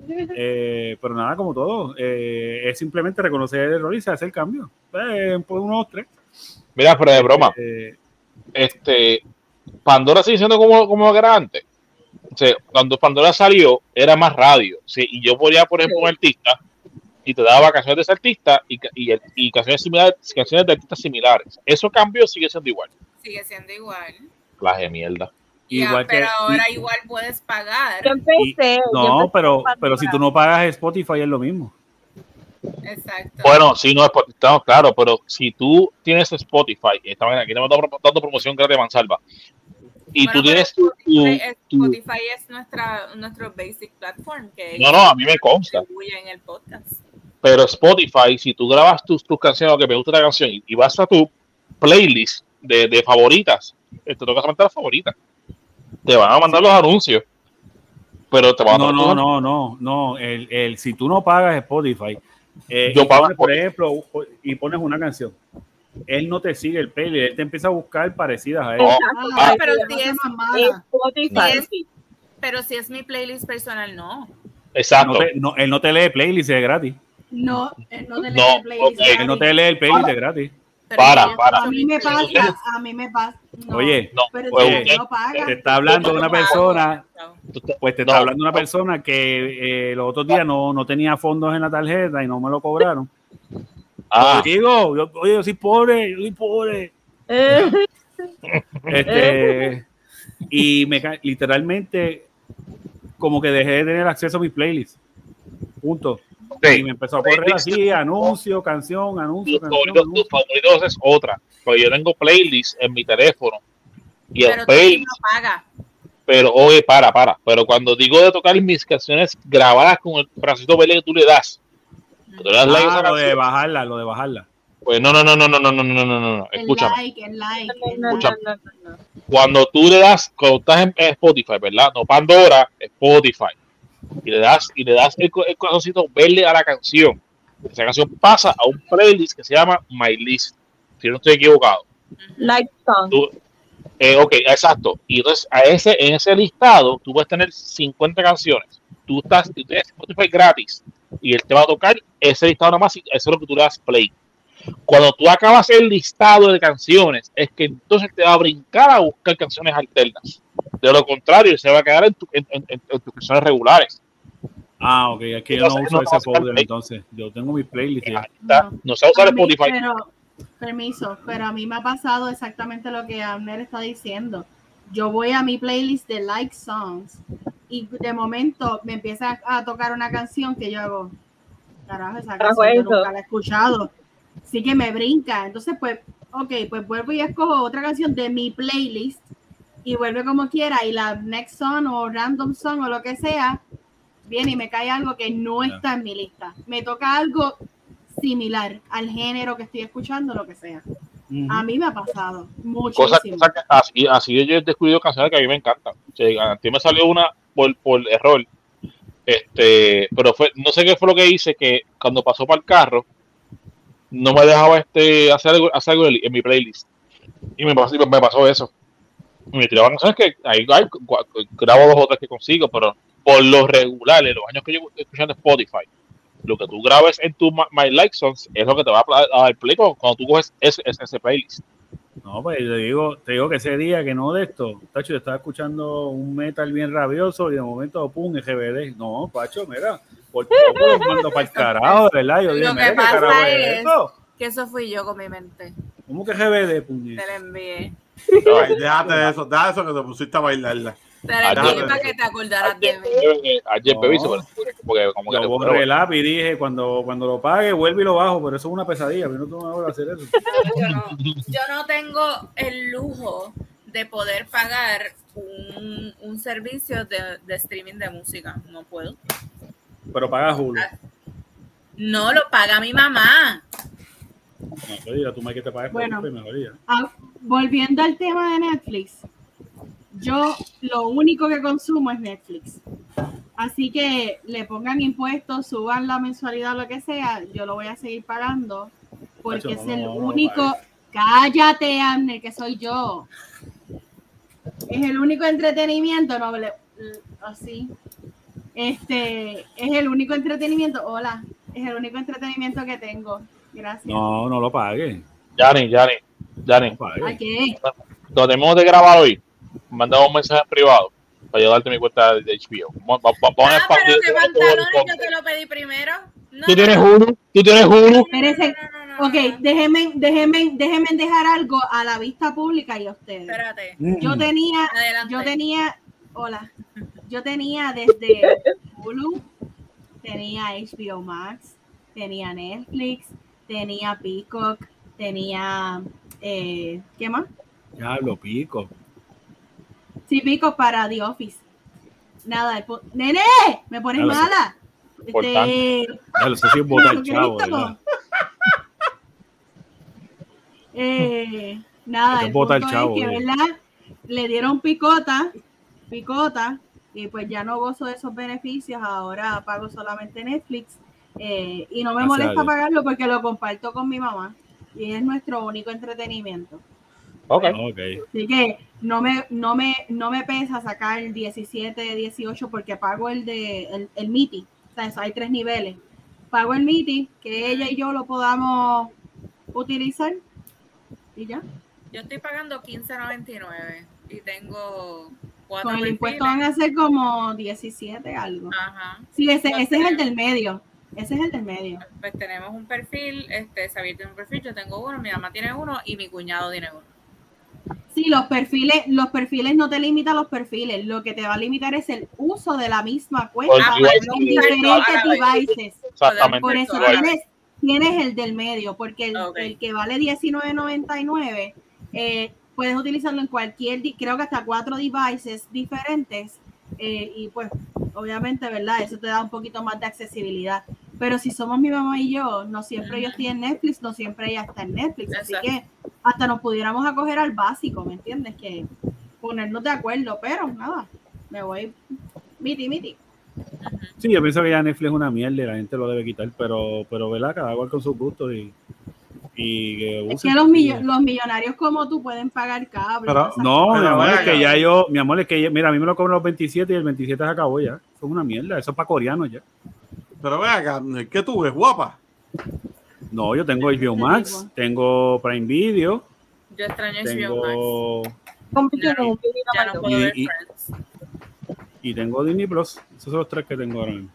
Eh, pero nada, como todo, eh, es simplemente reconocer el error y se hace el cambio. Eh, pues uno, dos, tres. Mira, pero de broma. Eh, este Pandora sigue siendo como, como era antes. O sea, cuando Pandora salió, era más radio. Sí, y yo ponía, por ejemplo, un artista y te daba canciones de ese artista y, y, y canciones similares, canciones de artistas similares. Eso cambió, sigue siendo igual. Sigue siendo igual. Clase de mierda. Ya, igual que, pero ahora y- igual puedes pagar. Yo empecé. yo no, empecé pero, pero si tú no pagas Spotify es lo mismo. Exacto. Bueno, sí, no, estamos claro, pero si tú tienes Spotify, estamos aquí estamos dando, dando promoción gratis de Mansalva, y Bueno, tú tienes tu, Spotify, es- tu- Spotify es nuestra, nuestro basic platform que No, no, a mí me consta. distribuye en el podcast. pero Spotify, si tú grabas tus, tus canciones, lo que me gusta la canción, y, y vas a tu playlist de, de favoritas, eh, te toca solamente las favoritas. Te van a mandar los anuncios, pero te van a No, mandar no, no, no, no. El, el, si tú no pagas Spotify, eh, Yo pago pones, por ejemplo, y pones una canción, él no te sigue el playlist, él te empieza a buscar parecidas a él. No. Exacto, Ah, pero si es- es-. Pero si es mi playlist personal, no. Exacto. No te- no, él no te lee playlist, es gratis. No, eh, no te No, lees el playlist. Él no te lee el playlist, es gratis. Pero Para, para. A mí mi me pasa, a mí me pasa. No, Oye, No, pero pues, no pagas. Te está hablando una persona, pues te no, está hablando una persona que eh, los otros días no, no tenía fondos en la tarjeta y no me lo cobraron. Ah, Digo, yo, oye, yo soy pobre, yo soy pobre. Eh, Este, y me literalmente como que dejé de tener acceso a mis playlists. Punto. Y me empezó a correr así, anuncio, canción, anuncio, tus canción. tus favoritos es otra. Porque yo tengo playlist en mi teléfono. Y el Pero playlist, no pero oye, para, para. Pero cuando digo de tocar mis canciones grabadas con el bracito verde que tú le das, das like Ah, lo de bajarla, lo de bajarla. pues no, no, no, no, no, no, no, no, no, no, no. El Escúchame. like, el like. el no, no, Escucha. no, no, no. Cuando tú le das, cuando estás en Spotify, ¿verdad? No Pandora, Spotify. Y le das, y le das el, el corazoncito verde a la canción. Esa canción pasa a un playlist que se llama My List. Si no estoy equivocado. Like song. Tú- eh, ok, exacto. Y entonces a ese, en ese listado tú puedes tener 50 canciones. Tú estás, tú tienes Spotify gratis y él te va a tocar ese listado nada más y eso es lo que tú le das play. Cuando tú acabas el listado de canciones, es que entonces te va a brincar a buscar canciones alternas. De lo contrario, se va a quedar en, tu- en- en- en- en tus canciones regulares. Ah, ok, es que yo no uso ese folder entonces. Yo tengo mi playlist. No, no sé usar Spotify. Pero, permiso, pero a mí me ha pasado exactamente lo que Amner está diciendo. Yo voy a mi playlist de like songs y de momento me empieza a tocar una canción que yo hago, carajo, esa canción yo nunca la he escuchado. Así que me brinca. Entonces, pues, ok, pues vuelvo y escojo otra canción de mi playlist y vuelve como quiera y la next song o random song o lo que sea, viene y me cae algo que no está en mi lista. Me toca algo similar al género que estoy escuchando, lo que sea. A mí me ha pasado muchísimo. así, así yo he descubierto canciones que a mí me encantan. a ti me salió una por, por error, este, pero fue, no sé qué fue lo que hice, que cuando pasó para el carro, no me dejaba este, hacer algo, hacer algo en mi playlist. Y me pasó, me pasó eso. Y me tiraban canciones que ahí, grabo dos o tres que consigo, pero por lo regular, en los años que llevo escuchando Spotify, lo que tú grabes en tu My Like Songs es lo que te va a dar play cuando tú coges ese, ese, playlist. No, pues te digo, te digo que ese día que no de esto, Tacho, yo estaba escuchando un metal bien rabioso y de momento, pum, GBD. No, Pacho, mira, por poco lo mando para el carajo, ¿verdad? Yo lo que pasa es que eso fui yo con mi mente. ¿Cómo que GBD, puñet? Te lo envié. déjate eso, déjate eso que te pusiste a bailarla. Envié para que te acordaras de mí. Ayer bebí, porque como que yo borré el app y dije, cuando, cuando lo pague, vuelve y lo bajo, pero eso es una pesadilla, yo no tengo hacer eso. Yo no, yo no tengo el lujo de poder pagar un, un servicio de, de, streaming de música, no puedo. Pero paga Hulu. No, lo paga mi mamá. No, tú me que te pagues bueno, ah, volviendo al tema de Netflix, yo lo único que consumo es Netflix. Así que le pongan impuestos, suban la mensualidad, lo que sea, yo lo voy a seguir pagando porque es el único. cállate, Amner, que soy yo. Es el único entretenimiento, no así. Este es el único entretenimiento. Hola, es el único entretenimiento que tengo. Gracias. No, no lo pague. Yanni, Yanni, Yanni. ¿A qué? Lo tenemos de grabar hoy. Mandamos un mensaje privado para ayudarte mi cuenta de HBO. Vamos ah, pero que pantalones yo te lo pedí primero. tú tienes uno, tú tienes uno. ok, déjenme, déjenme, déjenme dejar algo a la vista pública y a ustedes. Espérate. Yo tenía, yo tenía, hola, yo tenía desde Hulu, tenía HBO Max, tenía Netflix, tenía Peacock, tenía, eh, ¿qué más? Ya lo Peacock. Sí, pico para The Office. Nada, ¡Nene! ¡Me pones mala! Este... Ya lo sé si bota el chavo, eh, nada, el punto chavo, es que, ¿verdad? Le dieron picota, picota, y pues ya no gozo de esos beneficios, ahora pago solamente Netflix, eh, y no me molesta pagarlo porque lo comparto con mi mamá, y es nuestro único entretenimiento. Okay. Así que no me, no me, no me pesa sacar el 17, 18 porque pago el de el, el MITI. O sea, hay tres niveles. Pago el MITI, que ella y yo lo podamos utilizar y ya. Yo estoy pagando 15.99 y tengo cuatro Con el impuesto van a ser como 17 algo. Ajá. Sí, ese, ese es el del medio. Ese es el del medio. Pues tenemos un perfil, este, Xavier tiene un perfil, yo tengo uno, mi mamá tiene uno y mi cuñado tiene uno. Sí, los perfiles, los perfiles no te limitan los perfiles, lo que te va a limitar es el uso de la misma cuenta en diferentes devices. Por eso tienes, el del medio, porque el, que vale $19.99 eh, puedes utilizarlo en cualquier, creo que hasta cuatro devices diferentes eh, y pues obviamente, ¿verdad? Eso te da un poquito más de accesibilidad. Pero si somos mi mamá y yo, no siempre yo estoy en Netflix, no siempre ella está en Netflix. Así que hasta nos pudiéramos acoger al básico, ¿me entiendes? Que ponernos de acuerdo, pero nada, me voy miti, miti. Sí, yo pienso que ya Netflix es una mierda y la gente lo debe quitar, pero, pero ¿verdad? Cada cual con sus gustos y, y que es que los, los, millonarios como tú pueden pagar cable. no, mi amor, es que ya yo, mi amor, es que mira, a mí me lo cobran los 27 y el 27 se acabó ya. Eso es una mierda, eso es para coreanos ya. Pero ve acá, ¿qué tú ves, guapa? No, yo tengo HBO Max, tengo Prime Video. Yo extraño HBO Max. y, y, tengo Disney Plus. Esos son los tres que tengo ahora mismo.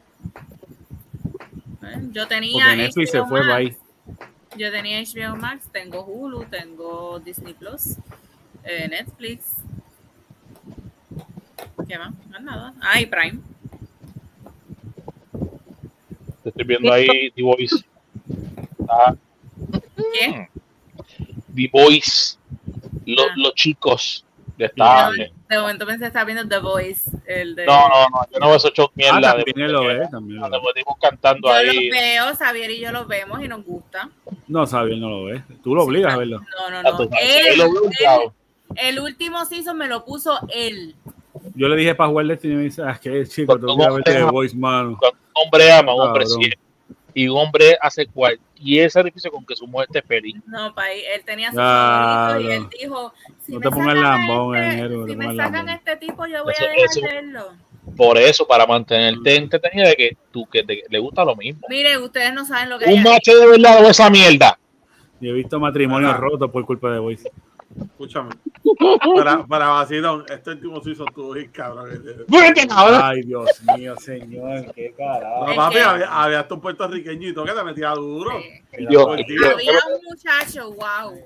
Yo tenía. Porque Netflix se fue, bye. Yo tenía HBO Max, tengo Hulu, tengo Disney Plus, eh, Netflix. ¿Qué más? No nada. Ah, y Prime. Estoy viendo ahí The Voice. Ah. ¿Qué? The Voice. Los, ah. los chicos. De, esta, de, de momento pensé que estaba viendo The Voice. El de... No, no, no. Yo no veo esos shows mierda. Ah, también lo ve. También lo ve. cantando yo ahí. lo veo, Xavier y yo lo vemos y nos gusta. No, Xavier no lo ve. Tú lo obligas a verlo. No, no, no. Él, él, el último season me lo puso él. Yo le dije para jugar Destiny y me dice, ah, que chico, tú a ver The Voice, mano. un hombre ama, un hombre siente y un hombre hace cualquier sacrificio con que su mujer esté feliz. No, pa, él tenía su claro. y él dijo, si no me te pongas lambón, este, si me sacan este tipo, yo voy eso, a dejar eso, verlo. Por eso, para mantenerte entretenido de que tú que te, le gusta lo mismo. Mire, ustedes no saben lo que Un macho de verdad o esa mierda. Yo he visto matrimonios ah. rotos por culpa de Voice. Escúchame. Para, para vacilón, este último sí estuvo bien cabrón. Ay, Dios mío, señor, qué carajo. No, papi, había, había hasta un puertorriqueñito que te metía duro. Sí. Yo, había un muchacho, wow,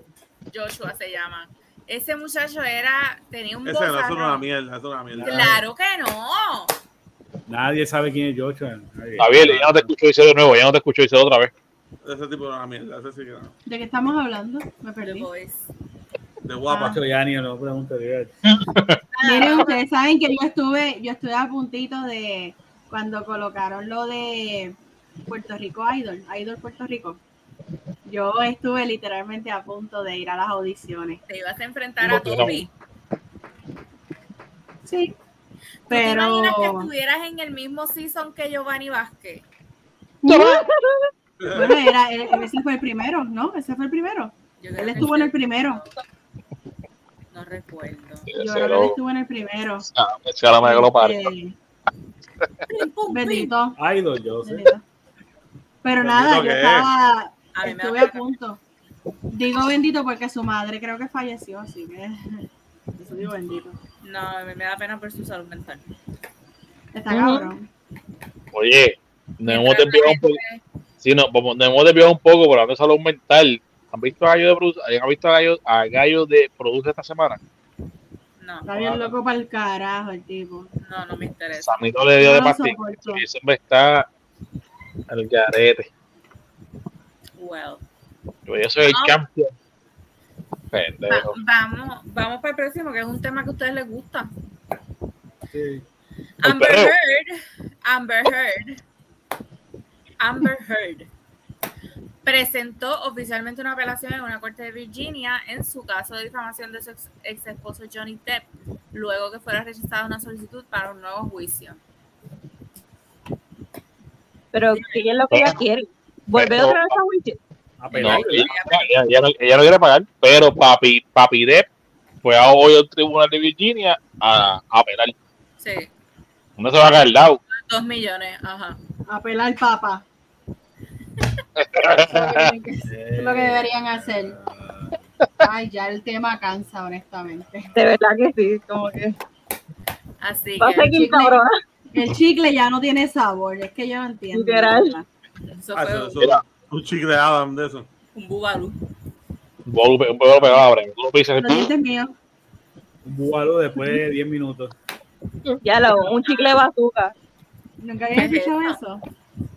Joshua se llama. Ese muchacho era, tenía un Ese no, es una mierda, es una mierda. Claro que no. Nadie sabe quién es Joshua. Javier, ya no te escucho dice de nuevo, ya no te escucho dice otra vez. Ese tipo de una mierda, ese sí que no. ¿De qué estamos hablando? Me perdí. De guapa. Ah. Ya ni no preguntaría. Miren, ustedes saben que yo estuve, yo estuve a puntito de cuando colocaron lo de Puerto Rico Idol, Idol Puerto Rico. Yo estuve literalmente a punto de ir a las audiciones. ¿Te ibas a enfrentar a Toby? Sí. Pero... ¿Te imaginas que estuvieras en el mismo season que Giovanni Vázquez? bueno, era, ese fue el primero, ¿no? Ese fue el primero. Él estuvo en el primero. No recuerdo. Yo creo que él estuvo en el primero. Ah, ahora me lo paro. Bendito. Idol, yo sé. Pero nada, yo estaba, estuve a punto. Digo bendito porque su madre creo que falleció, así que eso digo bendito. No, me, da pena por su salud mental. Está cabrón. Oye, nos hemos desviado un poco. Sí, no, nos hemos desviado un poco por la de salud mental. ¿Han visto a Gallo de ¿Han visto a Gallo, a Gallo de Produce esta semana? No. Está bien loco para el carajo el tipo. No, no me interesa. Samito le dio no de pastillas. Ese hombre está al garete. Well. Yo soy el campeón. Va, vamos, vamos para el próximo, que es un tema que a ustedes les gusta. Sí. Amber Heard. Amber Heard. Amber Heard presentó oficialmente una apelación en una corte de Virginia en su caso de difamación de su ex, esposo Johnny Depp, luego que fuera rechazada una solicitud para un nuevo juicio. Pero ¿qué es lo que ella quiere? ¿Volver otra vez a juicio? No, ella, ella, no, quiere pagar, pero papi, papi Depp fue a hoy al tribunal de Virginia a, apelar. Sí. ¿Dónde se va a caer el lado? Dos millones, ajá. Apelar papa es lo que deberían hacer. Ay, ya el tema cansa, honestamente. De verdad que sí, como que. Así Va que. El, chicle ya no tiene sabor, es que yo no entiendo. Literal. Eso ah, eso, un chicle de Adam de eso. Un bubalú. Un bubalú, pegado, abre. Tú lo pisas. Los mío. Un bubalú después de 10 minutos. Ya lo, un chicle bazooka. ¿Nunca habías escuchado eso?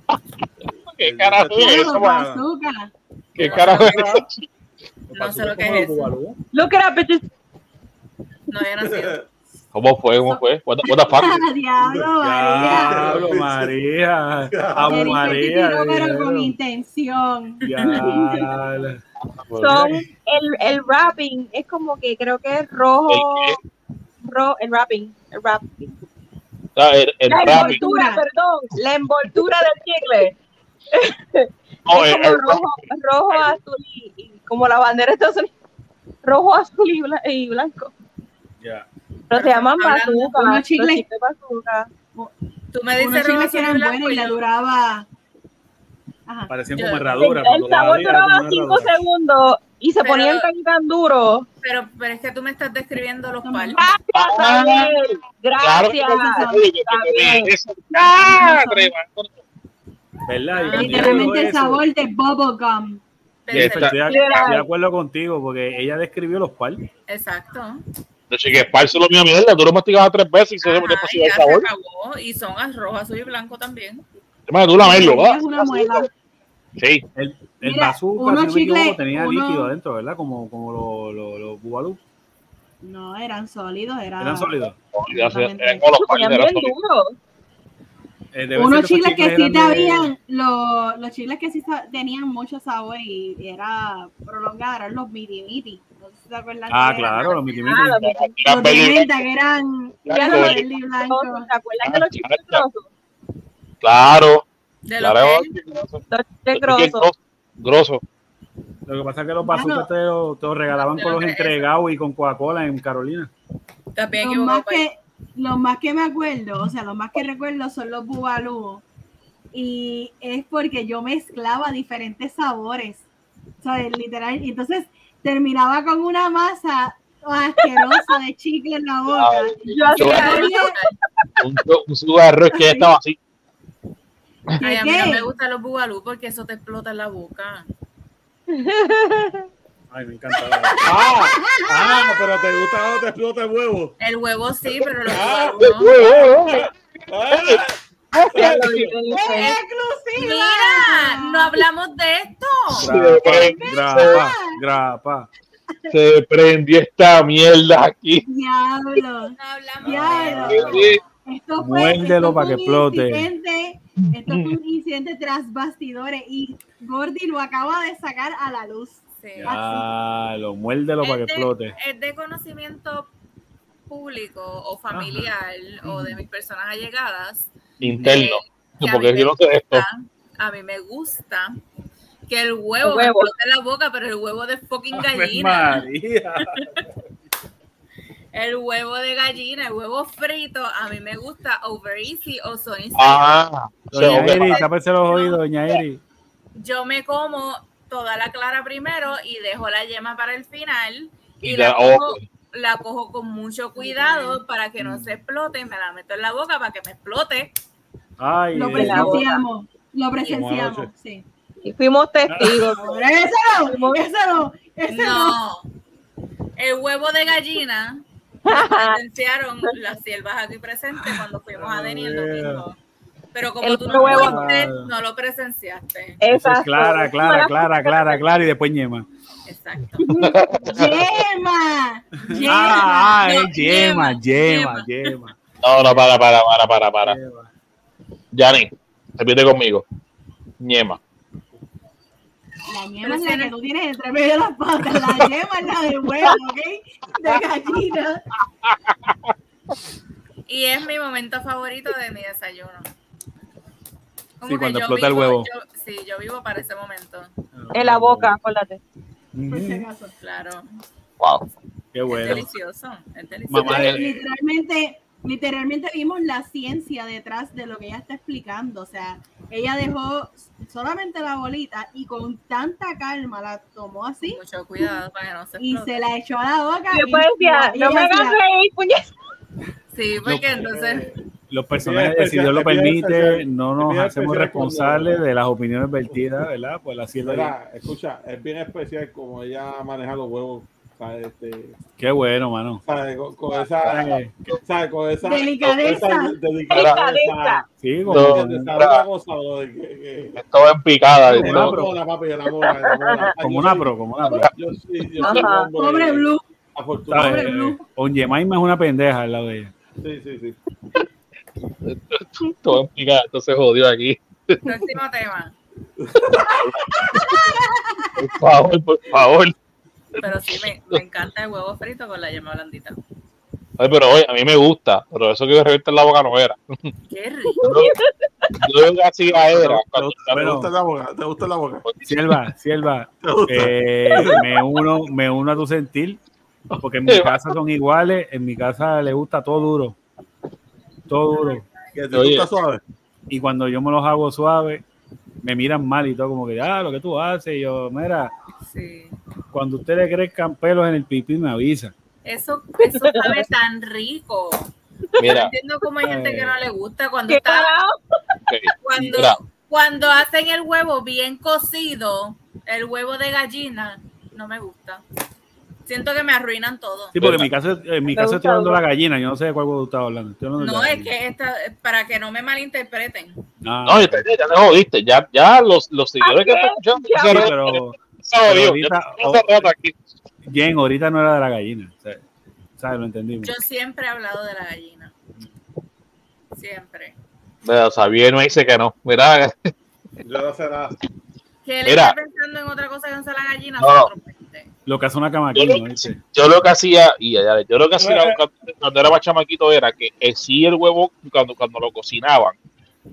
¿Qué carajo es eso? ¿Qué carajo es eso? No sé lo que es eso. Look it up, bitches. No, ya no sé. ¿Cómo fue? ¿Cómo fue? What, what the fuck? Diablo, María. Amo María. pero con intención. Son el, el wrapping, es como que creo que es rojo. Ro, el wrapping, el wrapping. el, el la envoltura, perdón, la envoltura del chicle. Oh, es como rojo, rojo, azul y, como la bandera de Estados Unidos. Rojo, azul y, blanco. Ya. Pero se llaman bazooka. Unos chicles. Tú me dices rojo, que eran buenos y la duraba. Ajá. Parecían como herraduras. El, el sabor duraba 5 segundos y se pero, ponían tan, tan duros. Pero, pero es que tú me estás describiendo los palos. Gracias, Daniel. Gracias. ¿Verdad? literalmente el sabor de bubblegum. Estoy, estoy, de acuerdo contigo, porque ella describió los par. Exacto. No sé que par solo mi mierda, tú lo masticabas tres veces y se Ajá, y el sabor. Acabó, y son rojo, azul y blanco también. Tú la. Sí. El, el bazooka chicle, tenía uno, líquido adentro, ¿verdad? Como, como los lo, lo bubalú. No, eran sólidos. Eran, ¿Eran sólidos. Eran bien duros. Eh, Unos chiles que sí te habían, los, los chiles que sí tenían mucho sabor y, era prolongado, eran los miti miti. No sé si te acuerdas. Ah, claro, los miti miti. Ah, los, de menta que eran y blanco. ¿Te acuerdas de los chiles grosos? Claro. De los claro. chiles grosos. Grosso. Lo que pasa es que los bazookas te, lo, te lo regalaban con los entregados y con Coca-Cola en Carolina. También los los más que me acuerdo, o sea, los más que recuerdo son los bubalú. Y es porque yo mezclaba diferentes sabores. ¿Sabes? Literal. Y entonces terminaba con una masa asquerosa de chicle en la boca. Yo un, un que estaba así. Ay, a mí no me gustan los bubalú porque eso te explota en la boca. Ay, me encanta. Ah, ah, pero te gusta cuando te explota el huevo. El huevo sí, pero los ah, huevos no. Ah, Mira, no hablamos de esto. Grapa, grapa. Se prendió esta mierda aquí. Diablo. No hablamos Diablo. de esto. Esto fue, esto para que explote. Incidente, esto fue un incidente tras bastidores y Gordy lo acaba de sacar a la luz. Sí. Ah, lo muérdelo para que de, explote. Es de conocimiento público o familiar Ajá. o de mis personas allegadas. Interno. Porque yo no sé esto. A mí me gusta que el huevo, el huevo. me explote la boca, pero el huevo de fucking gallina. el huevo de gallina, el huevo frito, a mí me gusta over easy o Sony. Ah, doña Eri, tápese los oídos, doña Eri. Yo me como toda la clara primero y dejo la yema para el final y, Y la, la- cojo, la cojo con mucho cuidado para que no se explote y me la meto en la boca para que me explote. Ay, Lo presenciamos, lo presenciamos, sí. Y fuimos testigos. No, ese no, el huevo de gallina lo presenciaron las siervas aquí presentes cuando fuimos a Denny el domingo. Pero como El tú no huevo. fuiste, no lo presenciaste. eso es Exacto. clara, clara, clara, clara, clara y después ñema. Exacto. Yema, yema. Ah, No, es yema, yema, yema, yema. No, no, para, para, para, para, para. Yanni, repite conmigo. Ñema. La yema es la que tú tienes entre medio de las patas, la yema es la del huevo, ¿ok? De gallina. Y es mi momento favorito de mi desayuno. Como Sí, cuando yo explota el huevo. yo- sí, yo vivo para ese momento. En la boca, acuérdate. Ujú. acaso. Claro. Wow. Qué Es bueno. delicioso. Es delicioso. Mamá, literalmente, literalmente vimos la ciencia detrás de lo que ella está explicando. O sea, ella dejó solamente la bolita y con tanta calma la tomó así Mucho cuidado para que no se y se la echó a la boca. Y después y- decía, y no me hagas reír, puñet. Sí, porque entonces Los personajes, si Dios lo permite, no nos hacemos responsables de las opiniones vertidas, ¿verdad? Pues la. Mira, escucha, es bien especial como ella maneja los huevos. ¿sabes? Este, Qué bueno, mano. ¿sabes? Con, con esa, ¿sabes? Con esa Delicadeza. con esa. Sí, como No. ¿Entiendes? ¿Sabes una cosa, Estaba en picada. Como una pro, como una pro, como una pro. Pobre Blue. Blue. Onyemaima es una pendeja al lado de ella. Sí, sí, sí. En picada. Entonces jodió aquí. próximo tema. Por favor, por favor. Pero sí, me, me encanta el huevo frito con la yema blandita. Ay, pero oye, a mí me gusta. Pero eso que revienta en la boca no era. Qué rico. Yo que así era. Cuando, ¿Te Bueno. gusta la boca? ¿Te gusta la boca? Sierva, sierva, ¿Te gusta? eh, me uno, me uno a tu sentir, porque en mi casa son iguales, en mi casa le gusta todo duro, todo duro. ¿Que te Oye. gusta suave? Y cuando yo me los hago suave, me miran mal y todo, como que, ah, lo que tú haces, y yo, mira, Sí. cuando usted le crezcan pelos en el pipí, me avisa. Eso, eso sabe tan rico. No mira, entiendo cómo hay gente que no le gusta cuando cuando hacen el huevo bien cocido, el huevo de gallina, no me gusta. Siento que me arruinan todo. Sí, porque en mi caso, en mi caso estoy hablando de la gallina, yo no sé de cuál huevo estaba hablando. no, es que esta, para que no me malinterpreten. Ah, no, ya, te jodiste, ya, ya los, los seguidores que están escuchando. pero, pero ahorita, Jen, ahorita no era de la gallina. ¿Sabes? Lo entendimos. Yo siempre he hablado de la gallina. Siempre. Pero Xavier me dice que no. Mira. Yo no sé nada. Que él está pensando en otra cosa que no sea la gallina. No. Lo que hace una camaquina. Yo, yo, lo que hacía, y yo lo que hacía cuando, era más chamaquito era que eh, sí el huevo, cuando, cuando lo cocinaban,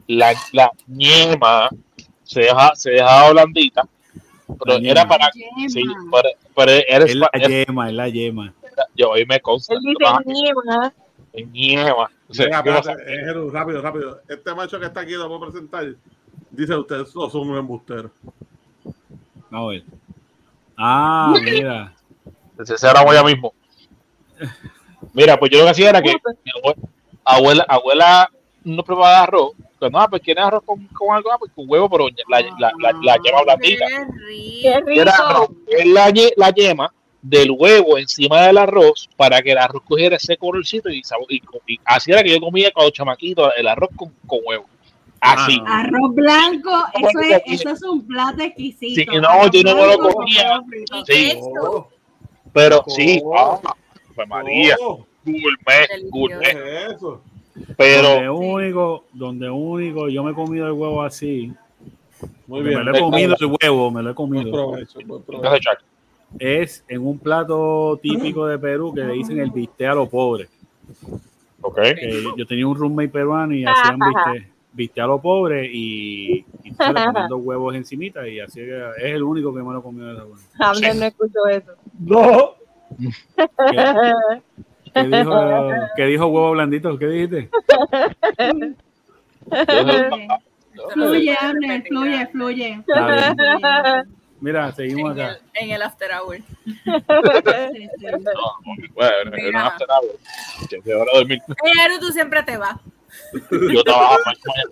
la, la ñema se, deja, se dejaba blandita, pero era para. Sí, pero, pero era, es la yema, es la yema. Yo hoy me consta. Él dice ñema. Ñema. O sea, rápido, rápido. Este macho que está aquí lo puedo presentar. Dice usted, son un embustero. A ver. Ah, mira. Ese era ya mismo. Mira, pues yo lo que hacía era que mi abuela, abuela no preparaba arroz. Pues no, pues quiere arroz con, con algo, ah, pues con huevo, pero la, la, la, la yema blandita. Qué rico. Era la, la yema del huevo encima del arroz para que el arroz cogiera ese colorcito y, y, y así era que yo comía cuando chamaquito el arroz con, con huevo. Así. Ah. Arroz blanco, eso es, eso es un plato exquisito. Sí, no, yo no me lo comía. Sí. Pero sí, oh. pues María, oh. gourmet, gourmet. Eso. Pero donde único, donde único yo me he comido el huevo así. Muy bien. Me lo he comido el huevo, me lo he comido. Provecho, provecho. Es en un plato típico de Perú que le dicen el bistec a los pobres. Okay. yo tenía un roommate peruano y hacían bistec viste a lo pobre y, y poniendo huevos encimita y así es el único que me lo comió de esa buena. Hamlet no escuchó eso. No. ¿Qué, dijo, ¿Qué dijo huevo blandito? ¿Qué dijiste? fluye, Hamlet, fluye, fluye. Mira, seguimos acá. En el, after hour. bueno, en el after hour. Que hora dormir. Pero tú siempre te vas. Yo trabajo,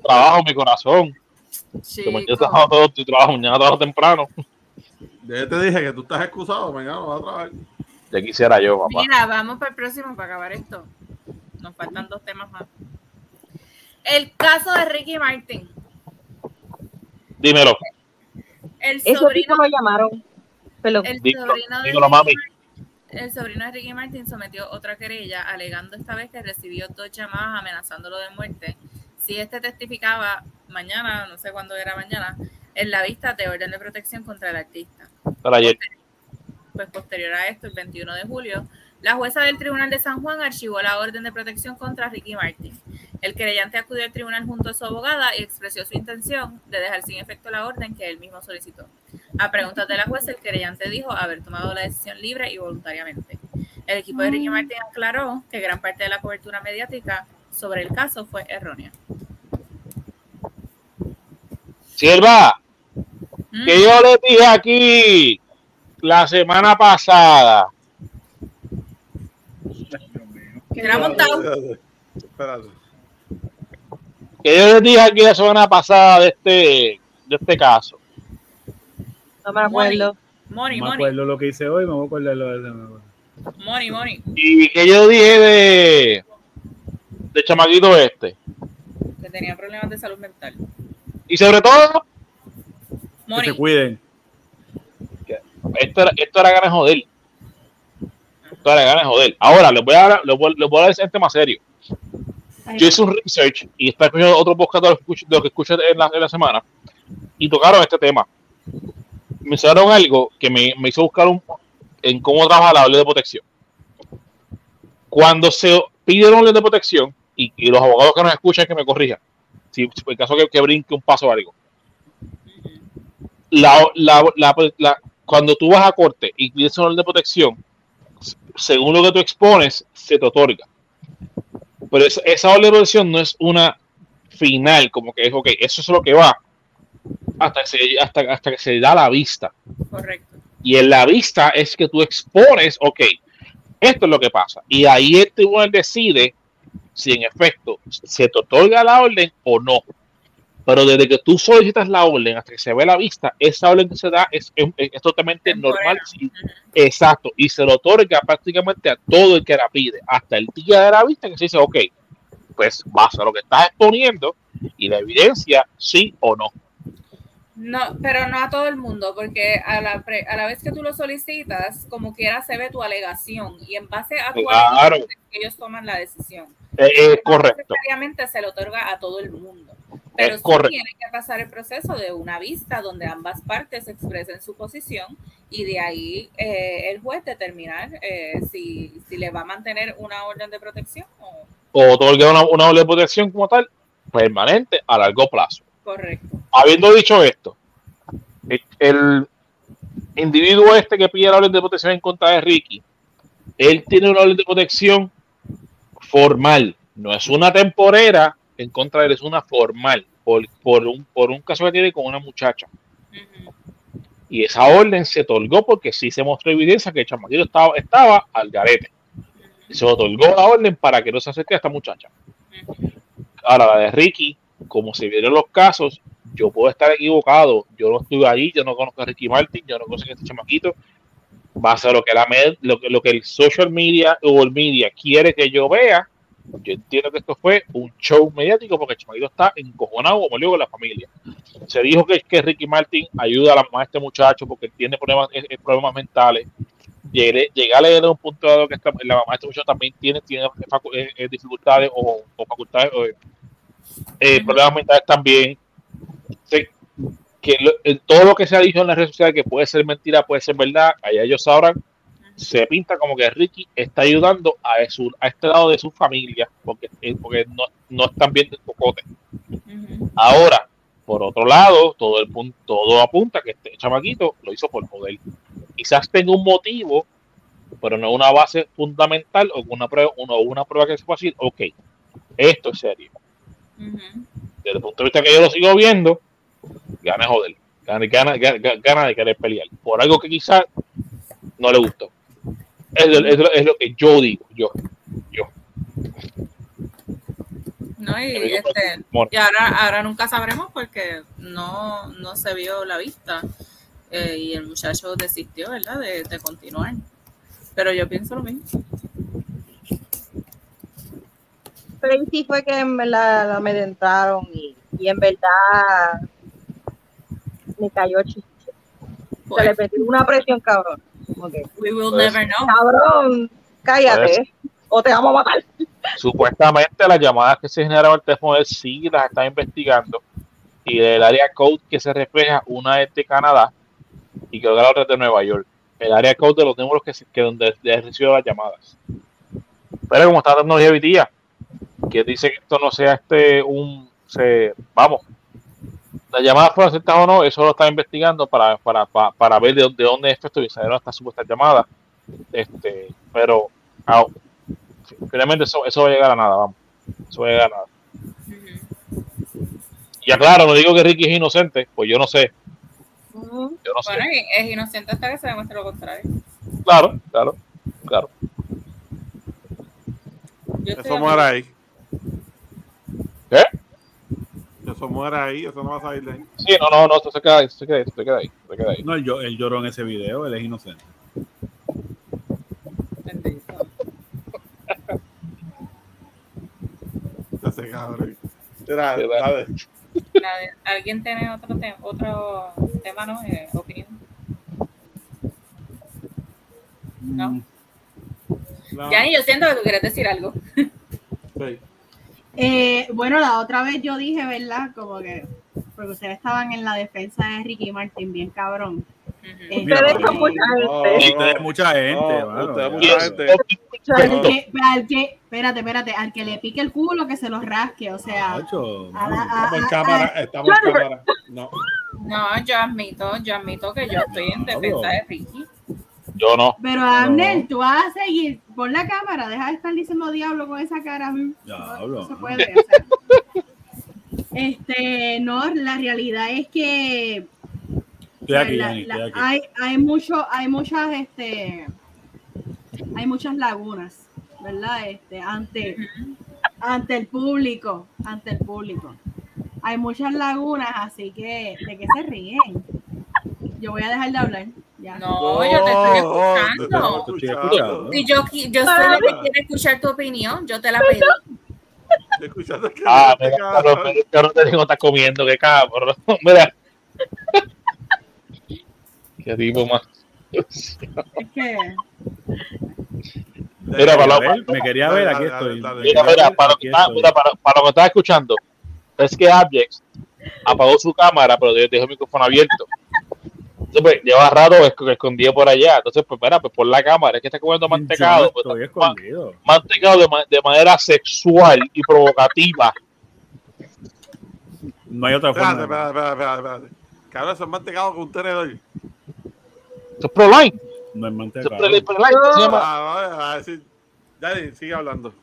trabajo mi corazón. Como yo trabajo todo, tu trabajo mañana trabajo temprano. Ya te dije que tú estás excusado, mañana vas a trabajar. Ya quisiera yo, papá. Mira, vamos para el próximo para acabar esto. Nos faltan dos temas más. El caso de Ricky Martin. Dímelo. El sobrino, Eso lo llamaron. El sobrino de dímelo, mami el sobrino de Ricky Martin sometió otra querella alegando esta vez que recibió dos llamadas amenazándolo de muerte. Si este testificaba mañana, no sé cuándo era mañana, en la vista de orden de protección contra el artista. Para ayer. Pues posterior a esto, el 21 de julio, la jueza del Tribunal de San Juan archivó la orden de protección contra Ricky Martin. El querellante acudió al tribunal junto a su abogada y expresó su intención de dejar sin efecto la orden que él mismo solicitó. A preguntas de la jueza, el querellante dijo haber tomado la decisión libre y voluntariamente. El equipo de Ricky Martin aclaró que gran parte de la cobertura mediática sobre el caso fue errónea. Sierva, ¿Mm? que yo le dije aquí la semana pasada que yo les dije aquí la semana pasada de este, de este caso. No me acuerdo. Money, no me acuerdo lo que hice hoy, me voy a acordar lo de Money, money. Y que yo dije de, de chamaquito este. Que tenía problemas de salud mental. Y sobre todo, que se cuiden. Esto era, esto era ganas de joder toda la gana de joder. Ahora, les voy a dar, les voy, les voy a dar ese tema serio. Yo hice un research y está escuchando otro podcast de lo que escuché, en, la, en la semana y tocaron este tema. Me hicieron algo que me, me hizo buscar un, en cómo trabaja la orden de protección. Cuando se pide la orden de protección, y, y, los abogados que nos escuchan que me corrijan, si, en caso que, que, brinque un paso o algo, la, la, la, cuando tú vas a corte y pides una orden de protección, según lo que tú expones, se te otorga. Pero esa orden de protección no es una final, como que es, ok, eso es lo que va hasta que se, hasta, hasta que se da la vista. Correcto. Y en la vista es que tú expones, ok, esto es lo que pasa. Y ahí el tribunal decide si en efecto se te otorga la orden o no. Pero desde que tú solicitas la orden hasta que se ve la vista, esa orden que se da es, es, totalmente normal. exacto. Y se lo otorga prácticamente a todo el que la pide, hasta el día de la vista que se dice, ok, pues basta lo que estás exponiendo y la evidencia, sí o no. No, pero no a todo el mundo, porque a la, a la vez que tú lo solicitas, como quiera se ve tu alegación y en base a tu claro. ellos toman la decisión. Eh, es correcto. Necesariamente se le otorga a todo el mundo. Pero es sí tiene que pasar el proceso de una vista donde ambas partes expresen su posición y de ahí eh, el juez determinar eh, si, si, le va a mantener una orden de protección o, o otorgar una, una orden de protección como tal permanente a largo plazo. Correcto. Habiendo dicho esto, el individuo este que pide la orden de protección en contra de Ricky, él tiene una orden de protección formal, no es una temporera en contra de él, es una formal, por, por, un, por un caso que tiene con una muchacha. Y esa orden se otorgó porque sí se mostró evidencia que el chamaquito estaba, estaba al garete. Se otorgó la orden para que no se acerque a esta muchacha. Ahora, la de Ricky, como se vieron los casos, yo puedo estar equivocado, yo no estuve ahí, yo no conozco a Ricky Martin, yo no conozco a este chamaquito, va a ser lo que la lo, lo que el social media o el media quiere que yo vea. Yo entiendo que esto fue un show mediático porque el chamaquito está encojonado como digo con la familia. Se dijo que, que Ricky Martin ayuda a la mamá este muchacho porque tiene problemas, eh, eh, problemas mentales. Llegué, a leer un punto dado que la mamá de este muchacho también tiene, tiene eh, dificultades o, o facultades eh, problemas mentales también. que todo lo que se ha dicho en las redes sociales que puede ser mentira, puede ser verdad, allá ellos sabrán, se pinta como que Ricky está ayudando a, a este lado de su familia, porque, eh, porque no, no están bien de cocote. Ahora, por otro lado, todo el punto, todo apunta que este chamaquito lo hizo por poder. Quizás tenga un motivo, pero no una base fundamental o una prueba, una prueba que se pueda decir, ok, esto es serio. Desde el punto de vista que yo lo sigo viendo, gana joder, gana, gana, de querer pelear. Por algo que quizás no le gustó. Es, es, lo que yo digo, yo, yo. No, y, este, y ahora, ahora nunca sabremos porque no, no se vio la vista eh, y el muchacho desistió, ¿verdad?, de, de continuar. Pero yo pienso lo mismo. Sí fue que en verdad la amedrentaron y, y en verdad me cayó chiste. Se le metió una presión, cabrón. Okay. We will pues, never know. Cabrón, cállate pues, o te vamos a matar. Supuestamente las llamadas que se generaron al teléfono de sí las están investigando y del área code que se refleja, una es de Canadá y creo que la otra es de Nueva York. El área code de los números que, que donde recibido las llamadas. Pero como está la tecnología hoy día, que dice que esto no sea este un se, vamos la llamada fue aceptada o no eso lo está investigando para, para, para, ver de, dónde esto estuviese salieron estas supuestas llamadas este pero finalmente eso, eso va a llegar a nada vamos eso va a llegar a nada. Y aclaro no digo que Ricky es inocente pues yo no sé. Yo no bueno, es inocente hasta que se demuestre lo contrario. Claro claro claro eso muere ahí ¿Qué? Eso muere ahí, eso no va a salir de ahí. Sí, no, no, no, eso se queda ahí, se queda ahí, se queda ahí. Se queda ahí. No, él, él lloró en ese video, él es inocente. Ya se cabrón. ¿Alguien tiene otro, te otro tema, no? Eh, opinión. ¿No? No. Ya, yo siento que tú quieres decir algo. Sí. Eh, bueno, la otra vez yo dije, ¿verdad? Como que, porque ustedes estaban en la defensa de Ricky Martin, bien cabrón. Ustedes son mucha gente. Ustedes mucha gente, Ustedes mucha gente. Al que, al que, espérate, espérate, al que le pique el culo que se lo rasque, o sea. estamos en cámara, estamos en cámara. No. No, yo admito, yo admito que yo estoy en defensa de Ricky. Yo no. Pero Abner, tú vas a seguir por la cámara, deja de estar diciendo diablo con esa cara. Diablo. No, se puede. este, no, la realidad es que hay, hay mucho, hay muchas, este, hay muchas lagunas, ¿verdad? Este, ante, ante el público, ante el público. hay muchas lagunas, así que ¿de qué se ríen? Yo voy a dejar de hablar. Ya. No, yo te estoy escuchando. Y yo, yo sé lo que quiere escuchar tu opinión, yo te la pedí. Escuchando que ah, mira, pero, pero te digo, está comiendo, qué cabrón. Mira. qué tipo más. Es que. Mira, para, ver, me quería ver, aquí estoy. Mira, mira, para, mira, para, para lo que estás escuchando, es que Abjex apagó su cámara, pero dejó el micrófono abierto. Entonces, pues, lleva rato escondido por allá. Entonces, pues, mira, pues por la cámara, es que está comiendo mantecado. Pues, estoy escondido. Mantecado de, de, manera sexual y provocativa. No hay otra forma. Espérate, espérate, espérate, espérate. Cabrón, eso es mantecado con un tenedor. Eso es Proline. No es mantecado. Eso es Proline. Se llama... Ah, a decir. Yari, sigue hablando.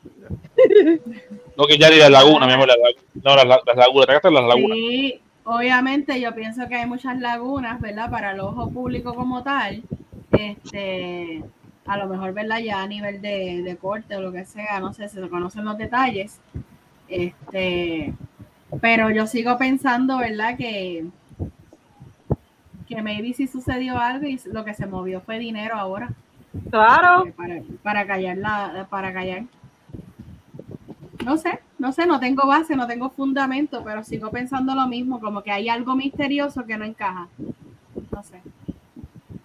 No, que Yari, la laguna, mi amor, la, no, las, las lagunas, tragaste las lagunas. Sí, obviamente yo pienso que hay muchas lagunas, ¿verdad? Para el ojo público como tal, este, a lo mejor, ¿verdad? Ya a nivel de, de corte o lo que sea, no sé, se conocen los detalles, este, pero yo sigo pensando, ¿verdad? Que, que maybe si sucedió algo y lo que se movió fue dinero ahora. Claro. Para, para callar la, para callar. No sé, no sé, no tengo base, no tengo fundamento, pero sigo pensando lo mismo, como que hay algo misterioso que no encaja. No sé.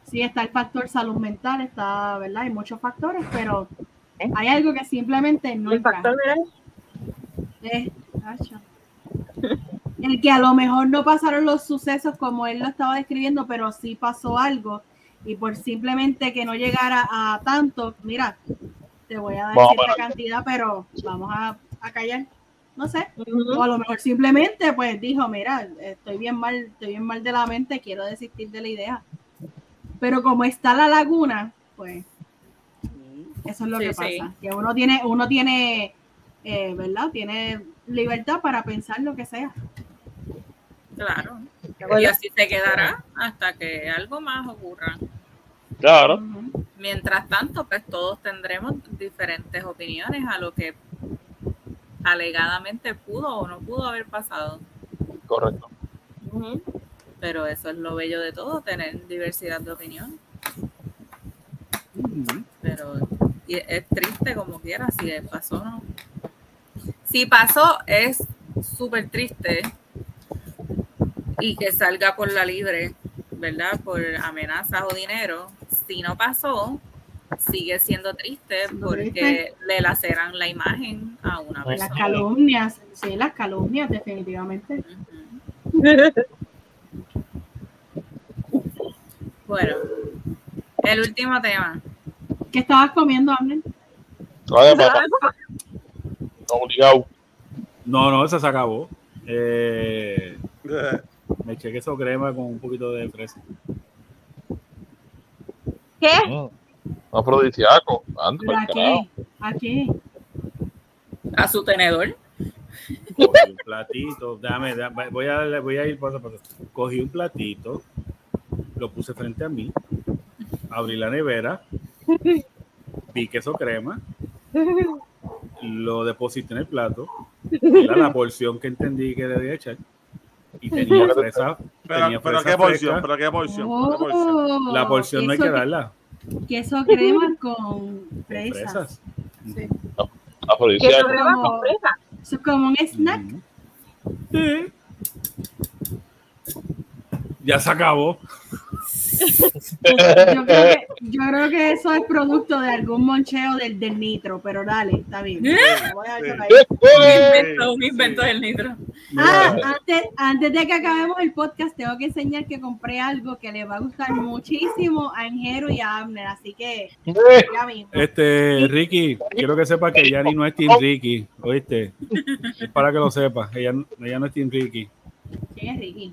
Sí, está el factor salud mental, está, ¿verdad? Hay muchos factores, pero hay algo que simplemente no el Factor es, el que a lo mejor no pasaron los sucesos como él lo estaba describiendo, pero sí pasó algo y por simplemente que no llegara a tanto, mira, te voy a dar cierta cantidad, pero vamos a, callar. No sé, o a lo mejor simplemente pues dijo, mira, estoy bien mal, estoy bien mal de la mente, quiero desistir de la idea. Pero como está la laguna, pues eso es lo que pasa, que uno tiene, uno tiene, eh, ¿verdad? Tiene libertad para pensar lo que sea. Claro. Y así se quedará hasta que algo más ocurra. Claro. Mientras tanto, pues todos tendremos diferentes opiniones a lo que alegadamente pudo o no pudo haber pasado. Correcto. Pero eso es lo bello de todo, tener diversidad de opinión. Pero es triste como quiera, si pasó no. Si pasó, es súper triste y que salga por la libre, ¿verdad? Por amenazas o dinero. Si no pasó, sigue siendo triste porque le laceran la imagen a una persona. Las calumnias, sí, las calumnias, definitivamente. bueno, el último tema. ¿Qué estabas comiendo, Amner? No, no, eso se acabó. Eh, me eché queso crema con un poquito de fresa. ¿Qué? Mm, afrodisíaco. Aquí, aquí. A su tenedor. Cogí un platito, dame, voy, a, voy a ir paso a paso. Cogí un platito, lo puse frente a mí, abrí la nevera, vi queso crema, lo deposité en el plato, era la porción que entendí que debía echar y tenía fresa. Pero, tenía pero, ¿qué porción, pero qué porción, oh, La porción no hay que darla. Queso crema con fresas. Sí. queso crema con fresas. Eso es como un snack. Sí. Ya se acabó. yo, creo que, yo, creo que, eso es producto de algún moncheo del, del nitro, pero dale, está bien. ¿Eh? Voy a un invento, del nitro. Ah, antes, antes de que acabemos el podcast, tengo que enseñar que compré algo que le va a gustar muchísimo a Angero y a Abner, así que ya mismo. Este, Ricky, quiero que sepa que Yanni no es Team Ricky, ¿oíste? Es para que lo sepas, ella, ella no es Team Ricky. ¿Quién es Ricky?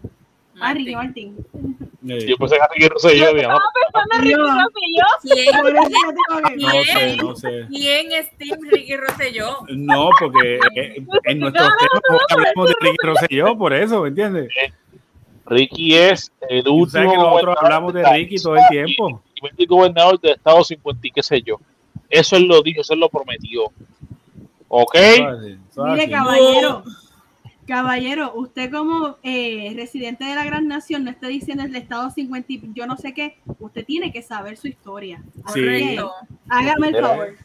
Ah, Ricky Martin. Yo pensé que Ricky Rosselló, digamos. Ricky ¿Quién? No sé, no sé. ¿Quién es Team Ricky Rosselló? No, porque eh, en nuestros temas hablamos de Ricky Rosselló, por eso, ¿me entiendes? Ricky es el último. ¿Sabes que nosotros hablamos de Ricky todo el tiempo? Y el gobernador del Estado 50 y qué sé yo. Eso él lo dijo, eso él lo prometió. ¿Ok? Mire, caballero. Caballero, usted como eh, residente de la gran nación, no esté diciendo el estado 50 y yo no sé qué, usted tiene que saber su historia. Sí. Hágame el favor.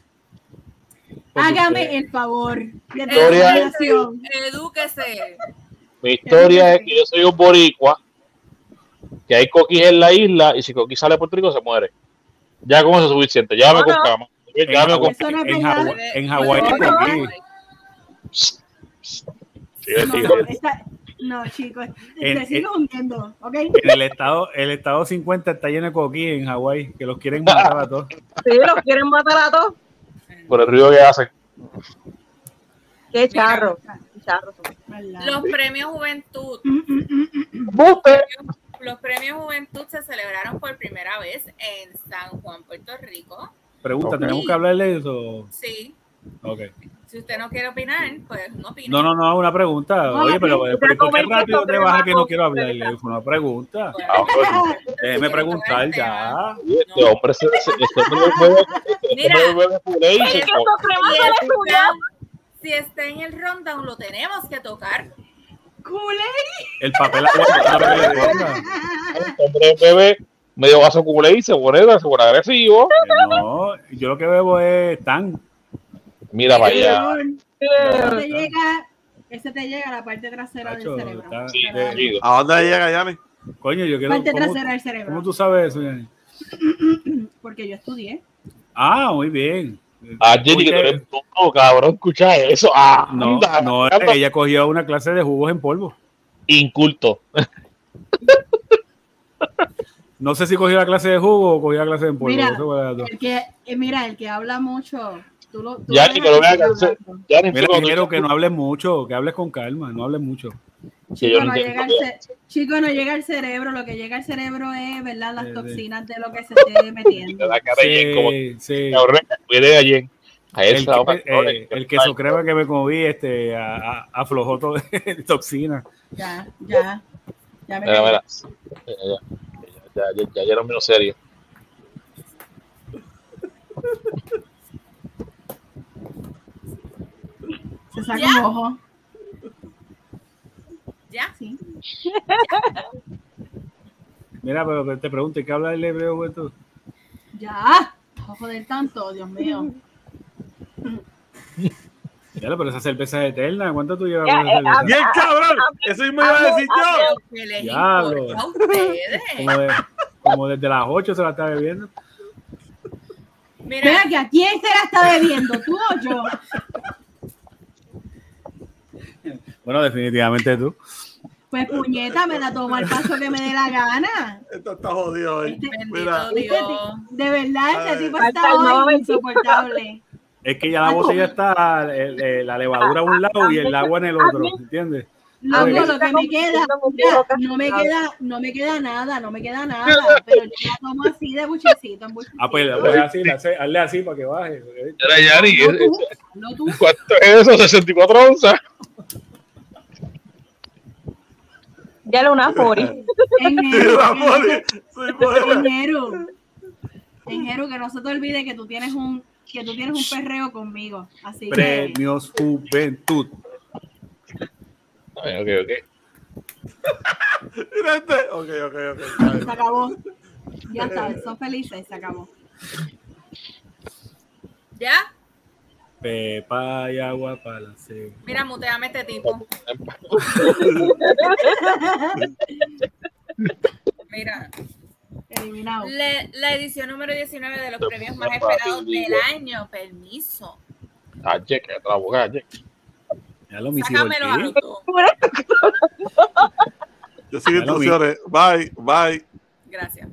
Hágame el favor. De historia, Edúquese. Mi historia es que yo soy un boricua, que hay coquis en la isla y si coquis sale a Puerto Rico se muere. Ya con eso es suficiente, ya me cama. Ya me con... En Hawái hay no, chicos, te sigo hundiendo, ¿ok? En el estado, el estado 50 está lleno de coquí en Hawái, que los quieren matar a todos. Sí, los quieren matar a todos. Por el río que hacen. Qué charro. Los premios Juventud. Los premios Juventud se celebraron por primera vez en San Juan, Puerto Rico. Pregunta, ¿tenemos que hablarle de eso? Sí. Ok. Si usted no quiere opinar, pues no opine. No, no, no, una pregunta. Oye, pero, ¿por qué rápido te baja que no quiero hablarle? Es una pregunta. Déjeme preguntar ya. Este hombre se Mira, si está en el rundown, lo tenemos que tocar. El papel agua. hombre bebe medio vaso culé y se pone, se pone agresivo. No, yo lo que bebo es tan Mira para allá. Te llega, ese te llega a la parte trasera del cerebro. ¿A dónde llega, Yanni? Coño, yo quiero. Parte trasera del cerebro. ¿Cómo tú sabes eso, Yanni? Porque yo estudié. Ah, muy bien. Ah, Jenny, que tú eres tonto, cabrón, escucha eso. Ah, no, no, ella cogió una clase de jugos en polvo. Inculto. no sé si cogió la clase de jugo o cogió la clase de polvo. Mira, el que, eh, mira, el que habla mucho Tú lo, ya ni que lo vea ya ni Mira, que no hables mucho, que hables con calma, no hables mucho. Chico, no, llega al chico, no llega al cerebro, lo que llega al cerebro es, ¿verdad? Las toxinas de lo que se esté metiendo. Sí, sí. allí. A el, que, eh, el que se cree que me comí este, a, a, aflojó todo de toxina. Ya, ya. Ya me mira, mira. Ya, ya, ya, ya, ya era menos serio. Se saca un ojo. ¿Ya? Sí. Mira, pero te pregunto, ¿qué habla el hebreo, tú? Ya. Ojo del tanto, Dios mío. Ya, pero esa cerveza es eterna. ¿Cuánto tú llevas con esa cerveza? ¡Bien, cabrón! Eso me iba a decir yo. Diablo. Como, como desde las 8 se la está bebiendo. Mira, que a quién se la está bebiendo, tú o yo. Bueno, definitivamente tú. Pues puñeta, me la tomo al paso que me dé la gana. Esto está jodido hoy. Este, Mira. de verdad, este tipo está hoy insoportable. Es que ya la botella está la levadura a un lado y el agua en el otro, ¿entiendes? No, lo que me queda, no me queda, no me queda nada, no me queda nada, pero yo la tomo así de buchecito en buchecito. Ah, pues, pues así, hazle así para que baje. Era Yari, ¿cuánto es eso? 64 onzas. Ya lo una fori. Enero, enero, que no se te olvide que tú tienes un que tú tienes un perreo conmigo. Así Premios Juventud. Ok, ok, Mira este. Ok, ok, ok. Se acabó. Ya está, son felices, se acabó. ¿Ya? Pepa y agua para la Mira, muteame este tipo. Mira. Eliminado. la edición número 19 de los premios más esperados del año. Permiso. Ah, que la abogada, Ya lo me Sácamelo Yo sigo instrucciones. Bye, bye. Gracias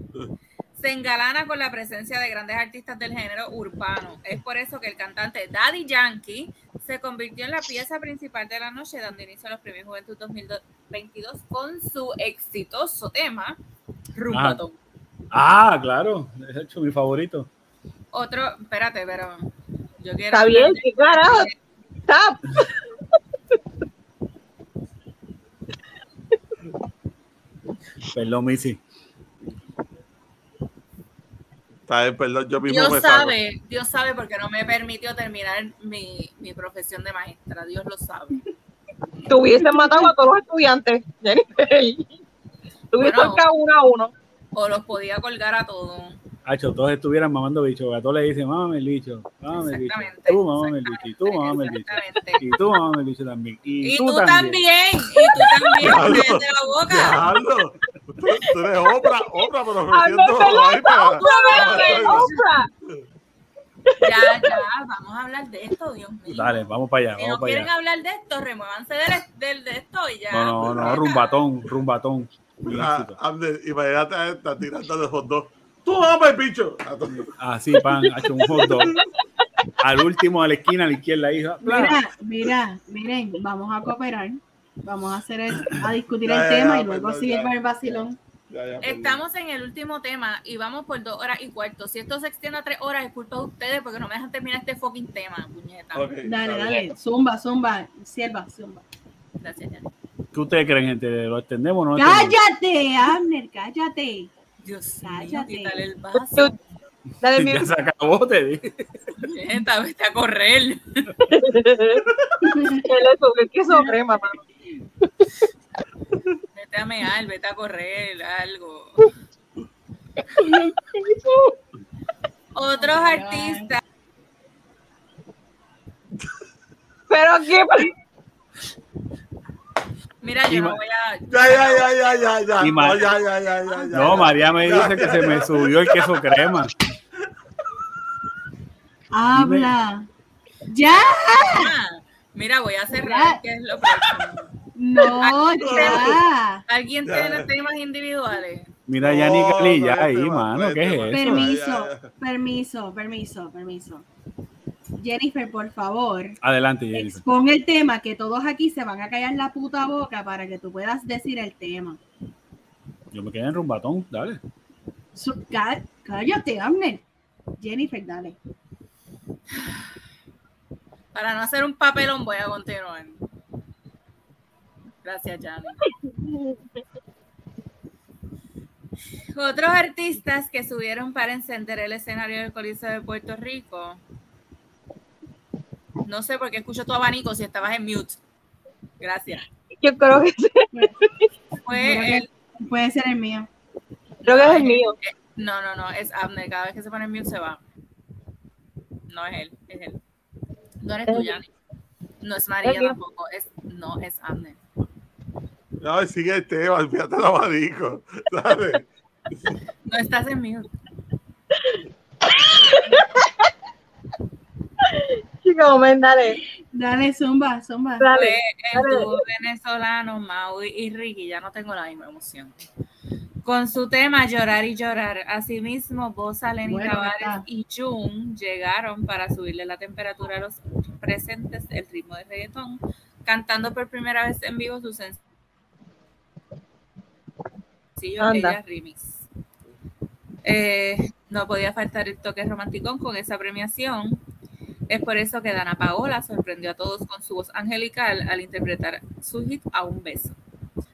se engalana con la presencia de grandes artistas del género urbano. Es por eso que el cantante Daddy Yankee se convirtió en la pieza principal de la noche, dando inicio a los premios Juventud 2022 con su exitoso tema, Rumbatón. Ah, ah, claro, es hecho mi favorito. Otro, espérate, pero yo quiero. Está bien, qué carajo. Está. Perdón, Missy perdón, yo mismo Dios me sabe, salgo. Dios sabe porque no me permitió terminar mi, mi profesión de maestra, Dios lo sabe. Tuviesen matado a todos los estudiantes, Jennifer. Tuviesen bueno, uno a uno. O los podía colgar a todos. Hacho, todos estuvieran mamando bicho. A todos le dicen, mamame el bicho, mamame el bicho. Tú mamame el bicho, y tú mamame el bicho. Y tú mamame el bicho también. Y, tú, también. Y tú también. Desde la boca. Tú, eres obra, obra, pero ofreciendo. Ya, ya, vamos a hablar de esto, Dios mío. Dale, vamos para allá. Si no quieren hablar de esto, remuévanse del, de esto y ya. No, no, no, rumbatón, rumbatón. Ah, imagínate a esta tirando de hot dog. Tú vamos, bicho. Así, pan, ha hecho un hot dog. Al último, a la esquina, a la izquierda, hija. Mira, mira, miren, vamos a cooperar. Vamos a hacer a discutir el tema y luego sigue con el vacilón. Estamos en el último tema y vamos por dos horas y cuarto. Si esto se extiende a tres horas, es culpa de ustedes porque no me dejan terminar este fucking tema, puñeta. dale, dale, zumba, zumba, sierva, zumba. Gracias, Yanni. ¿Qué ustedes creen, gente? ¿Lo extendemos o no? Cállate, Abner, cállate. Dios cállate. mío, el vaso. Dale, ya se acabó, te dije. vete a correr. ¿Qué mamá? Vete a mear, vete a correr, algo. Otros artistas. Pero qué. Mira, yo no voy a. Ya, ya, ya, ya, ya, ya. No, ya, ya, ya, ya, No, María me dice que se me subió el queso crema. Habla. ¡Ya! Mira, voy a cerrar, que es lo próximo. No, ya. ¿Alguien tiene temas individuales? Mira, ya ni Cali, ya ahí, mano, ¿qué es eso? Permiso, permiso, permiso, permiso. Jennifer, por favor. Adelante, Jennifer. Expon el tema, que todos aquí se van a callar la puta boca para que tú puedas decir el tema. Yo me quedé en rumbatón, dale. cállate, Amner. Jennifer, dale. Para no hacer un papelón, voy a continuar. Gracias, Jan. Otros artistas que subieron para encender el escenario del Coliseo de Puerto Rico. No sé por qué escucho tu abanico si estabas en mute. Gracias. Yo creo que sí. Puede ser el mío. Creo que es el mío. Eh, no, no, no, es Abner. Cada vez que se pone en mute se va. No es él, es él. No eres tú, Yanni. No es María tampoco. Es, no, es Abner. No, sigue el tema, fíjate el abanico. ¿sabes? No estás en mute. Chico, dale. Dale, zumba, zumba. Dale, el dúo venezolano, Maui y Ricky, ya no tengo la misma emoción. Con su tema Llorar y Llorar. Asimismo, Bosa, Lenny Tavares y Jun llegaron para subirle la temperatura a los presentes el ritmo de reggaetón, cantando por primera vez en vivo su sencillo Ella Remix. Eh, no podía faltar el toque romántico con esa premiación. Es por eso que Dana Paola sorprendió a todos con su voz angelical al interpretar su hit A un beso.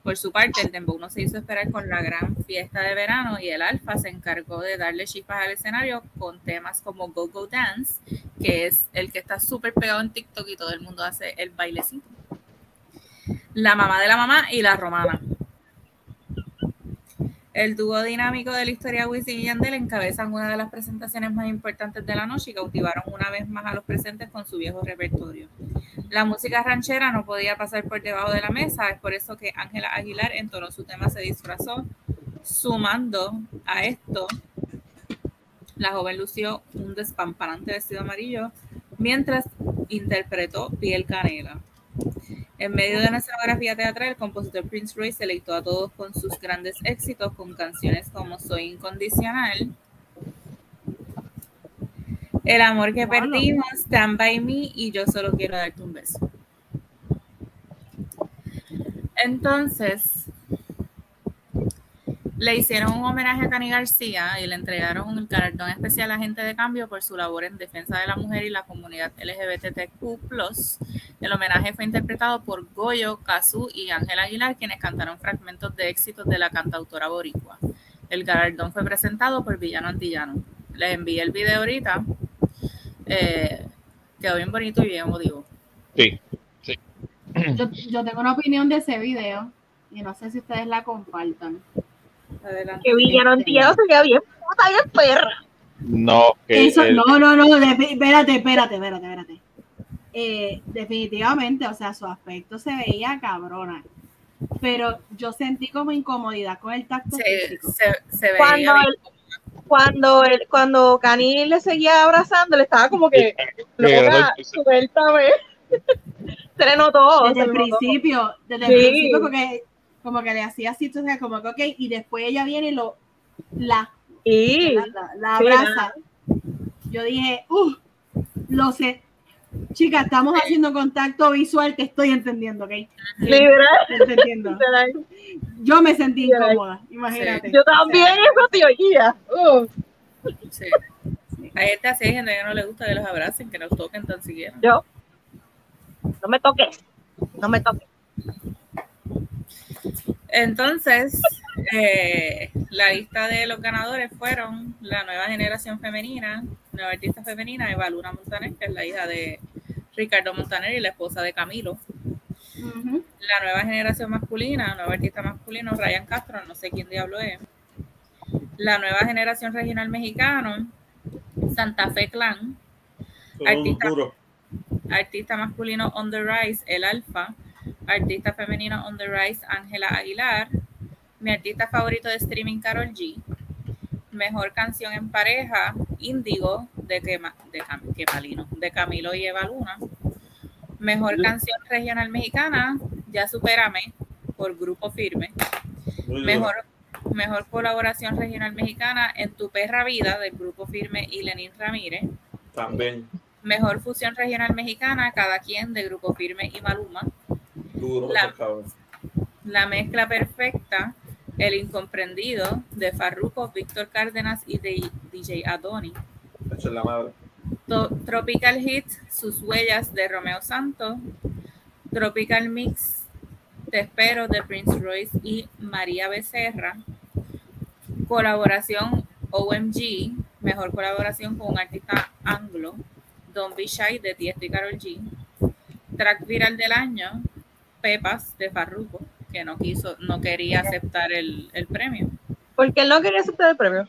Por su parte, el Dembow no se hizo esperar con la gran fiesta de verano y el Alfa se encargó de darle chispas al escenario con temas como Go Go Dance, que es el que está súper pegado en TikTok y todo el mundo hace el bailecito. La mamá de la mamá y la romana. El dúo dinámico de la historia Wisin y Yandel encabezan una de las presentaciones más importantes de la noche y cautivaron una vez más a los presentes con su viejo repertorio. La música ranchera no podía pasar por debajo de la mesa, es por eso que Ángela Aguilar entonó su tema se disfrazó, sumando a esto, la joven lució un despampanante vestido amarillo mientras interpretó Piel Canela. En medio de una escenografía teatral, el compositor Prince Royce deleitó a todos con sus grandes éxitos con canciones como Soy Incondicional, El amor que perdimos, Stand By Me y Yo solo quiero darte un beso. Entonces, le hicieron un homenaje a Cani García y le entregaron un galardón especial a Gente de Cambio por su labor en defensa de la mujer y la comunidad LGBTQ+. El homenaje fue interpretado por Goyo, Cazú y Ángel Aguilar, quienes cantaron fragmentos de éxitos de la cantautora boricua. El galardón fue presentado por Villano Antillano. Les envié el video ahorita. Eh, quedó bien bonito y bien emotivo. Sí, sí. Yo, yo, tengo una opinión de ese video y no sé si ustedes la compartan. Adelante. Que villano este, entiendo, se queda bien puta, bien perra. No, Eso, no, no, no, espérate, espérate, espérate, espérate. Eh, definitivamente, o sea, su aspecto se veía cabrona. Pero yo sentí como incomodidad con el tacto físico. Se, se veía cuando, el, cuando, el, cuando Cani le seguía abrazando, le estaba como que suéltame. se le notó. Desde el principio, desde el principio, porque como que le hacía así, entonces como que ok, y después ella viene y lo la, la, abraza. Yo dije, uh, lo sé, Chica, estamos haciendo contacto visual, te estoy entendiendo, ¿ok? entendiendo. Yo me sentí incómoda, imagínate. Yo también, eso, tío, guía. Uh. Sí. Hay gente así, gente que no le gusta que los abracen, que nos toquen tan siquiera. Yo. No me toques. No me toques. Entonces, eh, la lista de los ganadores fueron la nueva generación femenina, nueva artista femenina, Eva Luna Montaner, que es la hija de Ricardo Montaner y la esposa de Camilo. La nueva generación masculina, nuevo artista masculino, Ryan Castro, no sé quién diablo es. La nueva generación regional mexicano, Santa Fe Clan. Artista, artista masculino On the Rise, El Alfa artista femenino on the rise, Ángela Aguilar, mi artista favorito de streaming, Carol G, mejor canción en pareja, Índigo, de, de, de Camilo y Eva Luna, mejor canción regional mexicana, Ya Supérame, por Grupo Firme, mejor, mejor colaboración regional mexicana, En Tu Perra Vida, del Grupo Firme y Lenín Ramírez. También. Mejor fusión regional mexicana, cada quien de Grupo Firme y Maluma la, mezcla perfecta, El Incomprendido, de Farruko, Víctor Cárdenas y de DJ Adoni. Tropical Hit, Sus Huellas, de Romeo Santos. Tropical Mix, Te Espero, de Prince Royce y María Becerra. Colaboración OMG, mejor colaboración con un artista anglo. Don't Be Shy, de Tiesto y Carol G. Track viral del año, Pepas de Farruko, que no quiso, no quería aceptar el, el premio. ¿Por qué no quería aceptar el premio?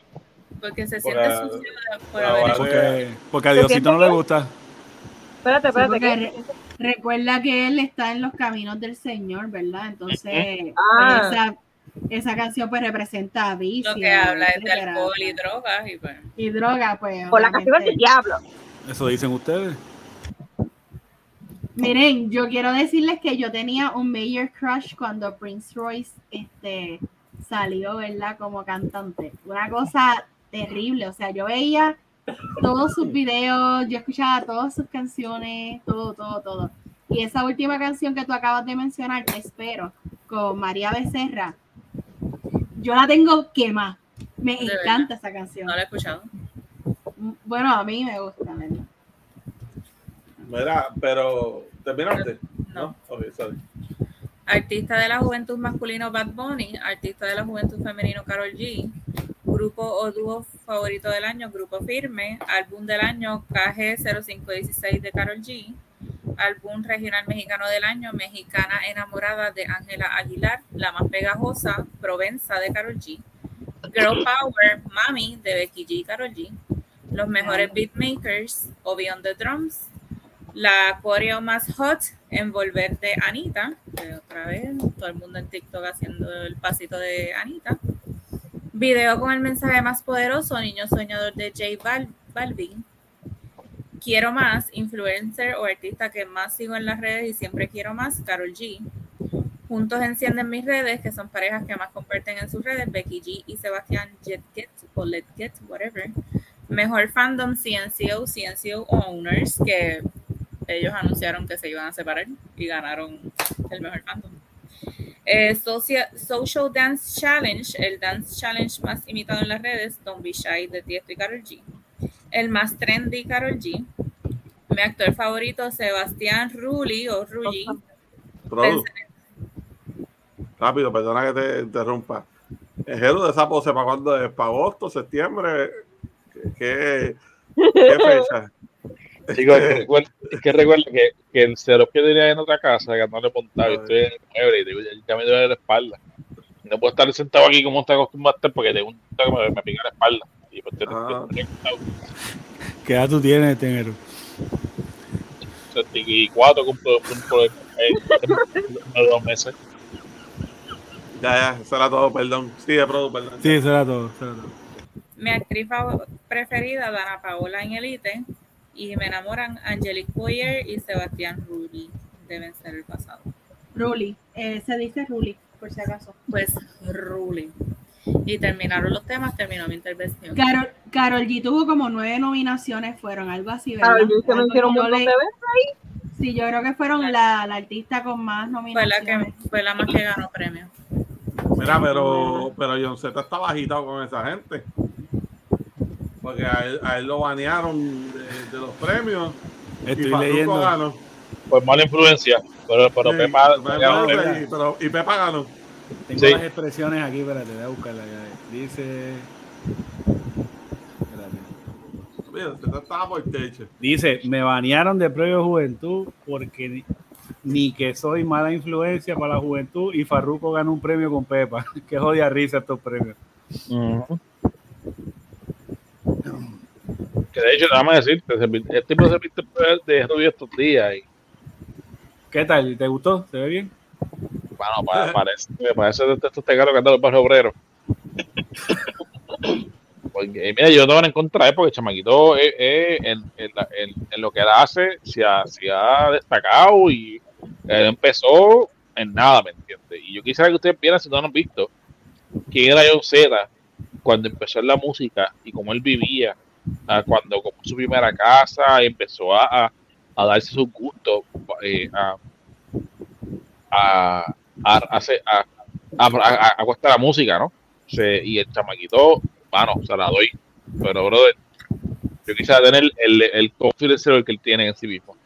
Porque se siente sucio por haber porque, porque a Diosito no le gusta. Espérate, espérate. recuerda que él está en los caminos del Señor, ¿verdad? Entonces, ah. esa, esa, canción pues representa a Lo que habla es de alcohol y drogas. Y, pues. y droga, pues. Por la canción del diablo. Eso dicen ustedes. Miren, yo quiero decirles que yo tenía un major crush cuando Prince Royce este, salió, ¿verdad? Como cantante. Una cosa terrible. O sea, yo veía todos sus videos, yo escuchaba todas sus canciones, todo, todo, todo. Y esa última canción que tú acabas de mencionar, Te Espero, con María Becerra, yo la tengo quemada. Me encanta esa canción. No la he escuchado. Bueno, a mí me gusta, ¿verdad? Mira, pero ¿terminaste? No. Artista de la juventud masculino Bad Bunny, artista de la juventud femenino Carol G, grupo o dúo favorito del año, Grupo Firme, álbum del año KG0516 de Carol G, álbum regional mexicano del año, Mexicana enamorada de Ángela Aguilar, la más pegajosa, Provenza de Carol G, Girl Power, Mami de Becky G y Carol G, los mejores beatmakers, o Beyond the Drums, la coreo más hot, envolver de Anita, otra vez, todo el mundo en TikTok haciendo el pasito de Anita. Video con el mensaje más poderoso, Niño Soñador de J Balvin. Quiero más, influencer o artista que más sigo en las redes y siempre quiero más, Carol G. Juntos encienden mis redes, que son parejas que más comparten en sus redes, Becky G y Sebastián Jet o Let whatever. Mejor fandom, CNCO, CNCO Owners, que ellos anunciaron que se iban a separar y ganaron el mejor fandom. Eh, social, Dance Challenge, el dance challenge más imitado en las redes, Don't Be Shy de Tiesto y Carol G. El más trendy, Carol G. Mi actor favorito, Sebastián Rulli o Rulli. Rápido, perdona que te interrumpa. El gelo de esa pose para cuando es para agosto, septiembre. ¿Qué, qué fecha? Chicos, es que recuerdo que, que el cero que tenía en otra casa, que no le montaba, y estoy en el y digo, ya me duele la espalda. No puedo estar sentado aquí como está acostumbrado porque tengo un que me, me pica la espalda. Y pues, ah. ¿Qué edad tú tienes, Tenero? 74 cumplo por de dos meses. Ya, ya, eso era todo, perdón. Sí, de perdón. Sí, eso era todo, eso era todo. Mi actriz preferida, Dana Paola en Elite, y me enamoran Angelique Boyer y Sebastián Rulli. Deben ser el pasado. Rulli, eh, se dice Rulli, por si acaso. Pues Rulli. Y terminaron los temas, terminó mi intervención. Carol, Carol G tuvo como nueve nominaciones, fueron algo así, ¿verdad? Carol G se metieron un montón de veces ahí. Sí, yo creo que fueron la, la artista con más nominaciones. Fue la, que, fue la más que ganó premio. Mira, pero, pero John Z estaba agitado con esa gente. Porque a él, a él lo banearon de, de, los premios. Estoy y leyendo. Ganó. Pues mala influencia. Pero, pero sí, Pepa, y, pero, y Pepa ganó. Tengo sí. las expresiones aquí, espérate, voy a buscarla. Dice. Dice, me banearon de premio Juventud porque ni, que soy mala influencia para la juventud y Farruco ganó un premio con Pepa. Qué jodia risa estos premios. Que de hecho, nada más decirte, el tipo se viste de rubio estos días. Y... ¿Qué tal? ¿Te gustó? ¿Se ve bien? Bueno, parece, me parece de estos tegaros que andan los barrios obreros. Porque, mira, yo no van a encontrar porque el chamaquito eh, eh, en, en, en, en, lo que él hace se ha, se ha destacado y él empezó en nada, ¿me entiendes? Y yo quisiera que ustedes vieran, si no lo han visto, quién era John Z cuando empezó la música y cómo él vivía, cuando compró su primera casa empezó a, a, darse sus gustos, eh, a, a, a, a, a, a, la música, ¿no? y el chamaquito mano, se la doy. Pero, brother, yo quisiera tener el, el confidence que él tiene en sí mismo.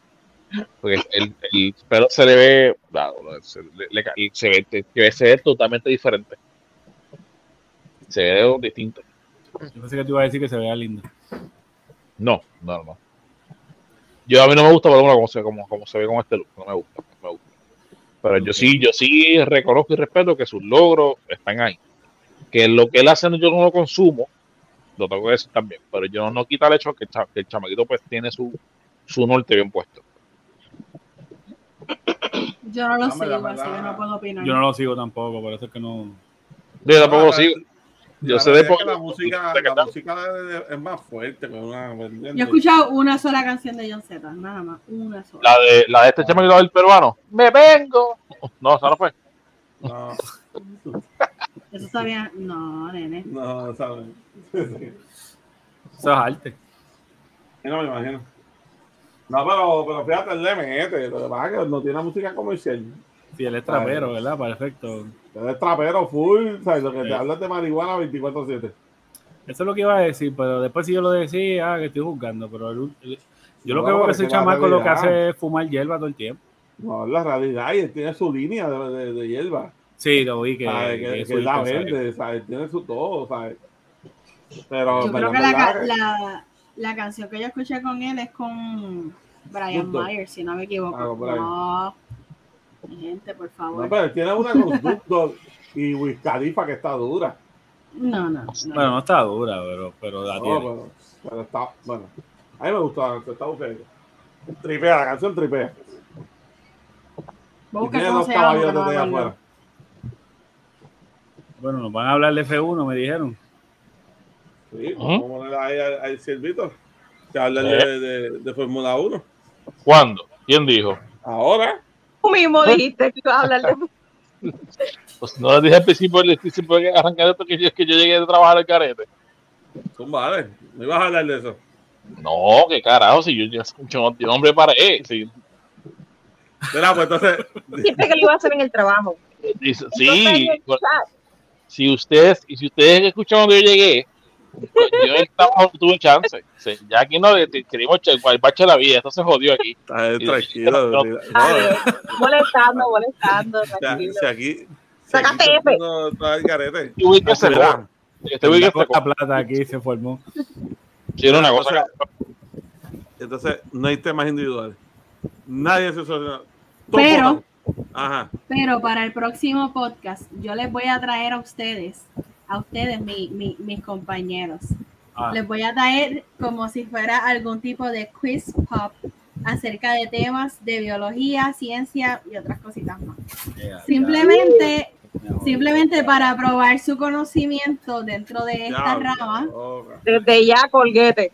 Porque el, el pelo se le ve, se, le, se, ve, se ve totalmente diferente. Se ve distinto. Yo pensé que te iba a decir que se vea lindo. No, no, no. Yo a mí no me gusta por como se, como, como se ve con este look, no me gusta, no me gusta. Pero yo sí, yo sí reconozco y respeto que sus logros están ahí que lo que él hace yo no lo consumo, lo tengo que decir también, pero yo no quita el hecho que, que el chamaquito pues tiene su, su norte bien puesto. Yo no lo sigo, así que no puedo opinar. Yo no lo sigo tampoco, por eso es que no. Yo tampoco lo sigo. Yo sé de porque la música, la música es más fuerte. Una, yo he escuchado una sola canción de John Z, nada más, una sola. La de, la de este chamaquito del peruano. ¡Me vengo! No, esa no fue. No. Eso bien. No, nene. No, sabes. Eso es arte. No me imagino. No, pero, pero fíjate, el mete. Lo que pasa es que no tiene música comercial. Sí, él es trapero, ¿verdad? Perfecto. Él es trapero full, ¿sabes? Lo que te hablas de marihuana 24-7. Eso es lo que iba a decir, pero después si yo lo decía, ah, que estoy juzgando, pero yo lo que veo que ese chamaco lo que hace es fumar hierba todo el tiempo. No, la realidad, y él tiene su línea de, de, de hierba. Sí, lo vi que, que, que, la vende, ¿sabes? Tiene su todo, ¿sabes? Pero, yo creo que la, la, la, canción que yo escuché con él es con Brian Myers, si no me equivoco. Ah, no, gente, por favor. No, pero tiene una con y Wiz Khalifa que está dura. No, no, no. Bueno, no está dura, pero, pero la tiene. Pero, pero, está, bueno. A mí me gusta, está buscando. Tripea, la canción tripea. Busca tiene dos caballos de afuera. Bueno, nos van a hablar de F1, me dijeron. Sí, vamos a poner ahí al, al Silvito que habla de, de, de, Fórmula 1. ¿Cuándo? ¿Quién dijo? Ahora. Tú mismo dijiste que ibas a hablar de Pues no lo dije al principio, el principio de arrancar esto que yo, que yo llegué a trabajar al carete. Son vale, no ibas a hablar de eso. No, qué carajo, si yo ya escucho un nombre para él. Si... Mira, pues entonces. Dijiste que lo iba a hacer en el trabajo. Sí, si ustedes, y si ustedes escuchan cuando yo llegué, yo trabajo tuve chance. Sí, ya aquí no queríamos el bache de la vida, esto se jodió aquí. Está tranquilo. No, no, molestando, molestando. Tranquilo. Si aquí. Sácate F. No, está el carete. Yo voy que se. Este plata aquí se formó. Sí, era una cosa. Entonces, no hay temas individuales. Nadie se soluciona. Pero, pero para el próximo podcast, yo les voy a traer a ustedes, a ustedes, mis compañeros, ah. les voy a traer como si fuera algún tipo de quiz pop acerca de temas de biología, ciencia y otras cositas más. Simplemente Simplemente para probar su conocimiento dentro de esta rama. Desde ya, colguete.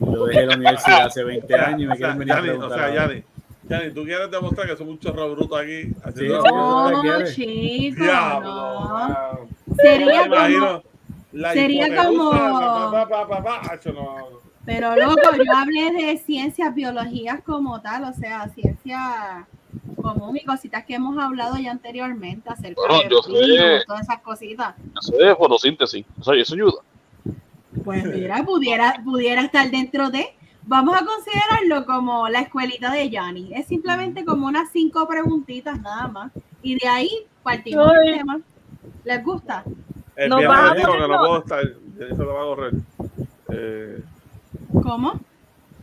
Yo dejé la universidad hace 20 años y me quieren venir a preguntar. O sea, Yanni, Yanni, tú quieres demostrar que somos un chorro bruto aquí. Sí, no, chicos, no. Sería como... Sería como... Pero loco, yo hablé de ciencias biologías como tal, o sea, ciencia común y cositas que hemos hablado ya anteriormente acerca de todas esas cositas. Yo sé de fotosíntesis, o sea, eso ayuda. Pues mira, pudiera, pudiera estar dentro de. Vamos a considerarlo como la escuelita de Yanni. Es simplemente como unas cinco preguntitas nada más. Y de ahí partimos del tema. ¿Les gusta? El no va a que no puedo estar. Eso lo va a correr. Eh, ¿Cómo?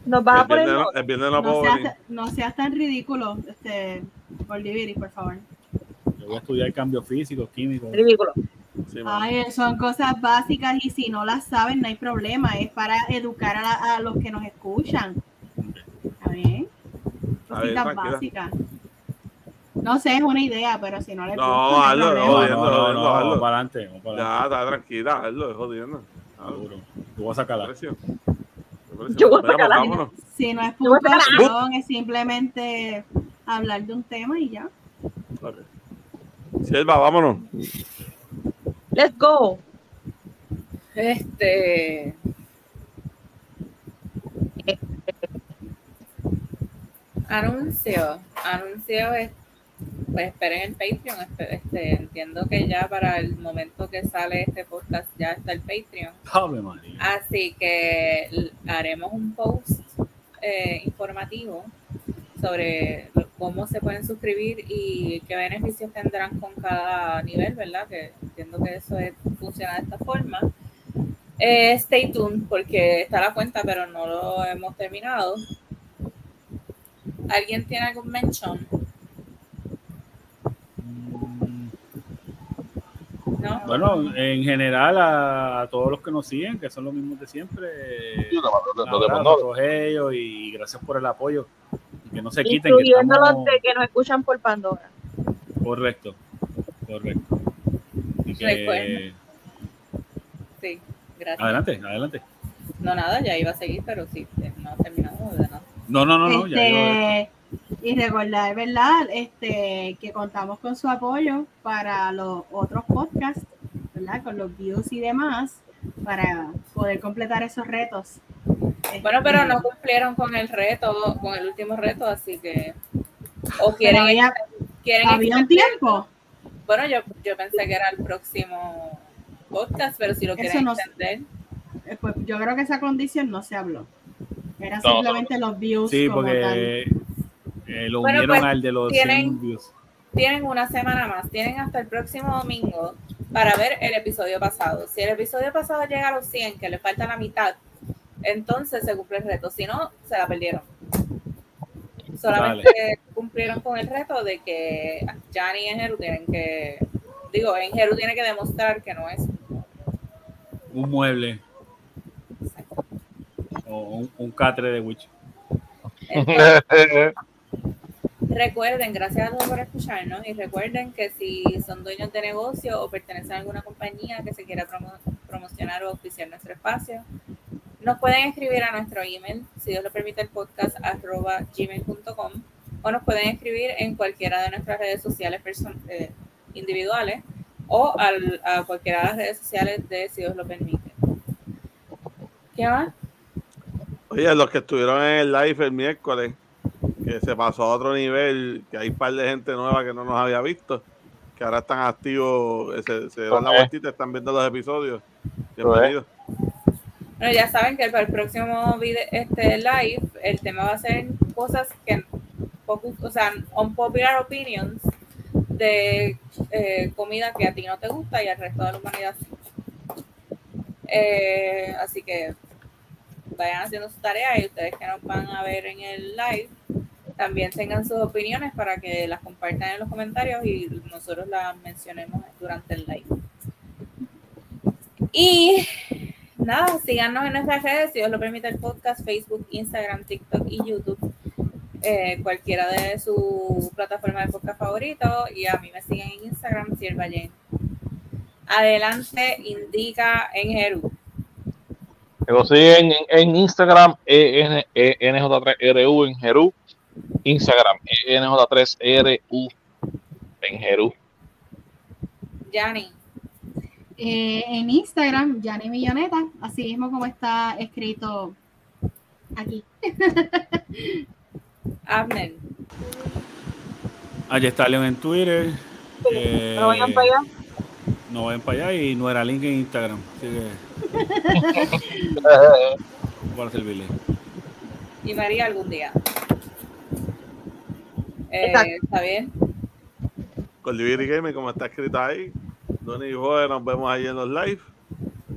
Nos va a poner. El viernes no, no, seas, no seas tan ridículo, este, por por favor. Yo voy a estudiar cambio físico, químico. Ridículo. Ay, son cosas básicas y si no las saben no hay problema, es para educar a, los que nos escuchan. ¿Está bien? Cositas básicas. No sé, es una idea, pero si no le No, hazlo, no, no, no, vamos para adelante. Ya, está tranquila, hazlo, es jodiendo. Seguro. Tú vas a sacar la. Yo voy a sacar la. Si no es puntuación, es simplemente hablar de un tema y ya. Silva, vámonos. Let's go. Este. Anuncio. Anuncio. Pues esperen el Patreon. Este, entiendo que ya para el momento que sale este podcast ya está el Patreon. Así que haremos un post eh, informativo sobre cómo se pueden suscribir y qué beneficios tendrán con cada nivel, ¿verdad? Que entiendo que eso funciona de esta forma. Eh, stay tuned porque está la cuenta, pero no lo hemos terminado. ¿Alguien tiene algún mention? ¿No? Bueno, en general a, todos los que nos siguen, que son los mismos de siempre, a todos ellos y gracias por el apoyo que no se quiten. Incluyendo los de que nos escuchan por Pandora. Correcto, correcto. Que... Sí, gracias. Adelante, adelante. No, nada, ya iba a seguir, pero sí, no ha terminado. No, no, no, no, ya este, Y recordar, ¿verdad? Este, que contamos con su apoyo para los otros podcasts, ¿verdad? Con los views y demás, para poder completar esos retos bueno, pero no cumplieron con el reto, con el último reto, así que. O quieren. Había, quieren ¿había un tiempo? Bueno, yo, yo pensé que era el próximo podcast, pero si lo quieren entender. Eh, pues yo creo que esa condición no se habló. Era simplemente los views. Sí, porque eh, lo unieron pues, al de los tienen, views. Tienen una semana más, tienen hasta el próximo domingo para ver el episodio pasado. Si el episodio pasado llega a los 100, que le falta la mitad, entonces se cumple el reto. Si no, se la perdieron. Solamente cumplieron con el reto de que Jani y Engeru tienen que, digo, Engeru tiene que demostrar que no es un mueble. O un, catre de Witch. recuerden, gracias a todos por escucharnos y recuerden que si son dueños de negocio o pertenecen a alguna compañía que se quiera promocionar o auspiciar nuestro espacio, nos pueden escribir a nuestro email, si Dios lo permite, el podcast arroba gmail.com o nos pueden escribir en cualquiera de nuestras redes sociales eh, individuales o a cualquiera de las redes sociales de Si Dios lo permite. ¿Qué más? Oye, los que estuvieron en el live el miércoles, que se pasó a otro nivel, que hay un par de gente nueva que no nos había visto, que ahora están activos, se, se dan la vueltita, están viendo los episodios. Bienvenidos. Bueno, ya saben que para el próximo video, este live, el tema va a ser cosas que, o sea, unpopular opinions de eh, comida que a ti no te gusta y al resto de la humanidad sí. Eh, así que vayan haciendo su tarea y ustedes que nos van a ver en el live, también tengan sus opiniones para que las compartan en los comentarios y nosotros las mencionemos durante el live. Y nada, síganos en nuestras redes, si os lo permite el podcast, Facebook, Instagram, TikTok y YouTube. Eh, cualquiera de sus plataformas de podcast favorito y a mí me siguen en Instagram, Sierva Jane. Adelante, indica en Jeru. Me siguen en, Instagram, ENJ3RU en Jeru. Instagram, ENJ3RU en Jeru. Yani. Eh, en Instagram, Yani Milloneta, así mismo como está escrito aquí. Abner. Allí está León en Twitter. Eh, no vayan para allá. No vayan para allá y no era link en Instagram. Así que. para servirle. Y María algún día. Eh, ¿Está bien? Con Game, como está escrito ahí. Donny y Joder, nos vemos ahí en los live.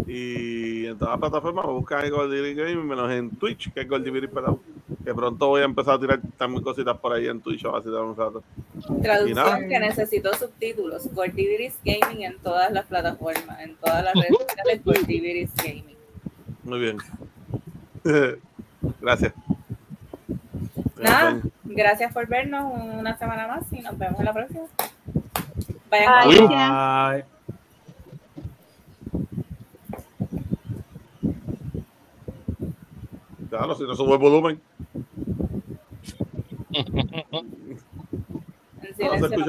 Y en todas las plataformas me buscan ahí Goldiviri Game, menos en Twitch, que es Goldiviri Pelado. Que pronto voy a empezar a tirar también cositas por ahí en Twitch, así de un rato. Traducción que necesito subtítulos. Goldiviris Gaming en todas las plataformas, en todas las redes sociales, Goldiviris Gaming. Muy bien. Gracias. Nada, gracias por vernos una semana más y nos vemos en la próxima. Vayan Bye. Claro, si no sube el volumen. En silencio.